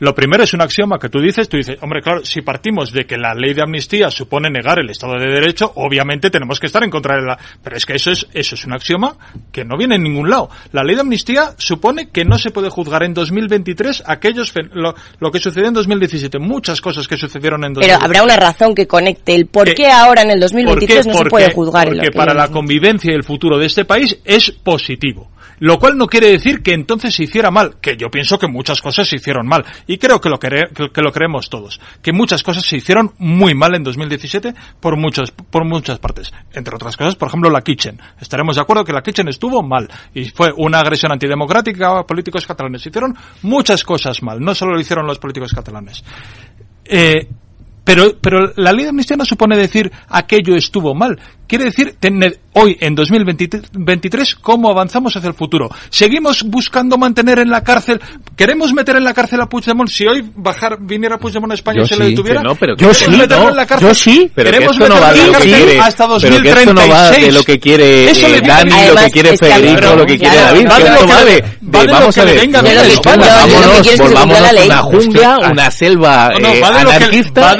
Lo primero es un axioma que tú dices, tú dices, hombre, claro, si partimos de que la ley de amnistía supone negar el Estado de Derecho, obviamente tenemos que estar en contra de la... Pero es que eso es, eso es un axioma que no viene en ningún lado. La ley de amnistía supone que no se puede juzgar en 2023 aquellos lo, que sucedió en 2017, muchas cosas que sucedieron en 2017. Pero habrá una razón que conecte el por eh, qué, ahora en el 2023 no se puede juzgar. Porque en lo que para la convivencia y el futuro de este país es por positivo. Lo cual no quiere decir que entonces se hiciera mal, que yo pienso que muchas cosas se hicieron mal, y creo que lo, cre que lo creemos todos, que muchas cosas se hicieron muy mal en 2017 por muchas, por muchas partes. Entre otras cosas, por ejemplo, la Kitchen. Estaremos de acuerdo que la Kitchen estuvo mal, y fue una agresión antidemocrática a políticos catalanes. Hicieron muchas cosas mal, no solo lo hicieron los políticos catalanes. Eh, pero, pero la ley de amnistía no supone decir aquello estuvo mal. Quiere decir tener hoy, en 2023, cómo avanzamos hacia el futuro. Seguimos buscando mantener en la cárcel. ¿Queremos meter en la cárcel a Puigdemont? Si hoy bajar, viniera Puigdemont a España y se sí, le detuviera. No, pero yo sí, no, en la cárcel? Yo sí, pero ¿Queremos que esto no va en la cárcel quiere, hasta 2036? Pero que esto no va de lo que quiere eh, Dani, Además, lo que quiere Federico, lo que quiere David. Eh, va de lo que, de, va de vamos a ver. Vámonos, volvámonos una jungla, una selva anarquista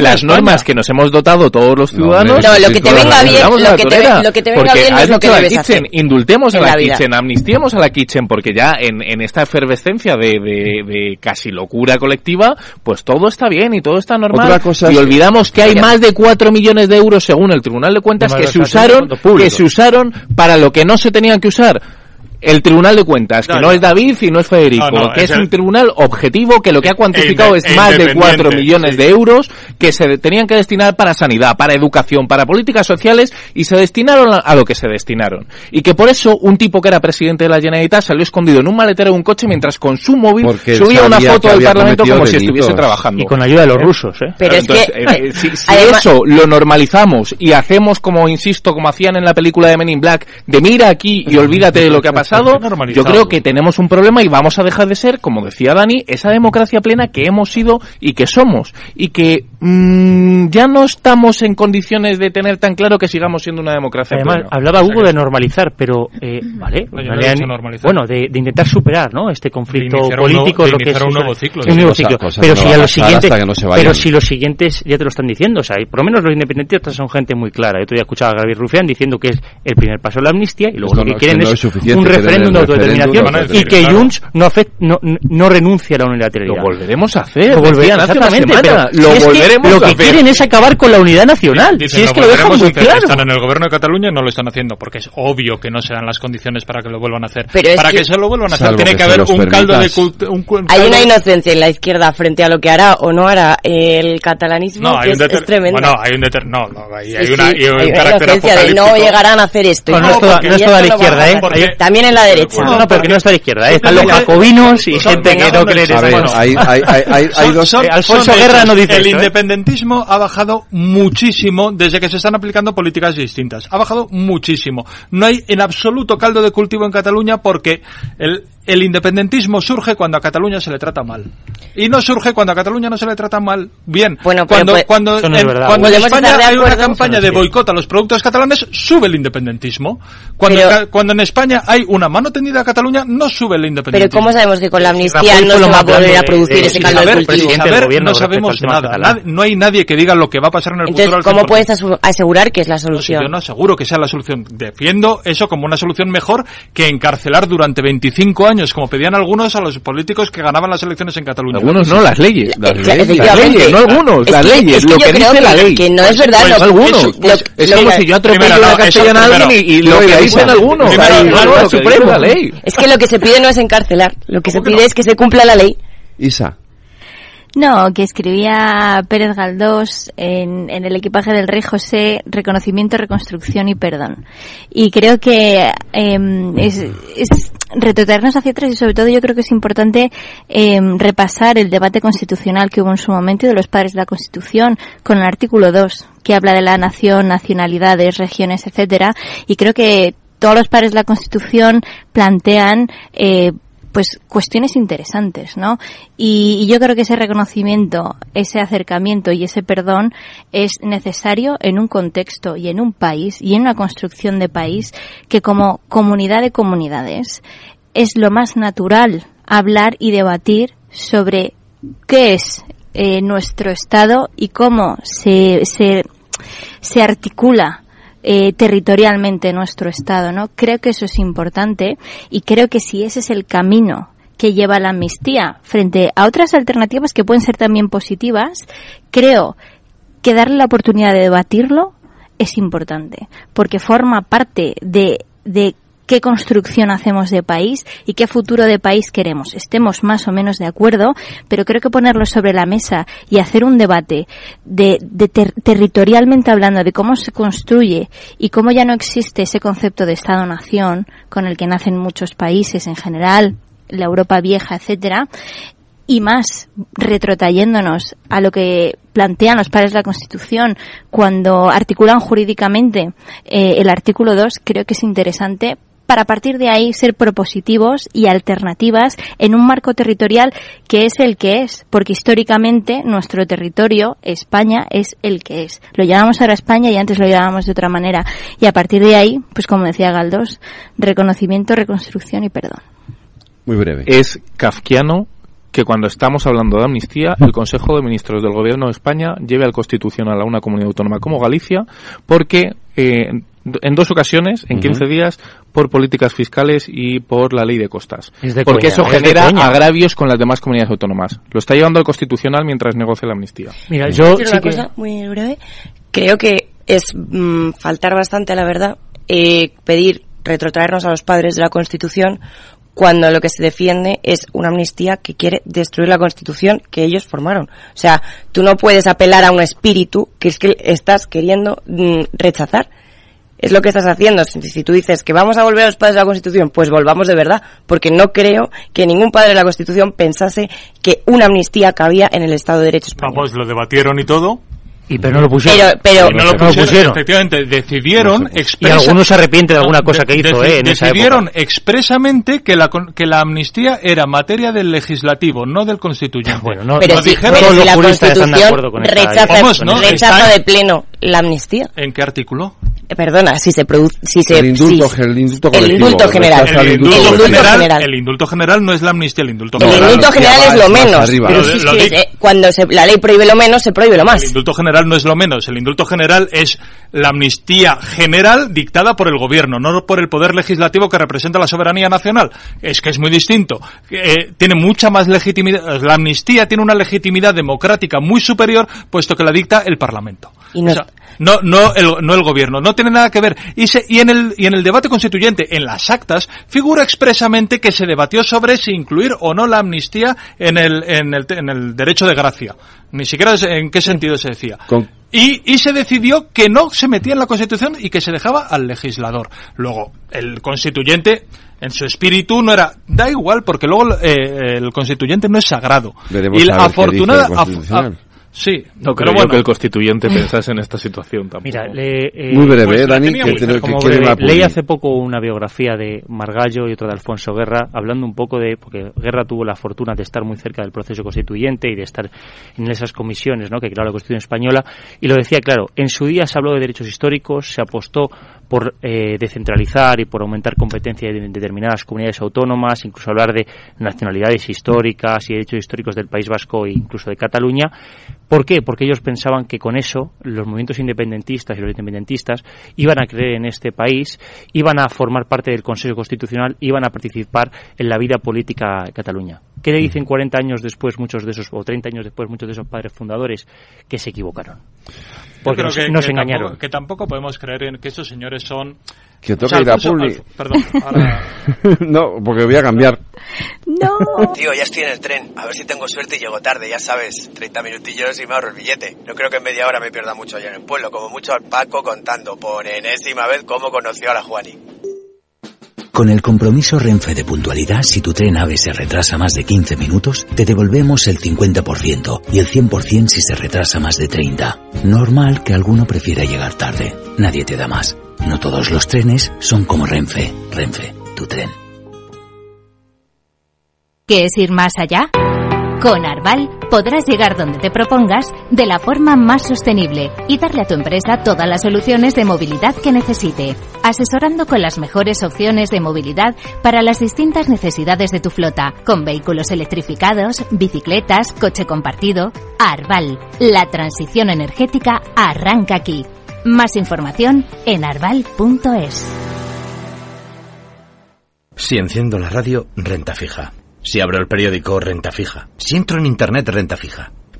las normas que nos hemos dotado todos los ciudadanos. No, lo que te venga bien, lo que te, lo que te venga bien es lo que debes hacer. Indultemos a la, kitchen, amnistiemos a la kitchen, porque ya en, esta efervescencia de, casi locura colectiva, pues todo está bien y todo está normal. Cosa y olvidamos que hay más de 4 millones de euros, según el Tribunal de Cuentas, que se usaron, que se usaron para lo que no se tenían que usar el Tribunal de Cuentas, que no, es David y no es Federico, que es, un tribunal objetivo que lo que ha eh, cuantificado eh, es más de 4 millones de euros que se tenían que destinar para sanidad, para educación, para políticas sociales y se destinaron a lo que se destinaron. Y que por eso un tipo que era presidente de la Generalitat salió escondido en un maletero de un coche mientras con su móvil subía una foto del Parlamento como si estuviese trabajando. Y con ayuda de los eh, rusos, ¿eh? Pero Entonces, es que... Eh, si, eso lo normalizamos y hacemos como, insisto, como hacían en la película de Men in Black, de mira aquí y olvídate de lo que ha pasado, yo creo que tenemos un problema y vamos a dejar de ser, como decía Dani, esa democracia plena que hemos sido y que somos. Y que mm, ya no estamos en condiciones de tener tan claro que sigamos siendo una democracia Además, hablaba Hugo de normalizar, pero, eh, mm. vale, no, no bueno, de, intentar superar ¿no? este conflicto político. lo que es, un nuevo ciclo. Pero, si a los siguientes, pero si los siguientes ya te lo están diciendo, o sea, y por lo menos los independentistas son gente muy clara. Yo todavía escuchaba a Gabriel Rufián diciendo que es el primer paso de la amnistía y luego lo que quieren es, un referéndum referéndum de autodeterminación y que Junts no, no, no renuncia a la unilateralidad. Lo volveremos a hacer. Lo volveremos, exactamente. Pero lo si es que lo que a quieren es acabar con la unidad nacional. Dicen, si es que lo, dejan muy claro. Están en el gobierno de Cataluña no lo están haciendo porque es obvio que no se dan las condiciones para que lo vuelvan a hacer. Pero para que, que, se lo vuelvan a hacer tiene que, haber un caldo de culto. Un caldo. Hay una inocencia en la izquierda frente a lo que hará o no hará el catalanismo no, que es, es, tremendo. Bueno, hay un deter... no, no, hay, sí, hay, una, sí, hay, hay carácter de no llegarán a hacer esto. No, es toda, la izquierda, ¿eh? También en la derecha. No, no porque no está a la izquierda. ¿eh? Están los jacobinos y gente que no cree en hay. Eh, Alfonso Guerra no dice. El ¿eh? independentismo ha bajado muchísimo desde que se están aplicando políticas distintas. Ha bajado muchísimo. No hay en absoluto caldo de cultivo en Cataluña porque el el independentismo surge cuando a Cataluña se le trata mal. Y no surge cuando a Cataluña no se le trata mal bien. Bueno, cuando pues, cuando, no en, cuando en España hay una campaña de boicot a los productos catalanes, sube el independentismo. Cuando, cuando en España hay una mano tendida a Cataluña, no sube el independentismo. Pero ¿cómo sabemos que con la amnistía no se va a volver a producir ese caldo de cultivo? Saber, no sabemos nada. No hay nadie que diga lo que va a pasar en el Entonces, futuro. ¿cómo puedes asegurar que es la solución? Yo no aseguro que sea la solución. Defiendo eso como una solución mejor que encarcelar durante 25 años años, como pedían algunos a los políticos que ganaban las elecciones en Cataluña. Algunos no, las leyes. No algunos, las leyes, lo que dice la ley. Que no es pues verdad. Pues es, como si yo atropello una castellana a alguien y, lo que dicen algunos. Es que lo que se pide no es encarcelar, lo que se pide es que se cumpla la ley. Isa. No, que escribía Pérez Galdós en, en, el equipaje del rey José, reconocimiento, reconstrucción y perdón. Y creo que eh, es, es hacia atrás y sobre todo yo creo que es importante eh, repasar el debate constitucional que hubo en su momento de los padres de la Constitución con el artículo 2 que habla de la nación, nacionalidades, regiones, etcétera y creo que todos los padres de la Constitución plantean eh, pues cuestiones interesantes, ¿no? Y, yo creo que ese reconocimiento, ese acercamiento y ese perdón es necesario en un contexto y en un país y en una construcción de país que como comunidad de comunidades es lo más natural hablar y debatir sobre qué es eh, nuestro Estado y cómo se, se, se articula eh, territorialmente nuestro Estado, ¿no? Creo que eso es importante y creo que si ese es el camino que lleva la amnistía frente a otras alternativas que pueden ser también positivas, creo que darle la oportunidad de debatirlo es importante, porque forma parte de, de qué construcción hacemos de país y qué futuro de país queremos. Estemos más o menos de acuerdo, pero creo que ponerlo sobre la mesa y hacer un debate de, territorialmente hablando de cómo se construye y cómo ya no existe ese concepto de Estado-nación con el que nacen muchos países en general, la Europa vieja, etcétera, y más retrotrayéndonos a lo que plantean los padres de la Constitución cuando articulan jurídicamente eh, el artículo 2, creo que es interesante para partir de ahí ser propositivos y alternativas en un marco territorial que es el que es, porque históricamente nuestro territorio, España, es el que es. Lo llamamos ahora España y antes lo llamábamos de otra manera. Y a partir de ahí, pues como decía Galdós, reconocimiento, reconstrucción y perdón. Muy breve. Es kafkiano que cuando estamos hablando de amnistía, el Consejo de Ministros del Gobierno de España lleve al Constitucional a una comunidad autónoma como Galicia, porque eh, en dos ocasiones, en 15 días, por políticas fiscales y por la ley de costas. Porque eso genera agravios con las demás comunidades autónomas. Lo está llevando al Constitucional mientras negocia la amnistía. Mira, yo una cosa muy breve. Creo que es mm, faltar bastante a la verdad eh, pedir retrotraernos a los padres de la Constitución cuando lo que se defiende es una amnistía que quiere destruir la Constitución que ellos formaron. O sea, tú no puedes apelar a un espíritu que es que estás queriendo mm, rechazar es lo que estás haciendo. Si, tú dices que vamos a volver a los padres de la Constitución, pues volvamos de verdad, porque no creo que ningún padre de la Constitución pensase que una amnistía cabía en el Estado de Derecho español. Vamos, lo debatieron y todo, y pero no lo pusieron. Pero, no, lo pusieron, Efectivamente, decidieron Y algunos se arrepiente de alguna cosa que hizo, eh, Decidieron expresamente que la, que la amnistía era materia del legislativo, no del constituyente. Bueno, no, pero dijeron, si, la Constitución rechaza, rechaza de pleno la amnistía. ¿En qué artículo? Eh, perdona, si se produce, si se, el indulto, el indulto, el indulto general. El indulto, general, el indulto general no es la amnistía, el indulto general. El indulto general es lo menos. Pero cuando se, la ley prohíbe lo menos, se prohíbe lo más. El indulto general no es lo menos. El indulto general es la amnistía general dictada por el gobierno, no por el poder legislativo que representa la soberanía nacional. Es que es muy distinto. Eh, tiene mucha más legitimidad. La amnistía tiene una legitimidad democrática muy superior, puesto que la dicta el Parlamento. Y no, no, no, el, no el gobierno. No tiene nada que ver. Y, se, y, en el, y en el debate constituyente, en las actas, figura expresamente que se debatió sobre si incluir o no la amnistía en el, en el, en el derecho de gracia. Ni siquiera en qué sentido se decía. Y, y, se decidió que no se metía en la Constitución y que se dejaba al legislador. Luego, el constituyente, en su espíritu, no era, da igual, porque luego eh, el constituyente no es sagrado. y la afortunada, Sí, no creo bueno. que el constituyente pensase en esta situación tampoco. Mira, le, eh, muy breve, pues, Dani, que, leí hace poco una biografía de Margallo y otra de Alfonso Guerra, hablando un poco de, porque Guerra tuvo la fortuna de estar muy cerca del proceso constituyente y de estar en esas comisiones, ¿no? que crearon la Constitución española, y lo decía claro, en su día se habló de derechos históricos, se apostó por eh, descentralizar y por aumentar competencia de determinadas comunidades autónomas, incluso hablar de nacionalidades históricas y derechos históricos del País Vasco e incluso de Cataluña. ¿Por qué? Porque ellos pensaban que con eso los movimientos independentistas y los independentistas iban a creer en este país, iban a formar parte del Consejo Constitucional, iban a participar en la vida política de Cataluña. ¿Qué le dicen 40 años después muchos de esos, o 30 años después muchos de esos padres fundadores? Que se equivocaron. Porque nos, que, engañaron. Tampoco, que tampoco podemos creer en que estos señores son... Que toca ir a Publi. Perdón, ahora... no, porque voy a cambiar. No. Tío, ya estoy en el tren. A ver si tengo suerte y llego tarde, ya sabes. 30 minutillos y me ahorro el billete. No creo que en media hora me pierda mucho allá en el pueblo. Como mucho al Paco contando por enésima vez cómo conoció a la Juani. Con el compromiso Renfe de puntualidad, si tu tren AVE se retrasa más de 15 minutos, te devolvemos el 50% y el 100% si se retrasa más de 30. Normal que alguno prefiera llegar tarde. Nadie te da más. No todos los trenes son como Renfe. Renfe, tu tren. ¿Qué es ir más allá? Con Arval podrás llegar donde te propongas de la forma más sostenible y darle a tu empresa todas las soluciones de movilidad que necesite, asesorando con las mejores opciones de movilidad para las distintas necesidades de tu flota, con vehículos electrificados, bicicletas, coche compartido. Arval, la transición energética arranca aquí. Más información en arval.es. Si enciendo la radio, renta fija. Si abro el periódico, renta fija. Si entro en Internet, renta fija.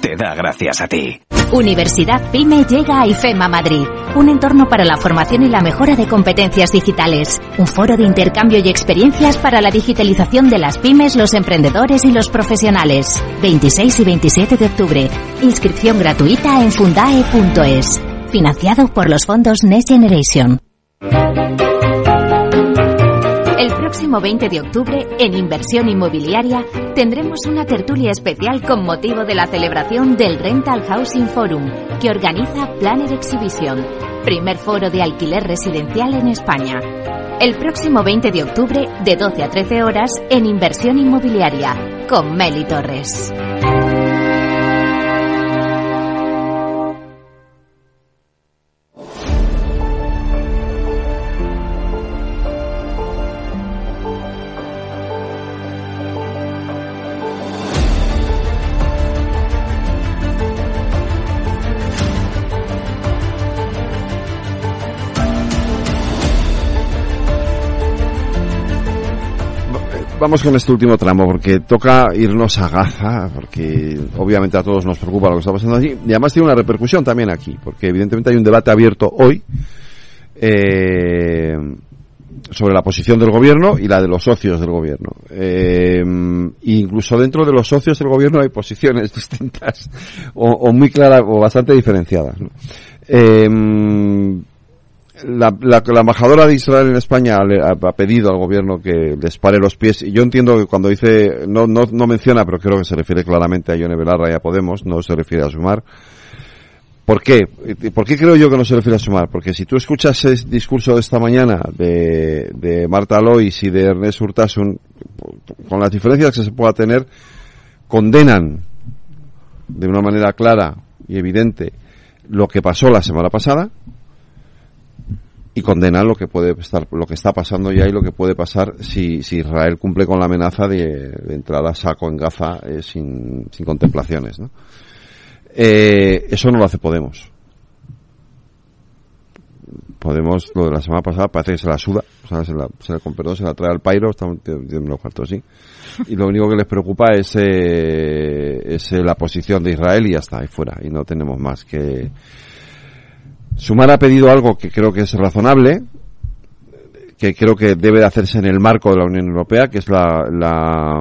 te da gracias a ti. Universidad PyME llega a IFEMA Madrid, un entorno para la formación y la mejora de competencias digitales, un foro de intercambio y experiencias para la digitalización de las pymes, los emprendedores y los profesionales. 26 y 27 de octubre. Inscripción gratuita en fundae.es. Financiado por los fondos Next Generation próximo 20 de octubre, en Inversión Inmobiliaria, tendremos una tertulia especial con motivo de la celebración del Rental Housing Forum, que organiza Planner Exhibition, primer foro de alquiler residencial en España. El próximo 20 de octubre, de 12 a 13 horas, en Inversión Inmobiliaria, con Meli Torres. Vamos con este último tramo porque toca irnos a Gaza, porque obviamente a todos nos preocupa lo que está pasando allí y además tiene una repercusión también aquí, porque evidentemente hay un debate abierto hoy eh, sobre la posición del gobierno y la de los socios del gobierno. Eh, incluso dentro de los socios del gobierno hay posiciones distintas o, muy claras o bastante diferenciadas. Eh, la, la, embajadora de Israel en España ha, pedido al gobierno que les pare los pies y yo entiendo que cuando dice no, no, no menciona pero creo que se refiere claramente a Yone Belarra y a Podemos no se refiere a Sumar ¿por qué? ¿por qué creo yo que no se refiere a Sumar? porque si tú escuchas el discurso de esta mañana de, de Marta Lois y de Ernest Urtasun con las diferencias que se pueda tener condenan de una manera clara y evidente lo que pasó la semana pasada y condenar lo que puede estar, lo que está pasando ya y lo que puede pasar si, si Israel cumple con la amenaza de, entrar a saco en Gaza eh, sin, sin, contemplaciones. ¿no? Eh, eso no lo hace Podemos. Podemos, lo de la semana pasada parece que se la suda, o sea, se la, se la, con se la trae al pairo, estamos en los cuartos así. Y lo único que les preocupa es, eh, es la posición de Israel y ya está, ahí fuera. Y no tenemos más que, Sumar ha pedido algo que creo que es razonable, que creo que debe de hacerse en el marco de la Unión Europea, que es la,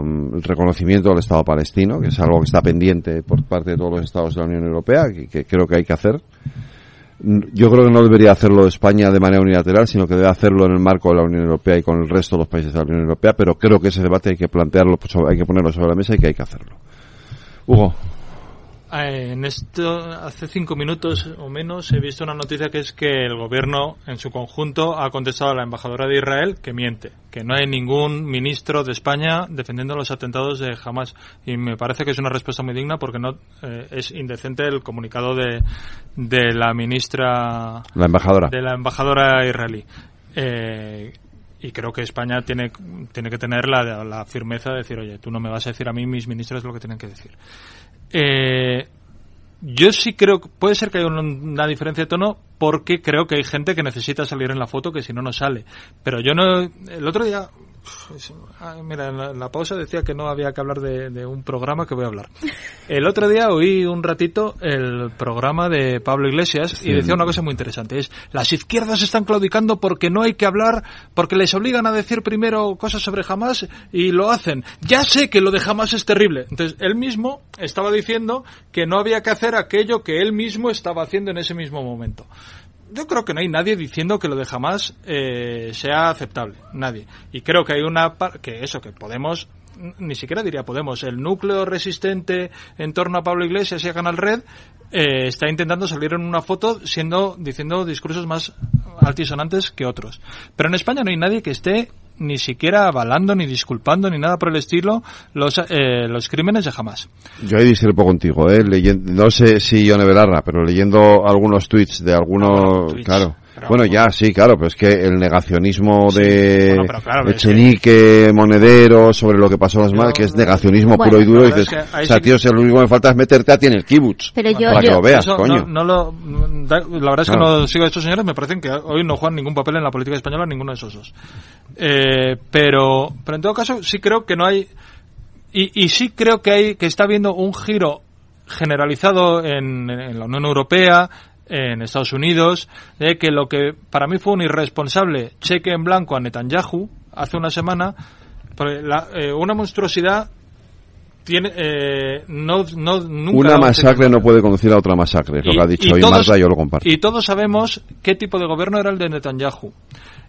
el reconocimiento del Estado palestino, que es algo que está pendiente por parte de todos los Estados de la Unión Europea, que, que creo que hay que hacer. Yo creo que no debería hacerlo España de manera unilateral, sino que debe hacerlo en el marco de la Unión Europea y con el resto de los países de la Unión Europea, pero creo que ese debate hay que plantearlo, hay que ponerlo sobre la mesa y que hay que hacerlo. Hugo. Eh, en esto, hace cinco minutos o menos, he visto una noticia que es que el gobierno en su conjunto ha contestado a la embajadora de Israel que miente, que no hay ningún ministro de España defendiendo los atentados de Hamas. Y me parece que es una respuesta muy digna porque no eh, es indecente el comunicado de, de la ministra. La embajadora. De la embajadora israelí. Eh, y creo que España tiene, tiene que tener la, la, firmeza de decir, oye, tú no me vas a decir a mí, mis ministros lo que tienen que decir. Eh, yo sí creo, puede ser que haya una diferencia de tono porque creo que hay gente que necesita salir en la foto que si no, no sale. Pero yo no, el otro día mira, en la, pausa decía que no había que hablar de, un programa que voy a hablar. El otro día oí un ratito el programa de Pablo Iglesias y decía una cosa muy interesante. Es, las izquierdas están claudicando porque no hay que hablar, porque les obligan a decir primero cosas sobre Hamas y lo hacen. Ya sé que lo de Hamas es terrible. Entonces, él mismo estaba diciendo que no había que hacer aquello que él mismo estaba haciendo en ese mismo momento yo creo que no hay nadie diciendo que lo de jamás eh, sea aceptable, nadie. Y creo que hay una que eso que Podemos ni siquiera diría Podemos, el núcleo resistente en torno a Pablo Iglesias y a Canal Red eh, está intentando salir en una foto siendo diciendo discursos más altisonantes que otros. Pero en España no hay nadie que esté ni siquiera avalando, ni disculpando, ni nada por el estilo los, eh, los crímenes de jamás. Yo ahí discrepo contigo, ¿eh? Leyendo, no sé si Yone Belarra, pero leyendo algunos tweets de algunos... claro bueno, ya, sí, claro, pero es que el negacionismo de Echenique, Monedero, sobre lo que pasó las madres, que es negacionismo puro y duro, y dices, o sea, tío, si lo único que me falta es meterte a ti en el kibutz, pero yo, para que lo veas, coño. No, lo, la verdad es que no sigo a estos señores, me parecen que hoy no juegan ningún papel en la política española, ninguno de esos dos. Eh, pero, pero en todo caso, sí creo que no hay, y, y sí creo que hay, que está habiendo un giro generalizado en, en la Unión Europea, en Estados Unidos de que lo que para mí fue un irresponsable cheque en blanco a Netanyahu hace una semana, eh, una monstruosidad tiene eh, no, no nunca una masacre no puede conducir a otra masacre, es lo que ha dicho hoy Marta, yo lo comparto. Y todos sabemos qué tipo de gobierno era el de Netanyahu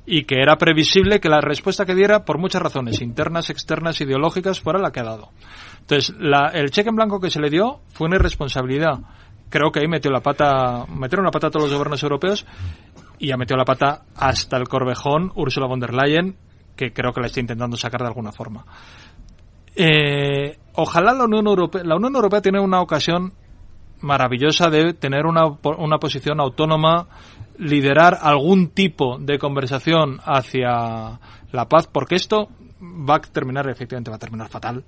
y que era previsible que la respuesta que diera, por muchas razones, internas, externas, ideológicas, fuera la que ha dado. Entonces, la, el cheque en blanco que se le dio fue una irresponsabilidad creo que ahí metió la pata, metieron la pata a todos los gobiernos europeos y ha metido la pata hasta el corvejón Ursula von der Leyen, que creo que la está intentando sacar de alguna forma. Eh, ojalá la Unión Europea, la Unión Europea tiene una ocasión maravillosa de tener una, una posición autónoma, liderar algún tipo de conversación hacia la paz, porque esto va a terminar, efectivamente, va a terminar fatal.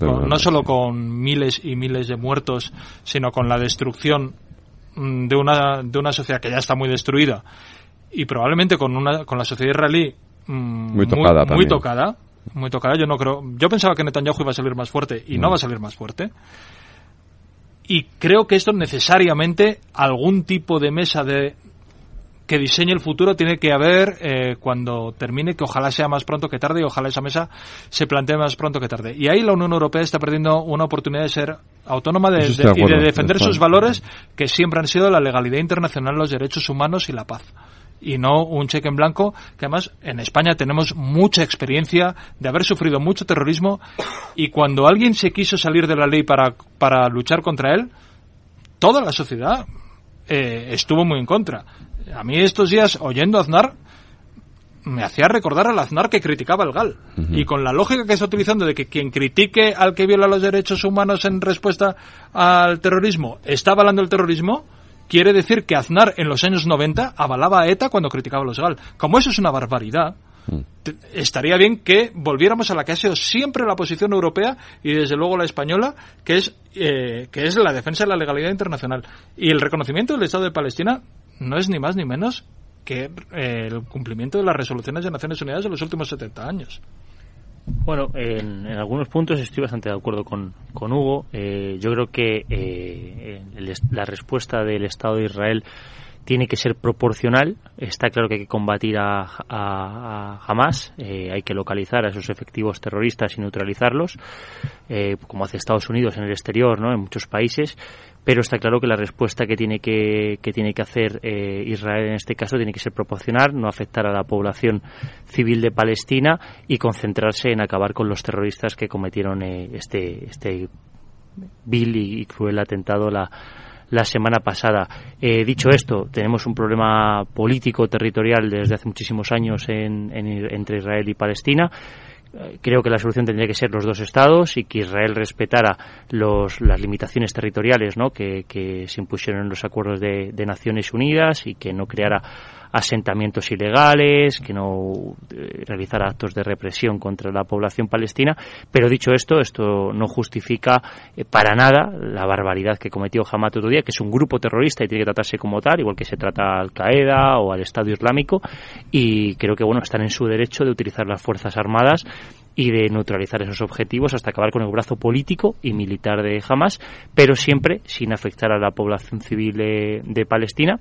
no solo con miles y miles de muertos, sino con la destrucción mm, de una, de una sociedad que ya está muy destruida y probablemente con, una, con la sociedad israelí mm, muy tocada. Muy, tocada. Muy tocada. Yo no creo. Yo pensaba que Netanyahu iba a salir más fuerte y no va a salir más fuerte. Y creo que esto necesariamente algún tipo de mesa de que diseñe el futuro tiene que haber eh, cuando termine, que ojalá sea más pronto que tarde y ojalá esa mesa se plantee más pronto que tarde. Y ahí la Unión Europea está perdiendo una oportunidad de ser autónoma de, y de defender sus valores que siempre han sido la legalidad internacional, los derechos humanos y la paz. Y no un cheque en blanco, que además en España tenemos mucha experiencia de haber sufrido mucho terrorismo y cuando alguien se quiso salir de la ley para, para luchar contra él, toda la sociedad eh, estuvo muy en contra a mí estos días, oyendo a Aznar, me hacía recordar al Aznar que criticaba el GAL. Y con la lógica que está utilizando de que quien critique al que viola los derechos humanos en respuesta al terrorismo está avalando el terrorismo, quiere decir que Aznar en los años 90 avalaba a ETA cuando criticaba a los GAL. Como eso es una barbaridad, mm. estaría bien que volviéramos a la que ha sido siempre la posición europea y desde luego la española, que es, eh, que es la defensa de la legalidad internacional. Y el reconocimiento del Estado de Palestina no es ni más ni menos que eh, el cumplimiento de las resoluciones de Naciones Unidas de los últimos 70 años. Bueno, en, algunos puntos estoy bastante de acuerdo con, con Hugo. Eh, yo creo que eh, la respuesta del Estado de Israel tiene que ser proporcional. Está claro que hay que combatir a, a, Hamas, hay que localizar a esos efectivos terroristas y neutralizarlos, como hace Estados Unidos en el exterior, ¿no? en muchos países pero está claro que la respuesta que tiene que, que tiene que hacer eh, Israel en este caso tiene que ser proporcional, no afectar a la población civil de Palestina y concentrarse en acabar con los terroristas que cometieron eh, este, este vil y, cruel atentado la, la semana pasada. Eh, dicho esto, tenemos un problema político territorial desde hace muchísimos años en, entre Israel y Palestina creo que la solución tendría que ser los dos estados y que Israel respetara los, las limitaciones territoriales ¿no? que, se impusieron en los acuerdos de, Naciones Unidas y que no creara asentamientos ilegales, que no eh, realizara actos de represión contra la población palestina. Pero dicho esto, esto no justifica eh, para nada la barbaridad que cometió Hamas otro día, que es un grupo terrorista y tiene que tratarse como tal, igual que se trata Al Qaeda o al Estado Islámico. Y creo que bueno están en su derecho de utilizar las fuerzas armadas y de neutralizar esos objetivos hasta acabar con el brazo político y militar de Hamas, pero siempre sin afectar a la población civil de, Palestina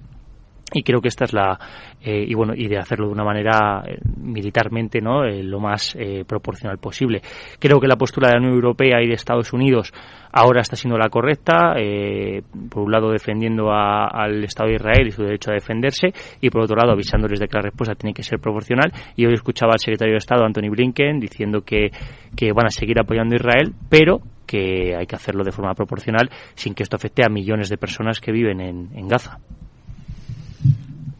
y creo que esta es la eh, y bueno y de hacerlo de una manera eh, militarmente no eh, lo más proporcional posible creo que la postura de la Unión Europea y de Estados Unidos ahora está siendo la correcta, por un lado defendiendo al Estado de Israel y su derecho a defenderse, y por otro lado avisándoles de que la respuesta tiene que ser proporcional. Y hoy escuchaba al secretario de Estado, Anthony Blinken, diciendo que, que van a seguir apoyando a Israel, pero que hay que hacerlo de forma proporcional sin que esto afecte a millones de personas que viven en, en Gaza.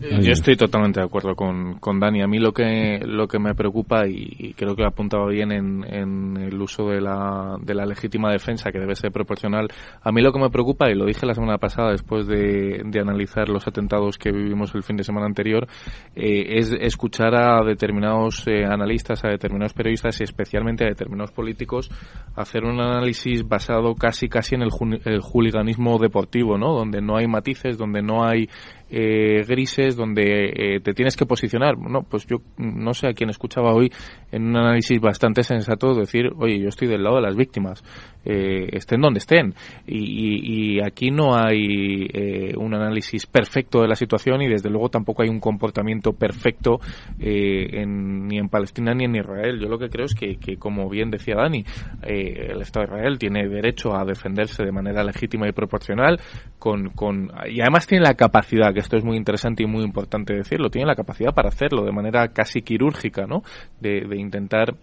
Yo estoy totalmente de acuerdo con, con Dani. A mí lo que, lo que me preocupa, y, creo que ha apuntado bien en, en, el uso de la, de la legítima defensa, que debe ser proporcional, a mí lo que me preocupa, y lo dije la semana pasada después de, de analizar los atentados que vivimos el fin de semana anterior, eh, es escuchar a determinados eh, analistas, a determinados periodistas y especialmente a determinados políticos hacer un análisis basado casi casi en el, el hooliganismo deportivo, ¿no? Donde no hay matices, donde no hay eh, grises donde eh, te tienes que posicionar. No, pues yo no sé a quién escuchaba hoy en un análisis bastante sensato decir, oye, yo estoy del lado de las víctimas, eh, estén donde estén. Y, aquí no hay eh, un análisis perfecto de la situación y desde luego tampoco hay un comportamiento perfecto en, ni en Palestina ni en Israel. Yo lo que creo es que, como bien decía Dani, el Estado de Israel tiene derecho a defenderse de manera legítima y proporcional con, con y además tiene la capacidad que esto es muy interesante y muy importante decirlo, tiene la capacidad para hacerlo de manera casi quirúrgica, ¿no? De, intentar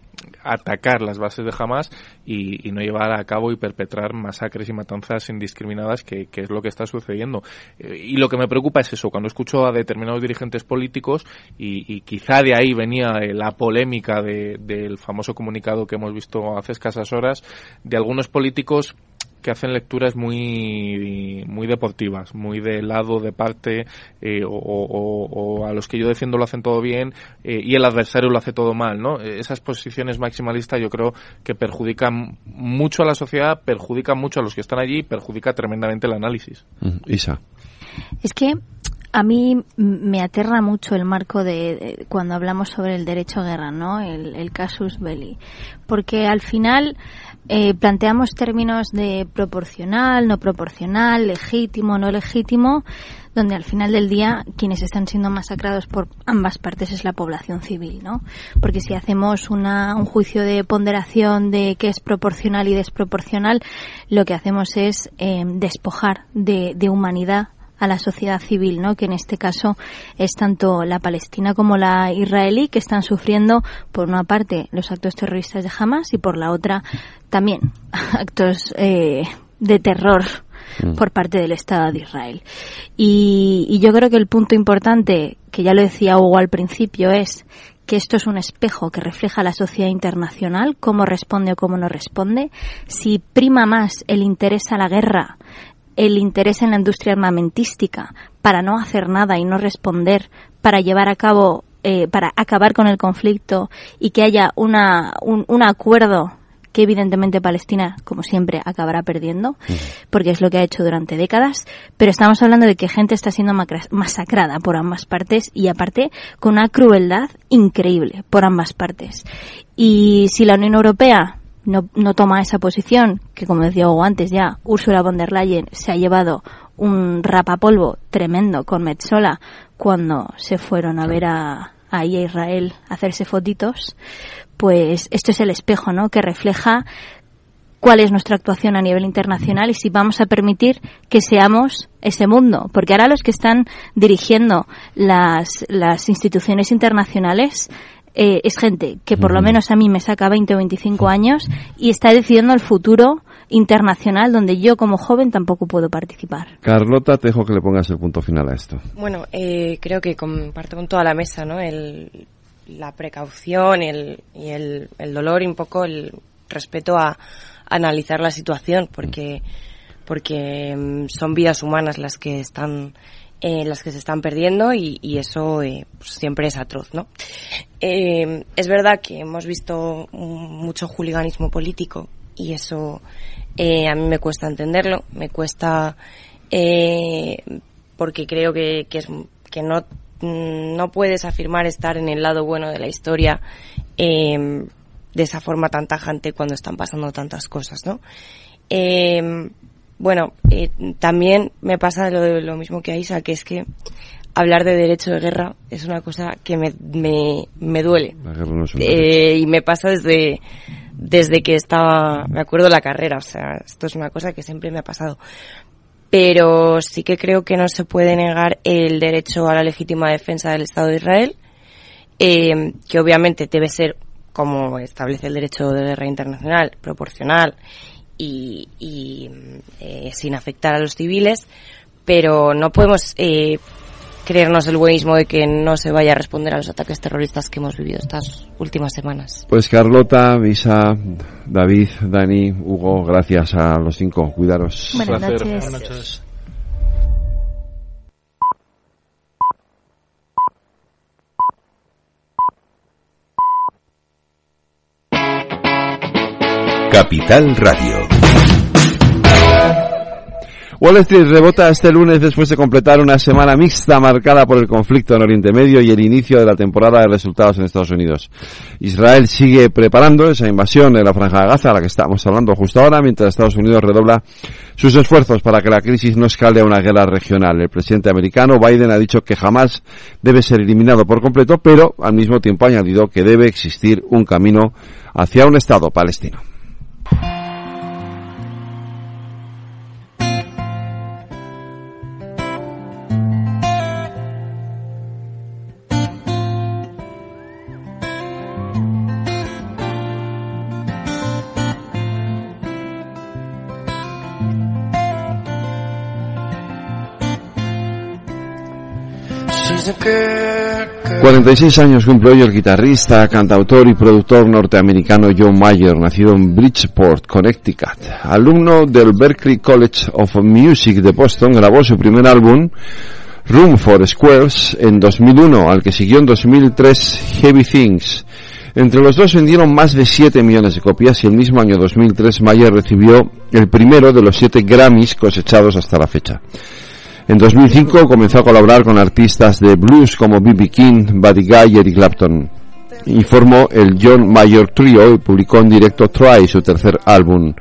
atacar las bases de Hamas y, no llevar a cabo y perpetrar masacres y matanzas indiscriminadas, que, es lo que está sucediendo. Eh, y lo que me preocupa es eso, cuando escucho a determinados dirigentes políticos, y, quizá de ahí venía eh, la polémica del famoso comunicado que hemos visto hace escasas horas, de algunos políticos que hacen lecturas muy, muy deportivas, muy de lado, de parte, eh, o, a los que yo defiendo lo hacen todo bien eh, y el adversario lo hace todo mal, ¿no? Esas posiciones maximalistas yo creo que perjudican mucho a la sociedad, perjudican mucho a los que están allí y perjudica tremendamente el análisis. Isa. Es que a mí me aterra mucho el marco de, cuando hablamos sobre el derecho a guerra, ¿no? El, el casus belli, porque al final eh, planteamos términos de proporcional, no proporcional, legítimo, no legítimo, donde al final del día quienes están siendo masacrados por ambas partes es la población civil, ¿no? Porque si hacemos una, un juicio de ponderación de qué es proporcional y desproporcional, lo que hacemos es eh, despojar de, de humanidad a la sociedad civil, ¿no? Que en este caso es tanto la palestina como la israelí que están sufriendo por una parte los actos terroristas de Hamas y por la otra también actos eh, de terror mm. por parte del Estado de Israel. Y, y yo creo que el punto importante, que ya lo decía Hugo al principio, es que esto es un espejo que refleja la sociedad internacional, cómo responde o cómo no responde. Si prima más el interés a la guerra el interés en la industria armamentística para no hacer nada y no responder, para llevar a cabo, eh, para acabar con el conflicto y que haya una, un, un acuerdo que evidentemente Palestina, como siempre, acabará perdiendo, porque es lo que ha hecho durante décadas, pero estamos hablando de que gente está siendo masacrada por ambas partes y aparte con una crueldad increíble por ambas partes. Y si la Unión Europea no, no toma esa posición, que como decía antes ya, Ursula von der Leyen se ha llevado un rapapolvo tremendo con Metzola cuando se fueron a ver a, a Israel a hacerse fotitos, pues esto es el espejo, ¿no? Que refleja cuál es nuestra actuación a nivel internacional y si vamos a permitir que seamos ese mundo. Porque ahora los que están dirigiendo las, las instituciones internacionales eh, es gente que por lo menos a mí me saca 20 o 25 años y está decidiendo el futuro internacional donde yo como joven tampoco puedo participar. Carlota, te dejo que le pongas el punto final a esto. Bueno, eh, creo que comparto con toda la mesa, ¿no? El, la precaución y, el, y el, el, dolor y un poco el respeto a, analizar la situación porque porque mm, son vidas humanas las que están eh, las que se están perdiendo y, eso eh, pues siempre es atroz, ¿no? Eh, es verdad que hemos visto mucho juliganismo político y eso a mí me cuesta entenderlo, me cuesta porque creo que, que, es, que no, no puedes afirmar estar en el lado bueno de la historia de esa forma tan tajante cuando están pasando tantas cosas, ¿no? Bueno, eh, también me pasa lo, lo mismo que a Isa, que es que hablar de derecho de guerra es una cosa que me, me, me duele. eh, y me pasa desde, desde que estaba, me acuerdo la carrera, o sea, esto es una cosa que siempre me ha pasado. Pero sí que creo que no se puede negar el derecho a la legítima defensa del Estado de Israel, eh, que obviamente debe ser, como establece el derecho de guerra internacional, proporcional y, y eh, sin afectar a los civiles, pero no podemos eh, creernos el buenismo de que no se vaya a responder a los ataques terroristas que hemos vivido estas últimas semanas. Pues Carlota, Visa, David, Dani, Hugo, gracias a los cinco. Cuidaros. Buenas Buenas noches. Capital Radio. Wall Street rebota este lunes después de completar una semana mixta marcada por el conflicto en Oriente Medio y el inicio de la temporada de resultados en Estados Unidos. Israel sigue preparando esa invasión en la franja de Gaza, a la que estamos hablando justo ahora, mientras Estados Unidos redobla sus esfuerzos para que la crisis no escale a una guerra regional. El presidente americano Biden ha dicho que jamás debe ser eliminado por completo, pero al mismo tiempo ha añadido que debe existir un camino hacia un Estado palestino. 46 años cumple hoy el guitarrista, cantautor y productor norteamericano John Mayer, nacido en Bridgeport, Connecticut. Alumno del Berklee College of Music de Boston, grabó su primer álbum, Room for Squares, en 2001, al que siguió en 2003 Heavy Things. Entre los dos vendieron más de 7 millones de copias y el mismo año 2003 Mayer recibió el primero de los 7 Grammys cosechados hasta la fecha. En 2005 comenzó a colaborar con artistas de blues como B.B. King, Buddy Guy y Eric Clapton. Y formó el John Mayer Trio y publicó en directo Try, su tercer álbum.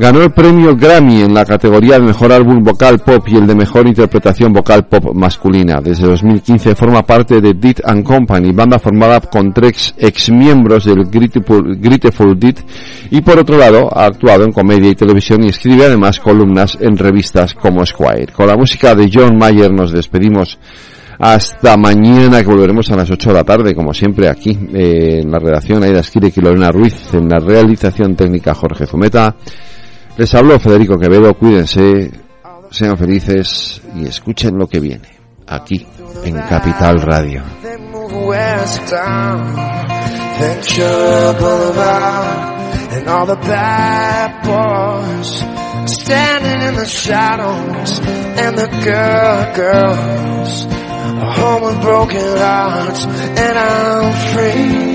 Ganó el premio Grammy en la categoría de Mejor Álbum Vocal Pop y el de Mejor Interpretación Vocal Pop Masculina. Desde 2015 forma parte de Dead and Company, banda formada con tres ex miembros del Grateful Dead y por otro lado ha actuado en comedia y televisión y escribe además columnas en revistas como Squire. Con la música de John Mayer nos despedimos hasta mañana que volveremos a las 8 de la tarde, como siempre aquí eh, en la redacción Aida Esquire y Lorena Ruiz, en la realización técnica Jorge Zumeta. Les hablo Federico Quevedo, cuídense, sean felices y escuchen lo que viene, aquí en Capital Radio. Are home with broken hearts and I'm free.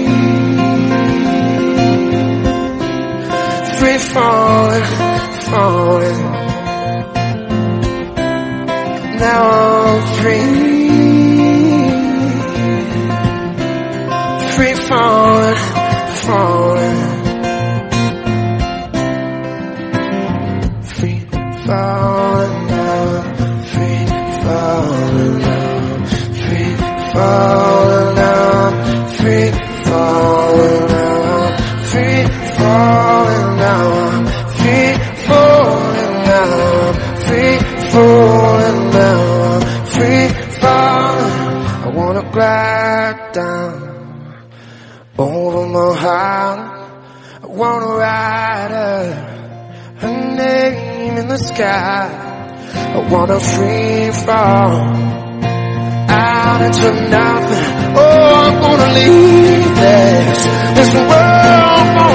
Free falling falling. Now I'm free, free falling, falling, free falling free falling now, free falling now, free falling now. falling now, free falling. I wanna glide down over my heart. I wanna write her, her name in the sky. I wanna free fall out into nothing. Oh, I'm gonna leave this, this world